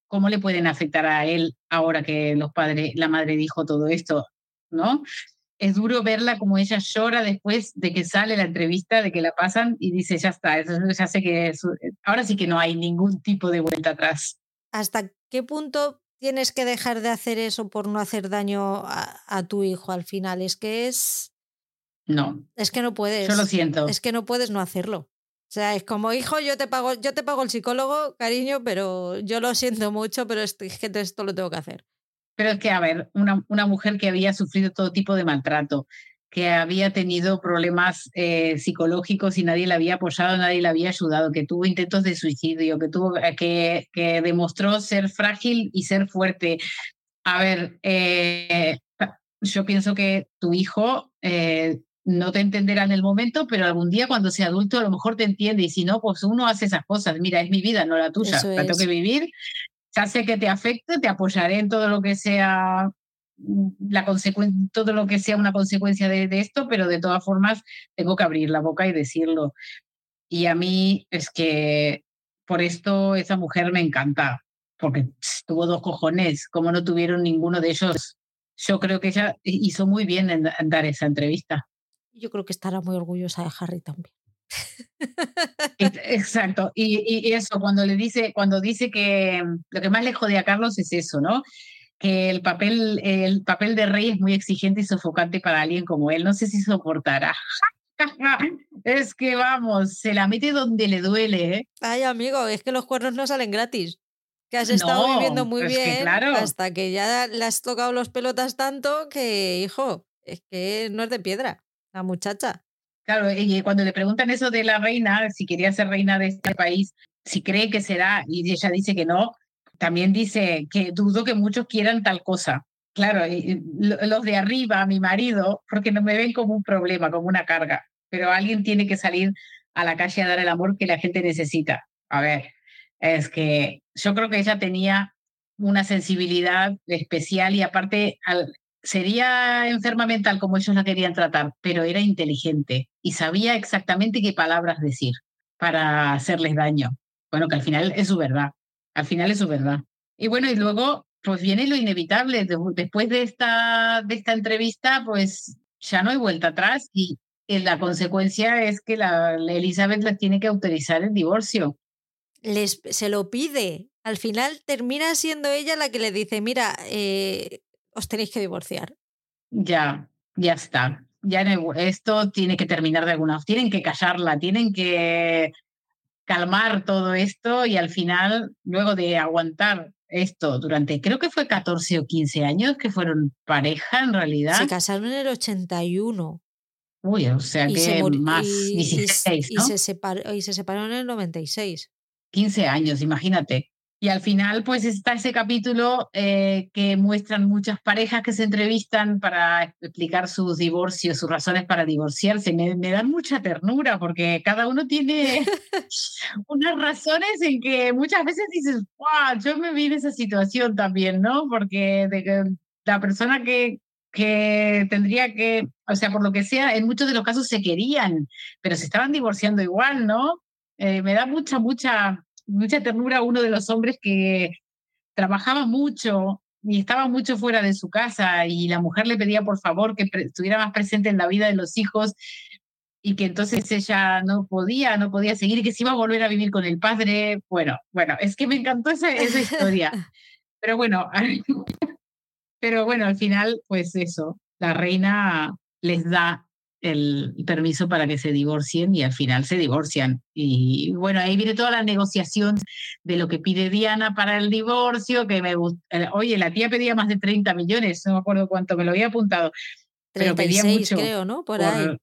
¿cómo le pueden afectar a él ahora que los padres, la madre dijo todo esto? ¿No? Es duro verla como ella llora después de que sale la entrevista, de que la pasan y dice, ya está, ya sé que ahora sí que no hay ningún tipo de vuelta atrás. ¿Hasta qué punto tienes que dejar de hacer eso por no hacer daño a, tu hijo al final? Es que es... No. Es que no puedes. Yo lo siento. Es que no puedes no hacerlo. O sea, es como, hijo, yo te pago, yo te pago el psicólogo, cariño, pero yo lo siento mucho, pero es que esto lo tengo que hacer. Pero es que, a ver, una, una mujer que había sufrido todo tipo de maltrato, que había tenido problemas eh, psicológicos y nadie la había apoyado, nadie la había ayudado, que tuvo intentos de suicidio, que, tuvo, eh, que, que demostró ser frágil y ser fuerte. A ver, eh, yo pienso que tu hijo no te entenderá en el momento, pero algún día cuando sea adulto a lo mejor te entiende y si no, pues uno hace esas cosas. Mira, es mi vida, no la tuya, la tengo que vivir ya sé que te afecte, te apoyaré en todo lo que sea mm, la todo lo que sea una consecuencia de, esto, pero de todas formas tengo que abrir la boca y decirlo. Y a mí es que por esto esa mujer me encanta, porque tuvo dos cojones, como no tuvieron ninguno de ellos. Yo creo que ella hizo muy bien en dar esa entrevista. Yo creo que estará muy orgullosa de Harry también. Exacto. Y, eso, cuando le dice, cuando dice que mm, lo que más le jode a Carlos es eso, ¿no? Que el papel, el papel de rey es muy exigente y sofocante para alguien como él. No sé si soportará. es que vamos, se la mete donde le duele. ¿eh? Ay, amigo, es que los cuernos no salen gratis. Que has estado viviendo muy bien hasta que ya le has tocado los pelotas tanto que, hijo, es que no es de piedra la muchacha. Claro, y cuando le preguntan eso de la reina, si quería ser reina de este país, si cree que será, y ella dice que no, también dice que dudo que muchos quieran tal cosa. Claro, los de arriba, mi marido, porque no me ven como un problema, como una carga, pero alguien tiene que salir a la calle a dar el amor que la gente necesita. A ver, es que yo creo que ella tenía una sensibilidad especial y aparte al, sería enferma mental como ellos la querían tratar, pero era inteligente y sabía exactamente qué palabras decir para hacerles daño. Bueno, que al final es su verdad, al final es su verdad. Y bueno, y luego pues viene lo inevitable. Después de esta, de esta entrevista, pues ya no hay vuelta atrás y la consecuencia es que la, Elizabeth les tiene que autorizar el divorcio. Les, se lo pide. Al final termina siendo ella la que le dice, mira, eh, os tenéis que divorciar. Ya, ya está. Ya esto tiene que terminar de alguna Tienen que callarla, tienen que calmar todo esto y al final, luego de aguantar esto durante, creo que fue 14 o 15 años que fueron pareja en realidad. Se casaron en el 81. Uy, o sea que más 16, ¿no? y, se y se separaron en el 96. 15 años, imagínate. Y al final, pues está ese capítulo eh, que muestran muchas parejas que se entrevistan para explicar sus divorcios, sus razones para divorciarse. Me, dan mucha ternura porque cada uno tiene unas razones en que muchas veces dices, wow, yo me vi en esa situación también, ¿no? Porque de, la persona que, que tendría que, o sea, por lo que sea, en muchos de los casos se querían, pero se estaban divorciando igual, ¿no? Eh, me da mucha, mucha mucha ternura uno de los hombres que trabajaba mucho y estaba mucho fuera de su casa y la mujer le pedía por favor que estuviera más presente en la vida de los hijos y que entonces ella no podía, no podía seguir y que se iba a volver a vivir con el padre. Bueno, bueno, es que me encantó esa, esa historia. Pero bueno, pero bueno, al final, pues eso, la reina les da el permiso para que se divorcien y al final se divorcian. Y bueno, ahí viene toda la negociación de lo que pide Diana para el divorcio, que me. Eh, oye, la tía pedía más de 30 millones, no me acuerdo cuánto, me lo había apuntado. Pero pedía mucho. creo, ¿no? Por, ahí.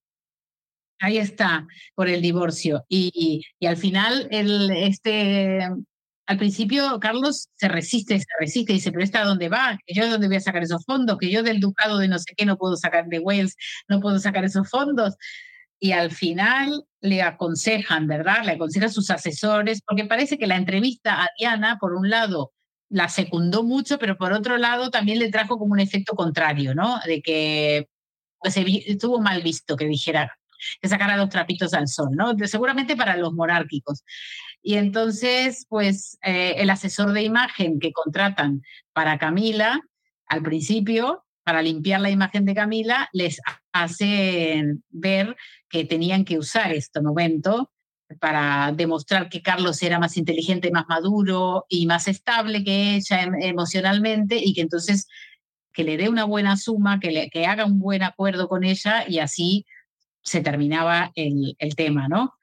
Ahí está, por el divorcio. Y, y, al final, el, este, al principio Carlos se resiste, se resiste, dice, pero ¿está dónde va? Que yo de dónde voy a sacar esos fondos, que yo del ducado de no sé qué no puedo sacar de Wales, no puedo sacar esos fondos. Y al final le aconsejan, ¿verdad? Le aconsejan sus asesores, porque parece que la entrevista a Diana, por un lado, la secundó mucho, pero por otro lado también le trajo como un efecto contrario, ¿no? De que pues, estuvo mal visto que dijera que sacara los trapitos al sol, ¿no? seguramente para los monárquicos. Y entonces, pues eh, el asesor de imagen que contratan para Camila, al principio, para limpiar la imagen de Camila, les hacen ver que tenían que usar este momento para demostrar que Carlos era más inteligente, más maduro y más estable que ella em, emocionalmente y que entonces que le dé una buena suma, que, le, que haga un buen acuerdo con ella y así se terminaba el, el tema, ¿no?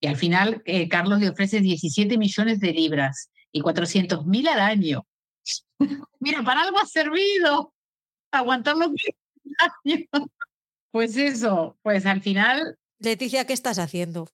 Y al final eh, Carlos le ofrece 17 millones de libras y 400 mil al año. Mira, para algo ha servido aguantar los años. Pues eso, pues al final. Leticia, ¿qué estás haciendo?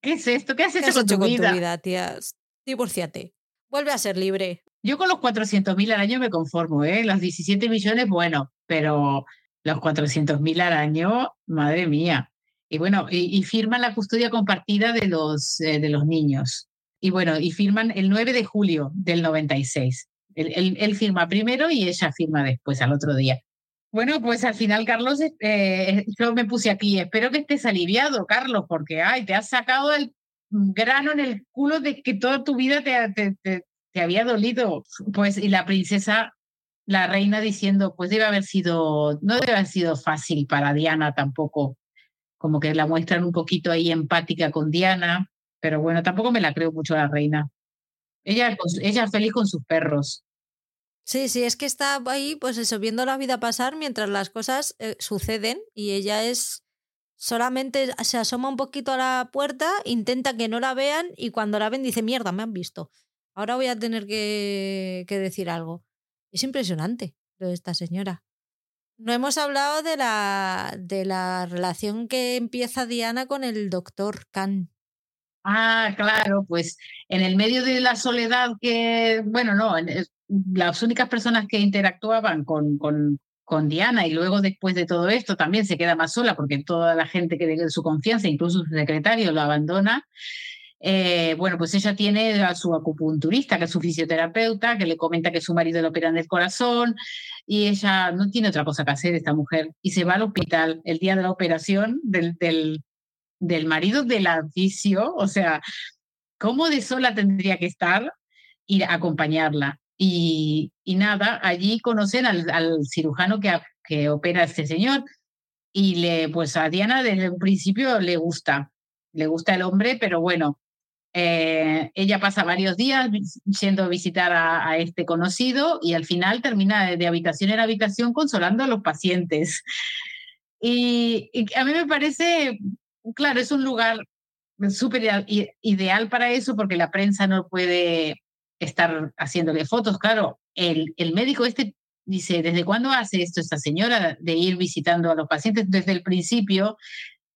¿Qué es esto? ¿Qué haces con, tu, vida? tu vida, tía? Divórciate. Vuelve a ser libre. Yo con los 400 mil al año me conformo, ¿eh? Los 17 millones, bueno, pero los 400 mil al año, madre mía. Y bueno, y, firman la custodia compartida de los, eh, de los niños. Y bueno, y firman el 9 de julio del 96. Él, él, firma primero y ella firma después, al otro día. Bueno, pues al final, Carlos, eh, yo me puse aquí. Espero que estés aliviado, Carlos, porque ay, te has sacado el grano en el culo de que toda tu vida te, te, te, te había dolido. Pues, y la princesa la reina diciendo, pues debe haber sido, no debe haber sido fácil para Diana tampoco, como que la muestran un poquito ahí empática con Diana, pero bueno, tampoco me la creo mucho la reina. Ella, ella feliz con sus perros. Sí, sí, es que está ahí, pues eso, viendo la vida pasar mientras las cosas eh, suceden y ella es solamente se asoma un poquito a la puerta, intenta que no la vean y cuando la ven dice, mierda, me han visto. Ahora voy a tener que, que decir algo. Es impresionante lo de esta señora. No hemos hablado de la, de la relación que empieza Diana con el doctor Khan. Ah, claro, pues en el medio de la soledad que, bueno, no, las únicas personas que interactuaban con, con, con Diana y luego después de todo esto también se queda más sola porque toda la gente que de su confianza, incluso su secretario, lo abandona. Eh, bueno, pues ella tiene a su acupunturista, que es su fisioterapeuta, que le comenta que su marido le opera en el corazón y ella no tiene otra cosa que hacer, esta mujer, y se va al hospital el día de la operación del, del, del marido del oficio, o sea, ¿cómo de sola tendría que estar ir a acompañarla? Y, nada, allí conocen al, al cirujano que, que opera a este señor y le, pues a Diana desde un principio le gusta, le gusta el hombre, pero bueno, eh, ella pasa varios días yendo a visitar a, este conocido y al final termina de, habitación en habitación consolando a los pacientes. Y, a mí me parece, claro, es un lugar súper ideal para eso porque la prensa no puede estar haciéndole fotos. Claro, el, el médico este dice, ¿desde cuándo hace esto esta señora de ir visitando a los pacientes? Desde el principio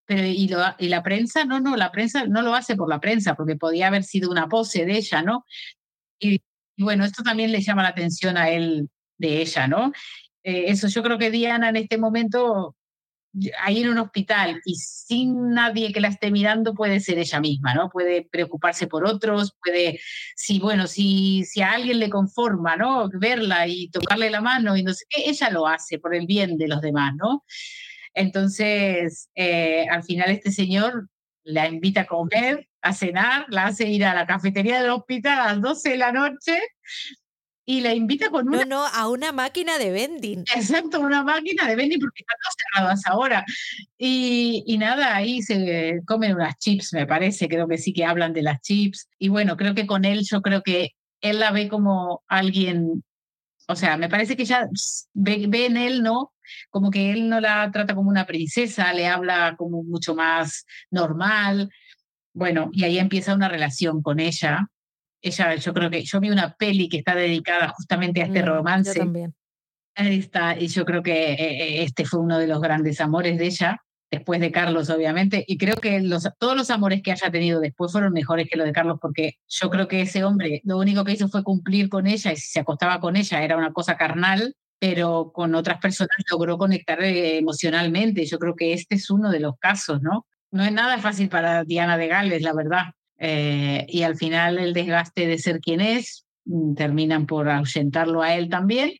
pero y, lo, y la prensa, no, no, la prensa no lo hace por la prensa, porque podía haber sido una pose de ella, ¿no? Y, bueno, esto también le llama la atención a él de ella, ¿no? Eh, eso yo creo que Diana en este momento, ahí en un hospital y sin nadie que la esté mirando, puede ser ella misma, ¿no? Puede preocuparse por otros, puede, si, bueno, si, si a alguien le conforma, ¿no? Verla y tocarle la mano y no sé qué, ella lo hace por el bien de los demás, ¿no? Entonces, eh, al final este señor la invita a comer, a cenar, la hace ir a la cafetería del hospital a las 12 de la noche y la invita con una... No, no, a una máquina de vending. Exacto, una máquina de vending porque están cerradas ahora. Y, y, nada, ahí se comen unas chips, me parece, creo que sí que hablan de las chips. Y bueno, creo que con él, yo creo que él la ve como alguien, o sea, me parece que ella ve, ve en él, ¿no? Como que él no la trata como una princesa, le habla como mucho más normal. Bueno, y ahí empieza una relación con ella ella, yo creo que yo vi una peli que está dedicada justamente a este mm, romance. Yo también. Ahí está, y yo creo que eh, eh, este fue uno de los grandes amores de ella, después de Carlos, obviamente, y creo que los, todos los amores que haya tenido después fueron mejores que los de Carlos, porque yo creo que ese hombre lo único que hizo fue cumplir con ella, y si se acostaba con ella era una cosa carnal, pero con otras personas logró conectar eh, emocionalmente. Yo creo que este es uno de los casos, ¿no? No es nada fácil para Diana de Gales, la verdad. Eh, y al final el desgaste de ser quien es, mm, terminan por ausentarlo a él también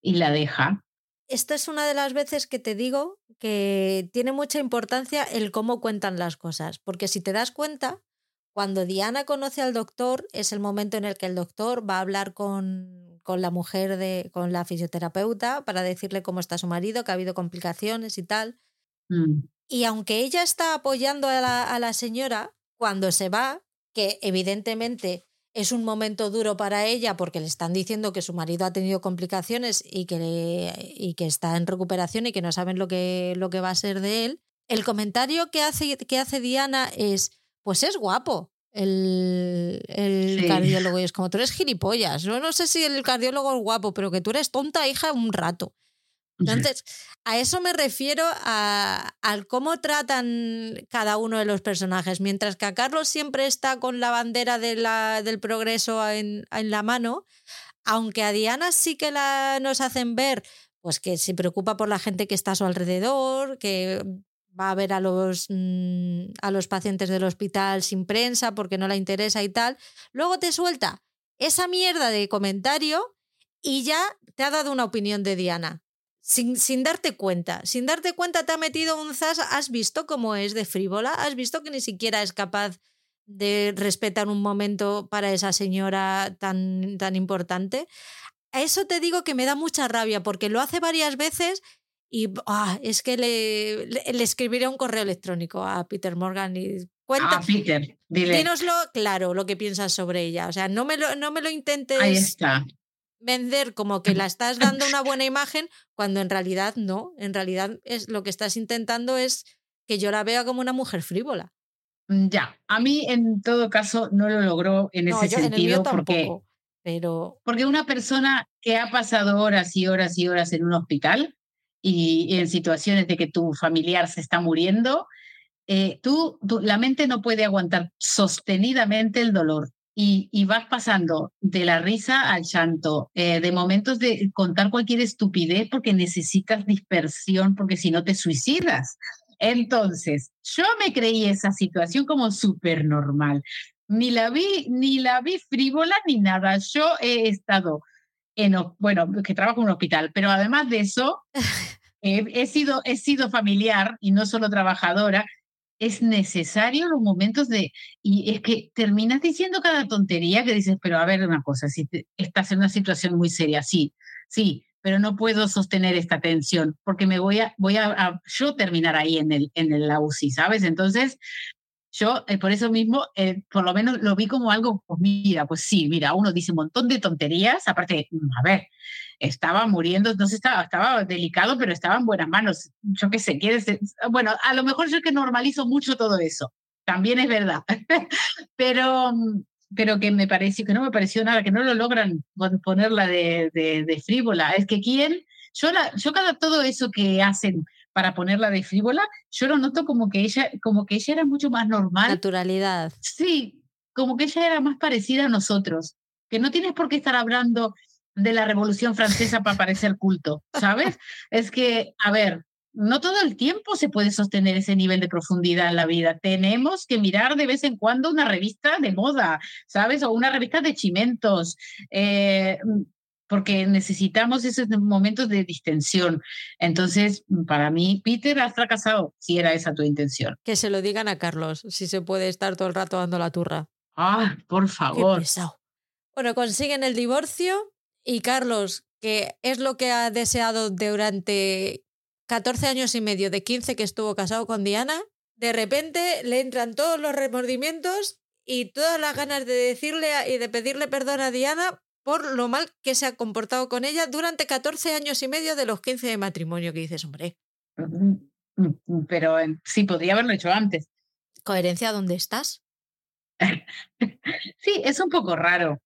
y la deja. Esta es una de las veces que te digo que tiene mucha importancia el cómo cuentan las cosas, porque si te das cuenta, cuando Diana conoce al doctor es el momento en el que el doctor va a hablar con, con la mujer, de, con la fisioterapeuta, para decirle cómo está su marido, que ha habido complicaciones y tal. Mm. Y aunque ella está apoyando a la, a la señora, cuando se va, que evidentemente es un momento duro para ella porque le están diciendo que su marido ha tenido complicaciones y que, y que está en recuperación y que no saben lo que, lo que va a ser de él. El comentario que hace, que hace Diana es, pues es guapo el, el cardiólogo y es como tú eres gilipollas. Yo no sé si el cardiólogo es guapo, pero que tú eres tonta hija un rato. Entonces, a eso me refiero a, al cómo tratan cada uno de los personajes. Mientras que a Carlos siempre está con la bandera de la, del progreso en, en, la mano, aunque a Diana sí que la, nos hacen ver pues que se preocupa por la gente que está a su alrededor, que va a ver a los, mm, a los pacientes del hospital sin prensa porque no la interesa y tal. Luego te suelta esa mierda de comentario y ya te ha dado una opinión de Diana sin, sin, darte cuenta. Sin darte cuenta te ha metido un zas, has visto cómo es de frívola, has visto que ni siquiera es capaz de respetar un momento para esa señora tan, tan importante. A eso te digo que me da mucha rabia porque lo hace varias veces y ah, es que le, le, escribiré un correo electrónico a Peter Morgan y cuenta. Ah, Peter, dile. Dínoslo claro lo que piensas sobre ella. O sea, no me lo, no me lo intentes. Ahí está vender como que la estás dando una buena imagen cuando en realidad no, en realidad es lo que estás intentando es que yo la vea como una mujer frívola. Mm, ya, a mí en todo caso no lo logró en ese sentido porque pero porque una persona que ha pasado horas y horas y horas en un hospital y, en situaciones de que tu familiar se está muriendo, eh, tú, la mente no puede aguantar sostenidamente el dolor y, vas pasando de la risa al llanto, eh, de momentos de contar cualquier estupidez porque necesitas dispersión, porque si no te suicidas. Entonces, yo me creí esa situación como súper normal. Ni la vi, ni la vi frívola ni nada. Yo he estado en, bueno, que trabajo en un hospital, pero además de eso, he, sido, he sido familiar y no solo trabajadora es necesario los momentos de... Y es que terminas diciendo cada tontería que dices, pero a ver una cosa, si estás en una situación muy seria, sí, sí, pero no puedo sostener esta tensión porque me voy a, voy a, yo terminar ahí en el, en el UCI, ¿sabes? Entonces, yo eh, por eso mismo, eh, por lo menos lo vi como algo, pues mira, pues sí, mira, uno dice un montón de tonterías, aparte, a ver, estaba muriendo, sé, estaba, estaba delicado, pero estaba en buenas manos. Yo qué sé, quieres, bueno, a lo mejor yo que normalizo mucho todo eso, también es verdad, pero, pero que me pareció, que no me pareció nada, que no lo logran ponerla de, de, frívola. Es que quién, yo, la, yo cada todo eso que hacen para ponerla de frívola, yo lo noto como que ella, como que ella era mucho más normal. Naturalidad. Sí, como que ella era más parecida a nosotros, que no tienes por qué estar hablando de la Revolución Francesa para parecer culto, ¿sabes? es que, a ver, no todo el tiempo se puede sostener ese nivel de profundidad en la vida. Tenemos que mirar de vez en cuando una revista de moda, ¿sabes? O una revista de chimentos, eh, porque necesitamos esos momentos de distensión. Entonces, para mí, Peter ha fracasado, si era esa tu intención. Que se lo digan a Carlos, si se puede estar todo el rato dando la turra. Ah, por favor. Bueno, consiguen el divorcio Y Carlos, que es lo que ha deseado durante 14 años y medio de 15 que estuvo casado con Diana, de repente le entran todos los remordimientos y todas las ganas de decirle y de pedirle perdón a Diana por lo mal que se ha comportado con ella durante 14 años y medio de los 15 de matrimonio que dices, hombre. Pero sí, podría haberlo hecho antes. ¿Coherencia dónde estás? sí, es un poco raro.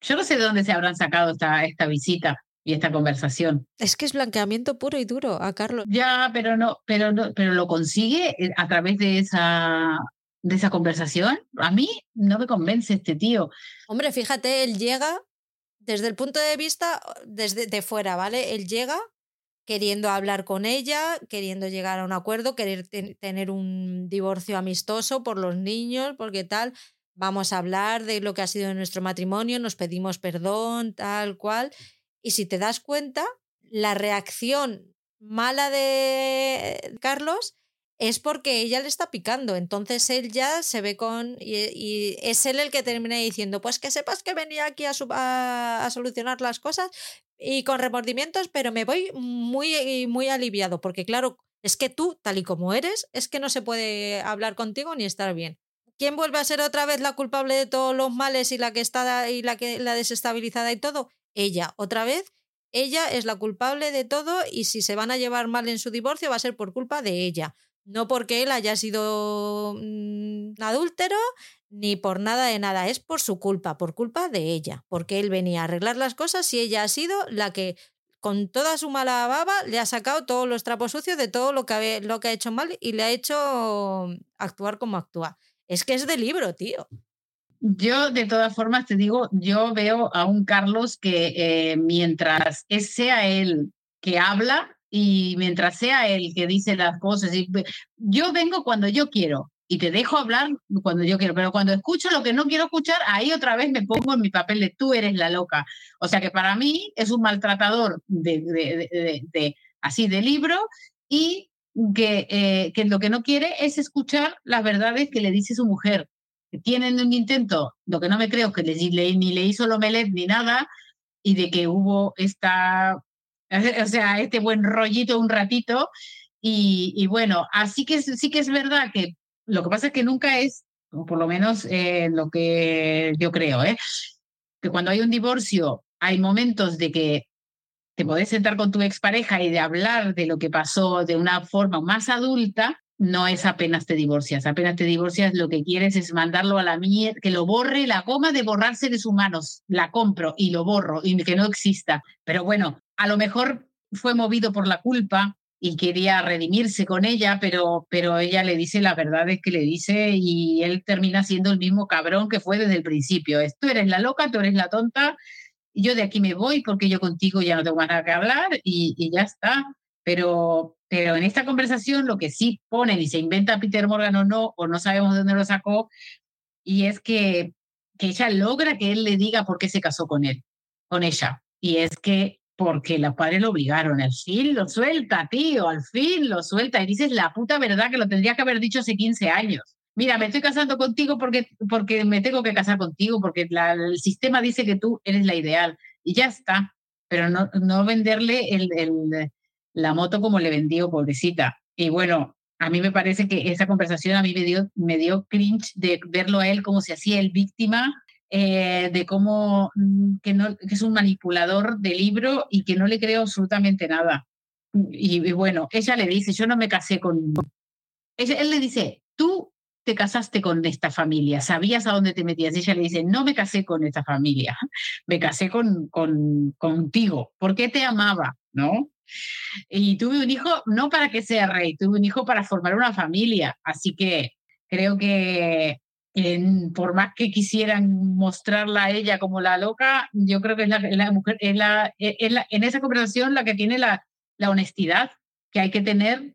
Yo no sé de dónde se habrán sacado esta, esta visita y esta conversación. Es que es blanqueamiento puro y duro a Carlos. Ya, pero no, pero no, pero lo consigue eh, a través de esa de esa conversación. A mí no me convence este tío. Hombre, fíjate, él llega desde el punto de vista desde de fuera, ¿vale? Él llega queriendo hablar con ella, queriendo llegar a un acuerdo, querer tener un divorcio amistoso por los niños, porque tal, vamos a hablar de lo que ha sido nuestro matrimonio, nos pedimos perdón, tal cual. Y si te das cuenta, la reacción mala de Carlos es porque ella le está picando. Entonces él ya se ve con. Y, es él el que termina diciendo: Pues que sepas que venía aquí a, a, solucionar las cosas y con remordimientos, pero me voy muy, muy aliviado, porque claro, es que tú, tal y como eres, es que no se puede hablar contigo ni estar bien. ¿Quién vuelve a ser otra vez la culpable de todos los males y la que está y la que la desestabilizada y todo? Ella, otra vez, ella es la culpable de todo y si se van a llevar mal en su divorcio va a ser por culpa de ella. No porque él haya sido mm, adúltero ni por nada de nada, es por su culpa, por culpa de ella, porque él venía a arreglar las cosas y ella ha sido la que con toda su mala baba le ha sacado todos los trapos sucios de todo lo que, ha hecho mal y le ha hecho actuar como actúa. Es que es de libro, tío. Yo, de todas formas, te digo, yo veo a un Carlos que eh, mientras sea él que habla, y mientras sea él que dice las cosas, yo vengo cuando yo quiero y te dejo hablar cuando yo quiero, pero cuando escucho lo que no quiero escuchar, ahí otra vez me pongo en mi papel de tú eres la loca. O sea que para mí es un maltratador de, así de libro y que, eh, que lo que no quiere es escuchar las verdades que le dice su mujer. Tienen un intento, lo que no me creo que le, ni le hizo Lomelet ni nada, y de que hubo esta o sea, este buen rollito un ratito. Y, bueno, así que sí que es verdad que lo que pasa es que nunca es, por lo menos eh, lo que yo creo, ¿eh? que cuando hay un divorcio hay momentos de que te podés sentar con tu expareja y de hablar de lo que pasó de una forma más adulta, no es apenas te divorcias. Apenas te divorcias, lo que quieres es mandarlo a la mierda, que lo borre la goma de borrarse de sus manos. La compro y lo borro y que no exista. Pero bueno, a lo mejor fue movido por la culpa y quería redimirse con ella, pero, pero ella le dice la verdad es que le dice y él termina siendo el mismo cabrón que fue desde el principio. Es, tú eres la loca, tú eres la tonta, yo de aquí me voy porque yo contigo ya no tengo nada que hablar y, y ya está. Pero, pero en esta conversación lo que sí ponen y se inventa Peter Morgan o no, o no sabemos dónde lo sacó, y es que, que ella logra que él le diga por qué se casó con él, con ella. Y es que porque los padres lo obligaron. Al fin lo suelta, tío, al fin lo suelta. Y dices la puta verdad que lo tendría que haber dicho hace 15 años. Mira, me estoy casando contigo porque, porque me tengo que casar contigo, porque el sistema dice que tú eres la ideal. Y ya está. Pero no, no venderle el, la moto como le vendió, pobrecita. Y bueno, a mí me parece que esa conversación a mí me dio, me dio cringe de verlo a él como se hacía el víctima, eh, de cómo mm, que, no, que es un manipulador de libro y que no le creo absolutamente nada. Y, bueno, ella le dice, yo no me casé con... él le dice, tú te casaste con esta familia, sabías a dónde te metías. Y ella le dice, no me casé con esta familia, me casé con, con, contigo, porque te amaba, ¿no? Y tuve un hijo no para que sea rey, tuve un hijo para formar una familia. Así que creo que por más que quisieran mostrarla a ella como la loca, yo creo que es la, mujer, es la, en esa conversación la que tiene la, la honestidad que hay que tener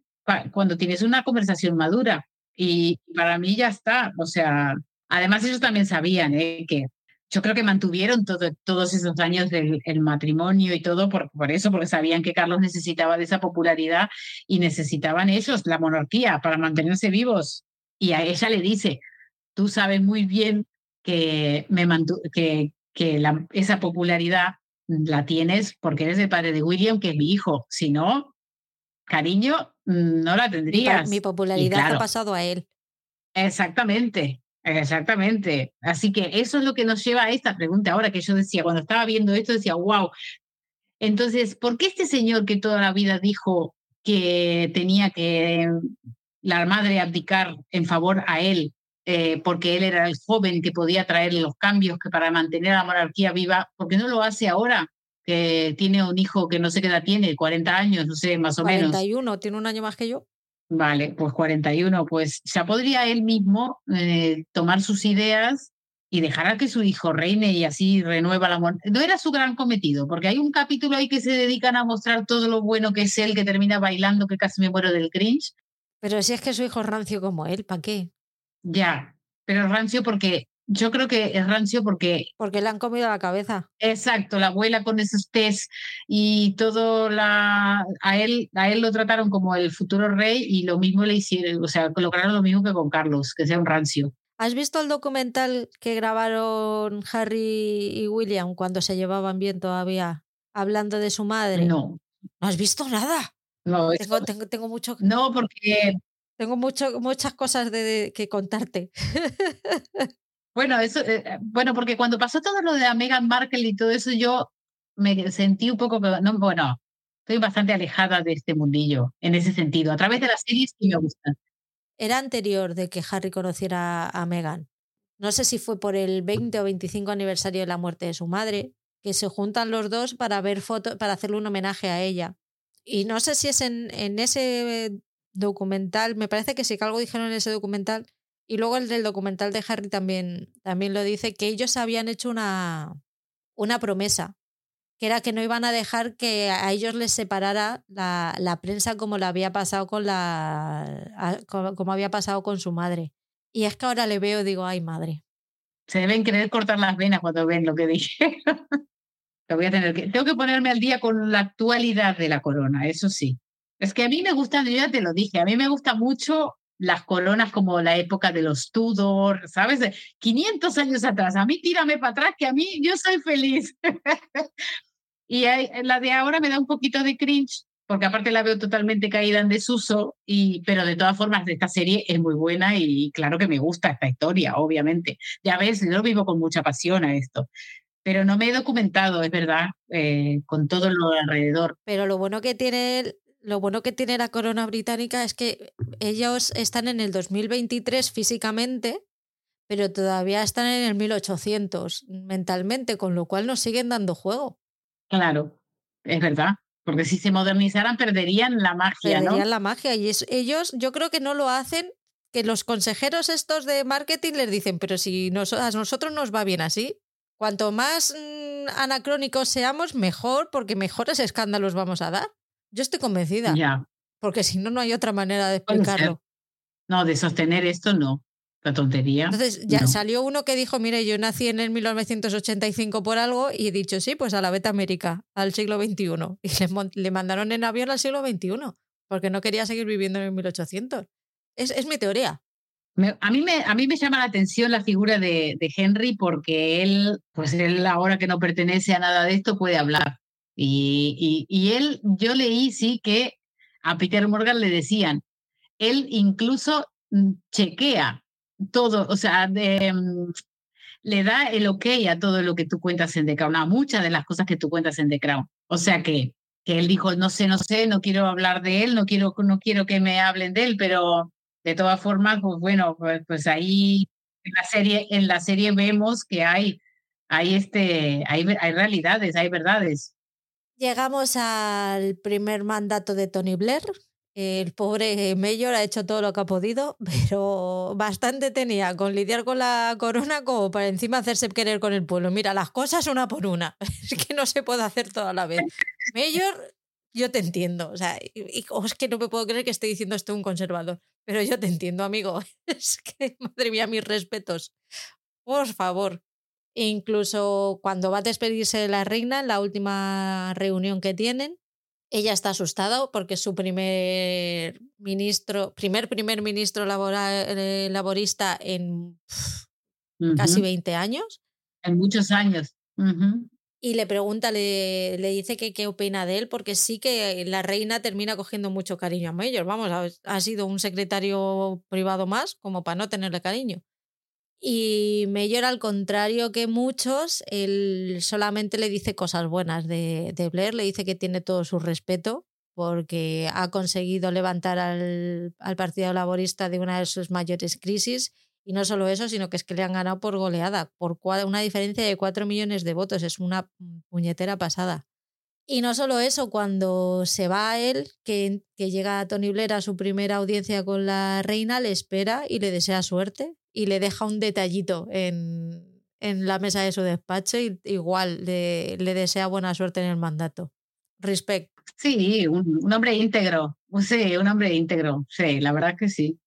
cuando tienes una conversación madura. Y para mí ya está. O sea, además ellos también sabían ¿eh? que yo creo que mantuvieron todo, todos esos años del matrimonio y todo por, por eso, porque sabían que Carlos necesitaba de esa popularidad y necesitaban ellos la monarquía para mantenerse vivos. Y a ella le dice, tú sabes muy bien que, me que, que esa popularidad la tienes porque eres el padre de William, que es mi hijo. Si no, cariño, no la tendrías. Mi popularidad ha pasado a él. Exactamente, exactamente. Así que eso es lo que nos lleva a esta pregunta ahora que yo decía, cuando estaba viendo esto, decía, wow. Entonces, ¿por qué este señor que toda la vida dijo que tenía que la madre abdicar en favor a él, eh, porque él era el joven que podía traerle los cambios que para mantener la monarquía viva, ¿por qué no lo hace ahora? Que tiene un hijo que no sé qué edad tiene, 40 años, no sé, más o menos. 41, tiene un año más que yo. Vale, pues 41, pues ya podría él mismo eh, tomar sus ideas y dejar a que su hijo reine y así renueva la monarquía. No era su gran cometido, porque hay un capítulo ahí que se dedican a mostrar todo lo bueno que es él, que termina bailando, que casi me muero del cringe. Pero si es que su hijo es rancio como él, ¿para qué? Ya, pero es rancio porque yo creo que es rancio porque... Porque le han comido la cabeza. Exacto, la abuela con esos test y todo la... A él, a él lo trataron como el futuro rey y lo mismo le hicieron, o sea, lograron lo mismo que con Carlos, que sea un rancio. ¿Has visto el documental que grabaron Harry y William cuando se llevaban bien todavía, hablando de su madre? No. ¿No has visto nada? No, tengo, tengo, mucho. No, porque. Tengo mucho, muchas cosas de, que contarte. bueno, eso, eh, eh, bueno, porque cuando pasó todo lo de Meghan Markle y todo eso, yo me sentí un poco. No, bueno, estoy bastante alejada de este mundillo en ese sentido. A través de las series que me gustan. Era anterior de que Harry conociera a Meghan. No sé si fue por el 20 o 25 aniversario de la muerte de su madre, que se juntan los dos para ver fotos, para hacerle un homenaje a ella. Y no sé si es en, en ese documental, me parece que sí que algo dijeron en ese documental. Y luego el del documental de Harry también, también lo dice, que ellos habían hecho una, una promesa, que era que no iban a dejar que a ellos les separara la, la prensa como la había pasado con la como, había pasado con su madre. Y es que ahora le veo digo, ay madre. Se deben querer cortar las venas cuando ven lo que dije. voy a tener tengo que ponerme al día con la actualidad de la corona, eso sí. Es que a mí me gusta, yo ya te lo dije, a mí me gusta mucho las coronas como la época de los Tudor, ¿sabes? 500 años atrás. A mí tírame para atrás, que a mí yo soy feliz. y la de ahora me da un poquito de cringe, porque aparte la veo totalmente caída en desuso, y, pero de todas formas esta serie es muy buena y claro que me gusta esta historia, obviamente. Ya ves, yo vivo con mucha pasión a esto pero no me he documentado, es verdad, eh, con todo lo alrededor. Pero lo bueno que tiene lo bueno que tiene la corona británica es que ellos están en el 2023 físicamente, pero todavía están en el 1800 mentalmente, con lo cual nos siguen dando juego. Claro, es verdad. Porque si se modernizaran perderían la magia, perderían la magia. Y ellos yo creo que no lo hacen, que los consejeros estos de marketing les dicen, pero si a nosotros nos va bien así, Cuanto más mm, anacrónicos seamos, mejor, porque mejores escándalos vamos a dar. Yo estoy convencida. Ya. Porque si no, no hay otra manera de explicarlo. No, de sostener esto no. La tontería. Entonces, ya salió uno que dijo, mire, yo nací en el 1985 por algo y he dicho, sí, pues a la Beta América, al siglo XXI. Y le, le, mandaron en avión al siglo XXI, porque no quería seguir viviendo en el 1800. Es, es mi teoría a, mí me, a mí me llama la atención la figura de, de, Henry porque él, pues él ahora que no pertenece a nada de esto puede hablar. Y, y, él, yo leí, sí, que a Peter Morgan le decían, él incluso mm, chequea todo, o sea, mm, le da el ok a todo lo que tú cuentas en The a muchas de las cosas que tú cuentas en The. O sea que, que él dijo, no sé, no sé, no quiero hablar de él, no quiero, no quiero que me hablen de él, pero de todas formas, pues bueno, pues, pues, ahí en la serie, en la serie vemos que hay, hay, este, hay, hay realidades, hay verdades. Llegamos al primer mandato de Tony Blair. El pobre Mayor ha hecho todo lo que ha podido, pero bastante tenía con lidiar con la corona como para encima hacerse querer con el pueblo. Mira, las cosas una por una. Es que no se puede hacer toda la vez. Mayor yo te entiendo. O sea, y, oh, es que no me puedo creer que esté diciendo esto un conservador. Pero yo te entiendo, amigo. Es que, madre mía, mis respetos. Por favor. Incluso cuando va a despedirse la reina, en la última reunión que tienen, ella está asustada porque su primer ministro, primer primer ministro eh, laborista en casi 20 años. En muchos años. y le pregunta, le, le dice que qué opina de él, porque sí que la reina termina cogiendo mucho cariño a Mayor. Vamos, ha, ha sido un secretario privado más, como para no tenerle cariño. Y Mayor, al contrario que muchos, él solamente le dice cosas buenas de, de Blair, le dice que tiene todo su respeto porque ha conseguido levantar al, al Partido Laborista de una de sus mayores crisis y no solo eso, sino que es que le han ganado por goleada, por una diferencia de 4 millones de votos. Es una puñetera pasada. Y no solo eso, cuando se va a él, que, que llega Tony Blair a su primera audiencia con la reina, le espera y le desea suerte y le deja un detallito en, en la mesa de su despacho y igual le, le desea buena suerte en el mandato. Respect. Sí, un, un hombre íntegro. Sí, un hombre íntegro. Sí, la verdad que sí.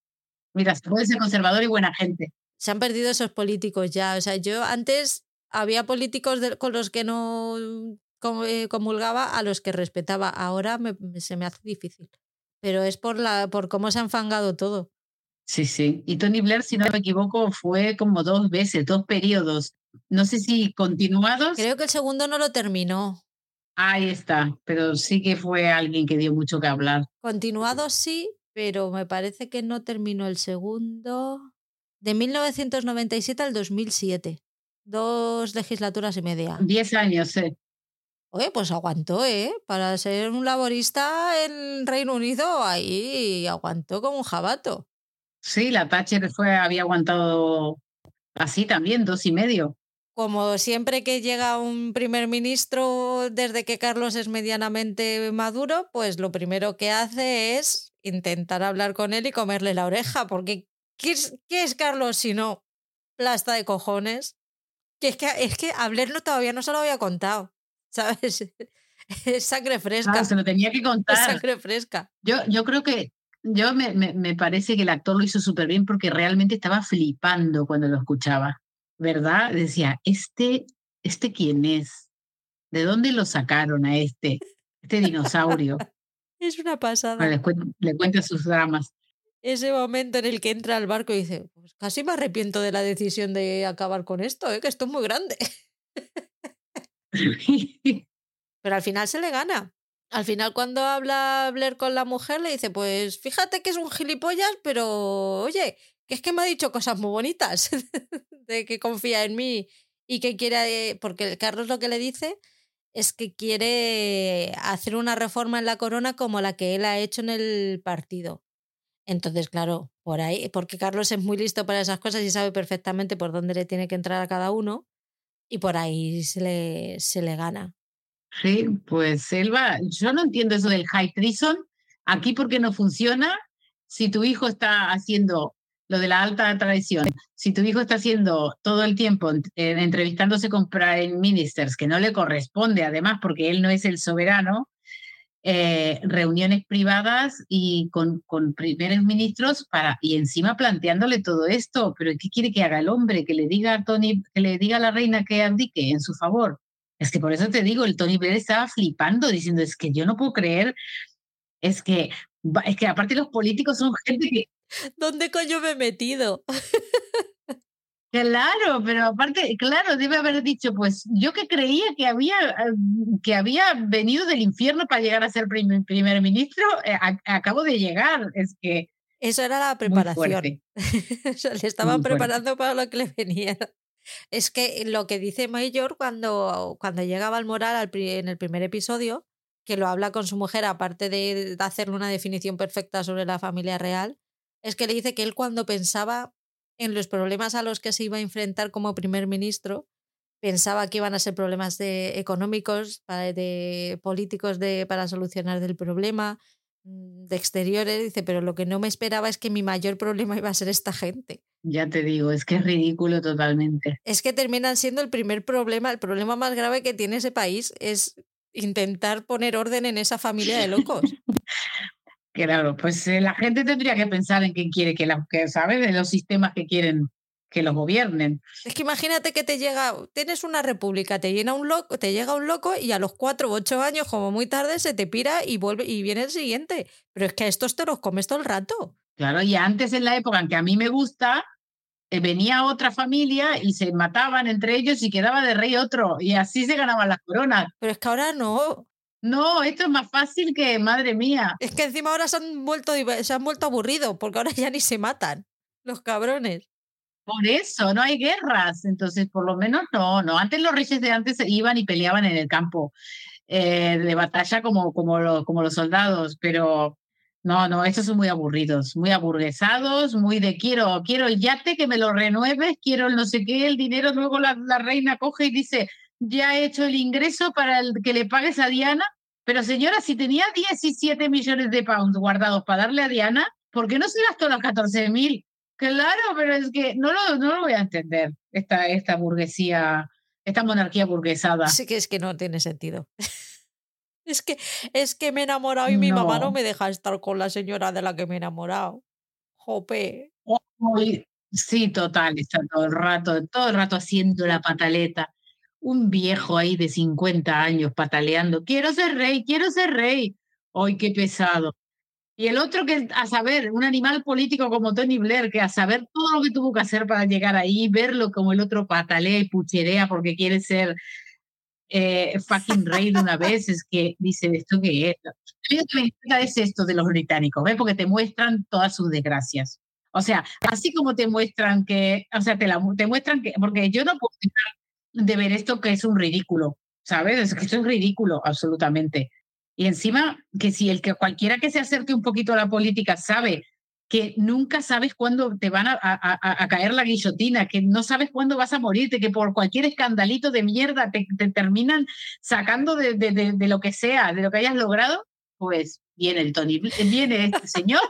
Mira, puede ser conservador y buena gente. Se han perdido esos políticos ya. O sea, yo antes había políticos de, con los que no comulgaba, a los que respetaba. Ahora me, se me hace difícil. Pero es por, la, por cómo se ha enfangado todo. Sí, sí. Y Tony Blair, si no me equivoco, fue como dos veces, dos periodos. No sé si continuados. Creo que el segundo no lo terminó. Ahí está, pero sí que fue alguien que dio mucho que hablar. Continuados sí, pero me parece que no terminó el segundo. De 1997 al 2007. Dos legislaturas y media. Diez años, sí. Oye, pues aguantó, ¿eh? Para ser un laborista en Reino Unido, ahí aguantó como un jabato. Sí, la Thatcher fue, había aguantado así también, dos y medio. Como siempre que llega un primer ministro desde que Carlos es medianamente maduro, pues lo primero que hace es intentar hablar con él y comerle la oreja, porque ¿qué es, qué es Carlos si no plasta de cojones? Que es que, es que a Blair no, todavía no se lo había contado, ¿sabes? Es sangre fresca. Claro, se lo tenía que contar. Es sangre fresca. Yo, yo creo que, yo me, me, me parece que el actor lo hizo súper bien porque realmente estaba flipando cuando lo escuchaba, ¿verdad? Decía, ¿este, este quién es? ¿De dónde lo sacaron a este? Este dinosaurio. Es una pasada. Le, cuenta, le cuenta sus dramas. Ese momento en el que entra al barco y dice, pues casi me arrepiento de la decisión de acabar con esto, ¿eh? que esto es muy grande. Pero al final se le gana. Al final cuando habla Blair con la mujer le dice, pues fíjate que es un gilipollas, pero oye, que es que me ha dicho cosas muy bonitas, de que confía en mí y que quiere, porque Carlos lo que le dice es que quiere hacer una reforma en la corona como la que él ha hecho en el partido. Entonces, claro, por ahí, porque Carlos es muy listo para esas cosas y sabe perfectamente por dónde le tiene que entrar a cada uno, y por ahí se le, se le gana. Sí, pues Elba, yo no entiendo eso del high treason. Aquí, ¿por qué no funciona? Si tu hijo está haciendo lo de la alta tradición. Si tu hijo está haciendo todo el tiempo entrevistándose con prime ministers, que no le corresponde además porque él no es el soberano, eh, reuniones privadas y con, con primeros ministros para, y encima planteándole todo esto, pero ¿qué quiere que haga el hombre? Que le diga a Tony, que le diga a la reina que abdique en su favor. Es que por eso te digo, el Tony Blair estaba flipando diciendo, es que yo no puedo creer, es que, es que aparte los políticos son gente que ¿Dónde coño me he metido? Claro, pero aparte, claro, debe haber dicho, pues yo que creía que había, que había venido del infierno para llegar a ser primer, primer ministro, eh, a, acabo de llegar. Es que. Eso era la preparación. Le estaban preparando para lo que le venía. Es que lo que dice Mayor cuando, cuando llega moral al, en el primer episodio, que lo habla con su mujer, aparte de hacerle una definición perfecta sobre la familia real, es que le dice que él cuando pensaba en los problemas a los que se iba a enfrentar como primer ministro, pensaba que iban a ser problemas de, económicos, de políticos de, para solucionar el problema, de exteriores, dice, pero lo que no me esperaba es que mi mayor problema iba a ser esta gente. Ya te digo, es que es ridículo totalmente. Es que terminan siendo el primer problema, el problema más grave que tiene ese país es intentar poner orden en esa familia de locos. Claro, pues eh, la gente tendría que pensar en quién quiere que, la, que ¿sabes? De los sistemas que quieren que los gobiernen. Es que imagínate que te llega, tienes una república, te llena un loco, te llega un loco y a los cuatro o ocho años, como muy tarde, se te pira y vuelve y viene el siguiente. Pero es que a estos te los comes todo el rato. Claro, y antes en la época en que a mí me gusta, eh, venía otra familia y se mataban entre ellos y quedaba de rey otro, y así se ganaban las coronas. Pero es que ahora no. No, esto es más fácil que, madre mía. Es que encima ahora se han vuelto, se han vuelto aburridos, porque ahora ya ni se matan, los cabrones. Por eso, no hay guerras. Entonces, por lo menos no, no. Antes los reyes de antes iban y peleaban en el campo eh, de batalla como, como, como los soldados, pero no, no, estos son muy aburridos, muy aburguesados, muy de quiero, quiero el yate que me lo renueves, quiero el no sé qué, el dinero, luego la, la reina coge y dice, ya he hecho el ingreso para el que le pagues a Diana, pero señora, si tenía 17 millones de pounds guardados para darle a Diana, ¿por qué no se gastó los 14 mil? Claro, pero es que no lo, no lo voy a entender, esta, esta burguesía, esta monarquía burguesada. Sí que es que no tiene sentido. es, que, es que me he enamorado y mi mamá no me deja estar con la señora de la que me he enamorado. Jope. Sí, total, está todo el rato, todo el rato haciendo la pataleta. Un viejo ahí de 50 años pataleando, quiero ser rey, quiero ser rey. ¡Ay, qué pesado! Y el otro que a saber, un animal político como Tony Blair, que a saber todo lo que tuvo que hacer para llegar ahí, verlo como el otro patalea y pucherea porque quiere ser eh, fucking rey de una vez, es que dice, ¿esto qué es? Lo que me encanta es esto de los británicos, ¿ves? Porque te muestran todas sus desgracias. O sea, así como te muestran que, o sea, te, la, te muestran que, porque yo no puedo dejar de ver esto que es un ridículo, ¿sabes? Es que esto es ridículo, absolutamente. Y encima, que si el que cualquiera que se acerque un poquito a la política sabe que nunca sabes cuándo te van a, caer la guillotina, que no sabes cuándo vas a morirte, que por cualquier escandalito de mierda te, terminan sacando de, de, de, lo que sea, de lo que hayas logrado, pues viene el Tony, viene este señor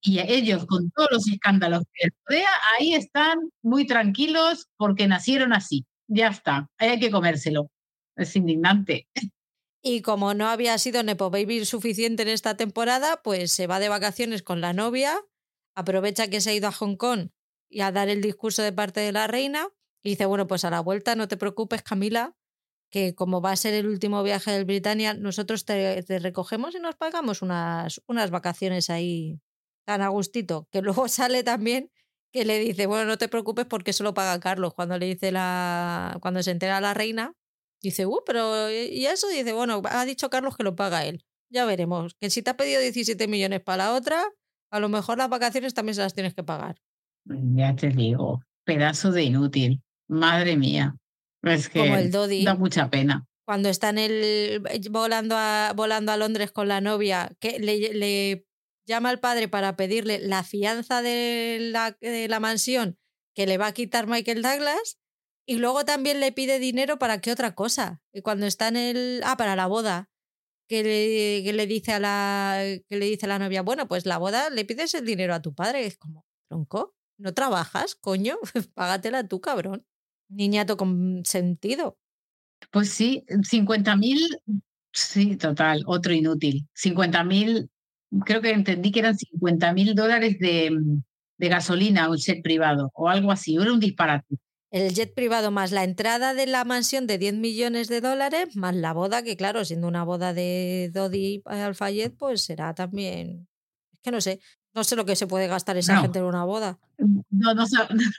y ellos con todos los escándalos que rodea, ahí están muy tranquilos porque nacieron así. Ya está, hay que comérselo. Es indignante. Y como no había sido Nepo Baby suficiente en esta temporada, pues se va de vacaciones con la novia, aprovecha que se ha ido a Hong Kong y a dar el discurso de parte de la reina y dice, bueno, pues a la vuelta no te preocupes, Camila, que como va a ser el último viaje del Britannia, nosotros te, recogemos y nos pagamos unas, unas vacaciones ahí tan a gustito, que luego sale también que le dice, bueno, no te preocupes porque eso lo paga Carlos. Cuando le dice la, cuando se entera la reina, Dice, uh, pero ¿y eso? Dice, bueno, ha dicho Carlos que lo paga él. Ya veremos. Que si te ha pedido 17 millones para la otra, a lo mejor las vacaciones también se las tienes que pagar. Ya te digo, pedazo de inútil. Madre mía. Es que Como el Dodi, da mucha pena. Cuando está en el, volando, a, volando a Londres con la novia, que le, le llama al padre para pedirle la fianza de la, de la mansión que le va a quitar Michael Douglas y luego también le pide dinero para qué otra cosa. Y cuando está en el. Ah, para la boda. Que le, que le dice a la. que le dice a la novia, bueno, pues la boda le pides el dinero a tu padre. Es como, tronco, no trabajas, coño, págatela tú, cabrón. Niñato con sentido. Pues sí, 50 mil, sí, total, otro inútil. 50 mil, creo que entendí que eran 50 mil dólares de, de gasolina o jet privado o algo así, era un disparate el jet privado más la entrada de la mansión de 10 millones de dólares, más la boda, que claro, siendo una boda de Dodi Alfayet, pues será también. Es que no sé, no sé lo que se puede gastar esa gente en una boda. No, no,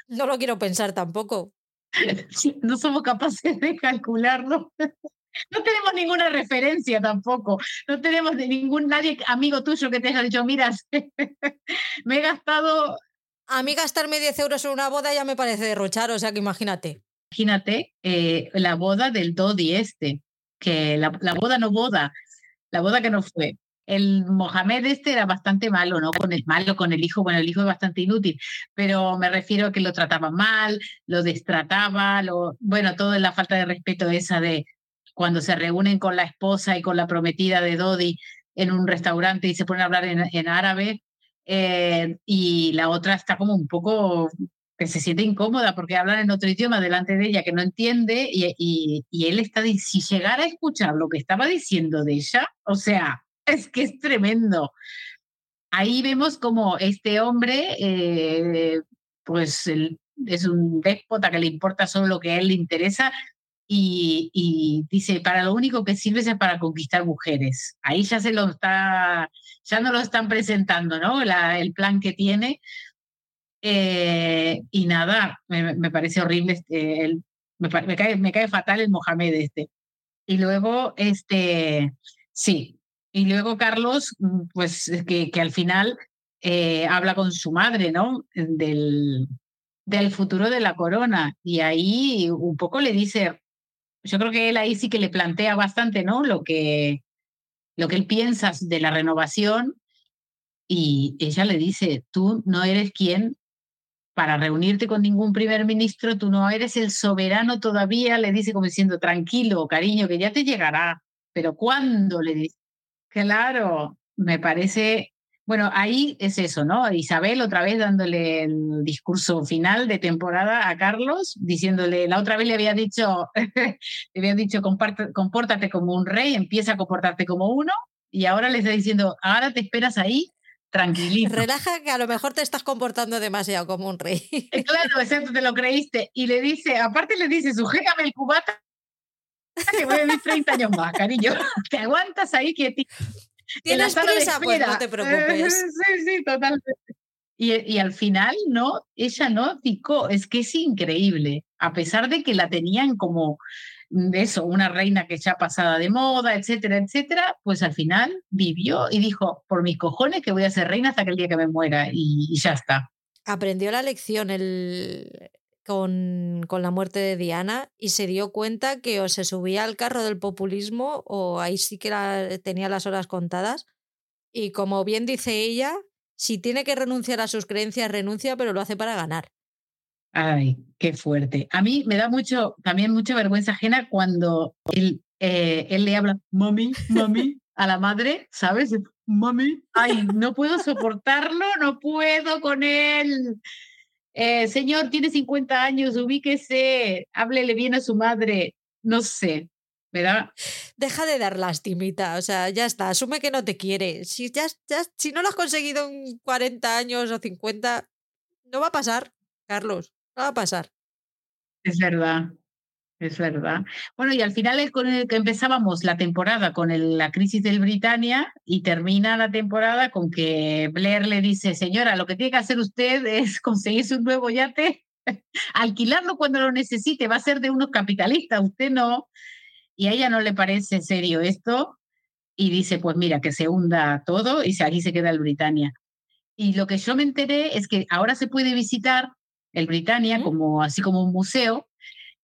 no lo quiero pensar tampoco. No somos capaces de calcularlo. No tenemos ninguna referencia tampoco. No tenemos de ningún nadie amigo tuyo que te haya dicho, mira, me he gastado a mí gastarme 10 euros en una boda ya me parece derrochar, o sea que imagínate. Imagínate eh, la boda del Dodi este, que la, boda no boda, la boda que no fue. El Mohamed este era bastante malo, ¿no? Con el malo, con el hijo, bueno, el hijo es bastante inútil, pero me refiero a que lo trataba mal, lo destrataba, lo, bueno, toda la falta de respeto esa de cuando se reúnen con la esposa y con la prometida de Dodi en un restaurante y se ponen a hablar en árabe, eh, y la otra está como un poco que se siente incómoda porque hablan en otro idioma delante de ella que no entiende y, y, él está, si llegara a escuchar lo que estaba diciendo de ella, o sea, es que es tremendo. Ahí vemos como este hombre, eh, pues es un déspota que le importa solo lo que a él le interesa y, dice, para lo único que sirve es para conquistar mujeres. Ahí ya se lo está, ya no lo están presentando, ¿no? el plan que tiene. Eh, y nada, me, parece horrible, este, el, me, cae, me cae fatal el Mohamed este. Y luego, este, sí, y luego Carlos, mm, pues que, que al final eh, habla con su madre, ¿no? Del, del futuro de la corona. Y ahí un poco le dice, yo creo que él ahí sí que le plantea bastante, ¿no? Lo que, lo que él piensa de la renovación. Y ella le dice, tú no eres quien para reunirte con ningún primer ministro, tú no eres el soberano todavía, le dice como diciendo, tranquilo, cariño, que ya te llegará. Pero ¿cuándo? Le dice. Claro, me parece bueno, ahí es eso, ¿no? Isabel otra vez dándole el discurso final de temporada a Carlos, diciéndole, la otra vez le había dicho, le había dicho, compórtate como un rey, empieza a comportarte como uno, y ahora le está diciendo, ahora te esperas ahí tranquilito. Relaja que a lo mejor te estás comportando demasiado como un rey. Eh, claro, exacto, te lo creíste. Y le dice, aparte le dice, sujétame el cubata que voy a vivir 30 años más, cariño. Te aguantas ahí quietito. Tienes prisa, pues no te preocupes. Sí, sí, totalmente. Y, y, al final, no, ella no picó, es que es increíble, a pesar de que la tenían como mm, eso, una reina que ya pasada de moda, etcétera, etcétera, pues al final vivió y dijo, por mis cojones que voy a ser reina hasta que el día que me muera y, y ya está. Aprendió la lección el, con, con, la muerte de Diana y se dio cuenta que o se subía al carro del populismo o ahí sí que tenía las horas contadas. Y como bien dice ella, si tiene que renunciar a sus creencias, renuncia, pero lo hace para ganar. Ay, qué fuerte. A mí me da mucho, también mucha vergüenza ajena cuando él, eh, él le habla, mami, mami, a la madre, ¿sabes? Mami, ay, no puedo soportarlo, no puedo con él. Eh, señor, tiene 50 años, ubíquese, háblele bien a su madre, no sé, ¿verdad? Deja de dar lastimita, o sea, ya está, asume que no te quiere. Si, ya, si no lo has conseguido en 40 años o 50, no va a pasar, Carlos, no va a pasar. Es verdad, es verdad. Bueno, y al final es con el que empezábamos la temporada con la crisis del Britannia y termina la temporada con que Blair le dice, señora, lo que tiene que hacer usted es conseguirse un nuevo yate, alquilarlo cuando lo necesite, va a ser de unos capitalistas, usted no. Y a ella no le parece serio esto y dice, pues mira, que se hunda todo y aquí se queda el Britannia. Y lo que yo me enteré es que ahora se puede visitar el Britannia como así como un museo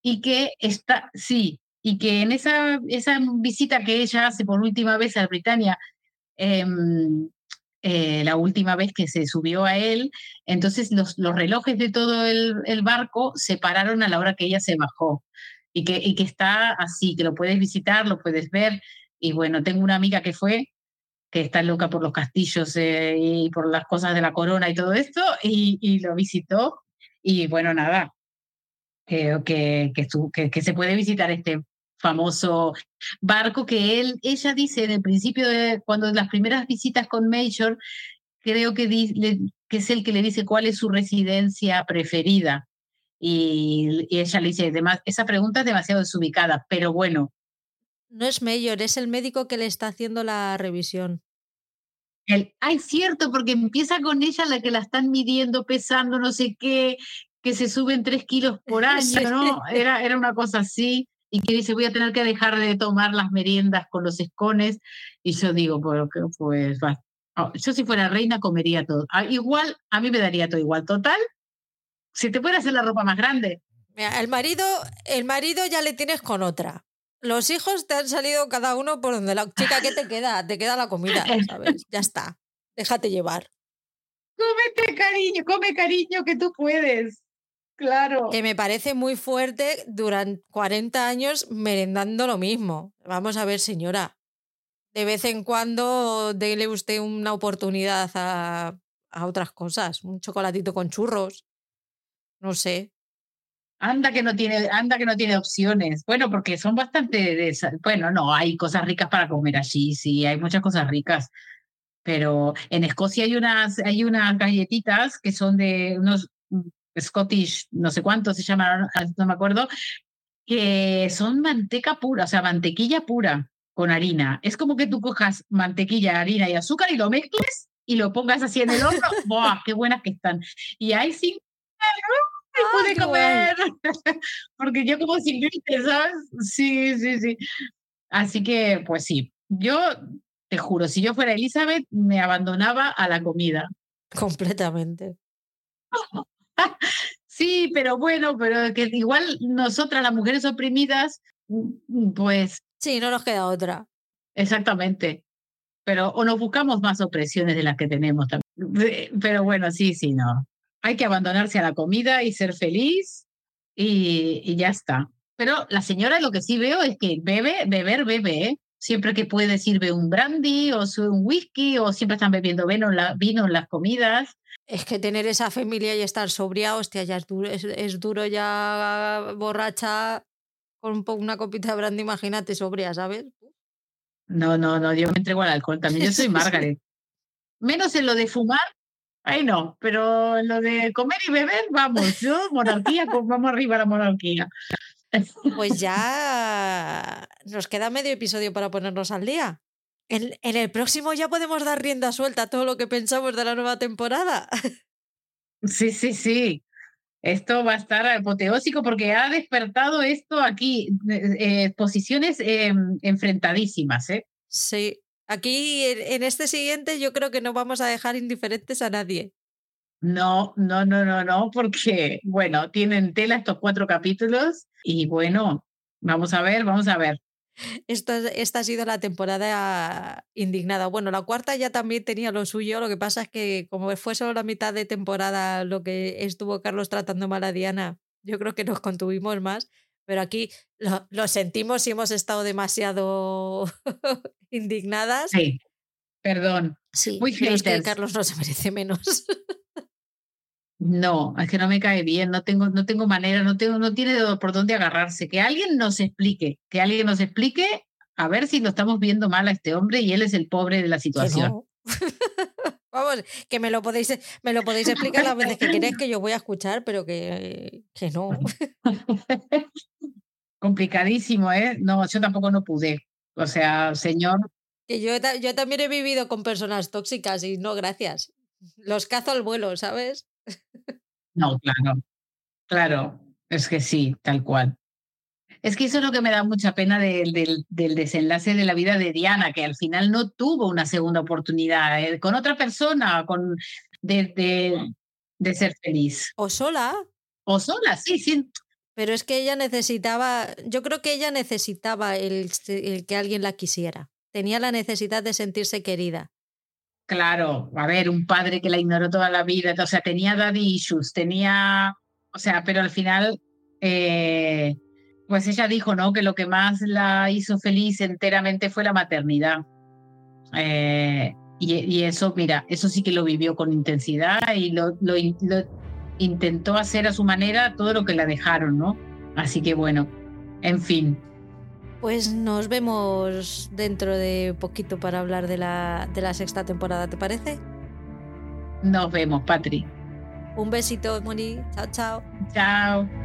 y que está, sí, y que en esa, esa visita que ella hace por última vez a Britania, em, eh, la última vez que se subió a él, entonces los, los relojes de todo el, barco se pararon a la hora que ella se bajó y que, y que está así, que lo puedes visitar, lo puedes ver. Y bueno, tengo una amiga que fue, que está loca por los castillos eh, y por las cosas de la corona y todo esto, y, y lo visitó. Y bueno, nada, que, que, que, se puede visitar este famoso barco que él, ella dice en el principio, de, cuando las primeras visitas con Major, creo que, que es el que le dice cuál es su residencia preferida. Y, ella le dice, esa pregunta es demasiado desubicada, pero bueno. No es Major, es el médico que le está haciendo la revisión. El, ay, cierto, porque empieza con ella la que la están midiendo, pesando, no sé qué, que se suben tres kilos por año, ¿no? Era, era una cosa así, y que dice, voy a tener que dejar de tomar las meriendas con los escones, y yo digo, pues, pues oh, yo si fuera reina comería todo. Ah, igual, a mí me daría todo igual. Total, si te puede hacer la ropa más grande. el marido, el marido ya le tienes con otra. Los hijos te han salido cada uno por donde la chica que te queda, te queda la comida, ¿sabes? Ya está. Déjate llevar. Cómete, cariño, come, cariño, que tú puedes. Claro. Que me parece muy fuerte durante 40 años merendando lo mismo. Vamos a ver, señora. De vez en cuando déle usted una oportunidad a, a otras cosas. Un chocolatito con churros. No sé. Anda que no tiene, anda que no tiene opciones. Bueno, porque son bastante, bueno, no, hay cosas ricas para comer allí, sí, hay muchas cosas ricas. Pero en Escocia hay unas, hay unas galletitas que son de unos Scottish, no sé cuántos se llamaron, no me acuerdo, que son manteca pura, o sea, mantequilla pura con harina. Es como que tú cojas mantequilla, harina y azúcar y lo mezcles y lo pongas así en el horno, ¡buah! ¡Qué buenas que están! Y ahí sí, ¡ay, pude comer! Porque yo como sin gluten, ¿sabes? Sí, sí, sí. Así que, pues sí, yo te juro, si yo fuera Elizabeth, me abandonaba a la comida. Completamente. Sí, pero bueno, pero que igual nosotras, las mujeres oprimidas, mm, pues. Sí, no nos queda otra. Exactamente. Pero o nos buscamos más opresiones de las que tenemos también. Pero bueno, sí, sí, no. Hay que abandonarse a la comida y ser feliz y, y ya está. Pero la señora lo que sí veo es que bebe, beber, bebe, ¿eh? Siempre que puede sirve un brandy o un whisky o siempre están bebiendo vino, vino en las comidas. Es que tener esa familia y estar sobria, hostia, ya es duro, es, duro ya borracha con una copita de brandy, imagínate, sobria, ¿sabes? No, no, no, yo me entrego al alcohol también. Yo soy Margaret. Menos en lo de fumar, ay no, pero en lo de comer y beber, vamos, yo monarquía, pues vamos arriba a la monarquía. Pues ya nos queda medio episodio para ponernos al día. En, el próximo ya podemos dar rienda suelta a todo lo que pensamos de la nueva temporada. Sí, sí, sí. Esto va a estar apoteósico porque ha despertado esto aquí, eh, posiciones em, enfrentadísimas, ¿eh? Sí. Aquí en este siguiente yo creo que no vamos a dejar indiferentes a nadie. No, no, no, no, no, porque, bueno, tienen tela estos cuatro capítulos y bueno, vamos a ver, vamos a ver. Esta, esta ha sido la temporada indignada. Bueno, la cuarta ya también tenía lo suyo, lo que pasa es que como fue solo la mitad de temporada lo que estuvo Carlos tratando mal a Diana, yo creo que nos contuvimos más, pero aquí lo, sentimos y hemos estado demasiado indignadas. Sí, perdón. Sí, Muy es que Carlos no se merece menos. No, es que no me cae bien, no tengo, no tengo manera, no, tengo, no tiene por dónde agarrarse. Que alguien nos explique, que alguien nos explique a ver si lo estamos viendo mal a este hombre y él es el pobre de la situación. Vamos, que me lo podéis, me lo podéis explicar las veces que queréis que yo voy a escuchar, pero que, que no. Complicadísimo, ¿eh? No, yo tampoco no pude. O sea, señor. Que yo, yo también he vivido con personas tóxicas y no, gracias. Los cazo al vuelo, ¿sabes? No, claro, claro, es que sí, tal cual. Es que eso es lo que me da mucha pena del, del, desenlace de la vida de Diana, que al final no tuvo una segunda oportunidad eh, con otra persona, con de, de, ser feliz. O sola. O sola, sí, sí. Pero es que ella necesitaba, yo creo que ella necesitaba el que alguien la quisiera. Tenía la necesidad de sentirse querida. Claro, a ver, un padre que la ignoró toda la vida, o sea, tenía daddy issues, tenía, o sea, pero al final, eh, pues ella dijo, ¿no? Que lo que más la hizo feliz enteramente fue la maternidad. Eh, y, eso, mira, eso sí que lo vivió con intensidad y lo, intentó hacer a su manera todo lo que la dejaron, ¿no? Así que bueno, en fin, pues nos vemos dentro de poquito para hablar de la, de la sexta temporada, ¿te parece? Nos vemos, Patri. Un besito, Moni. Chao, chao. Chao.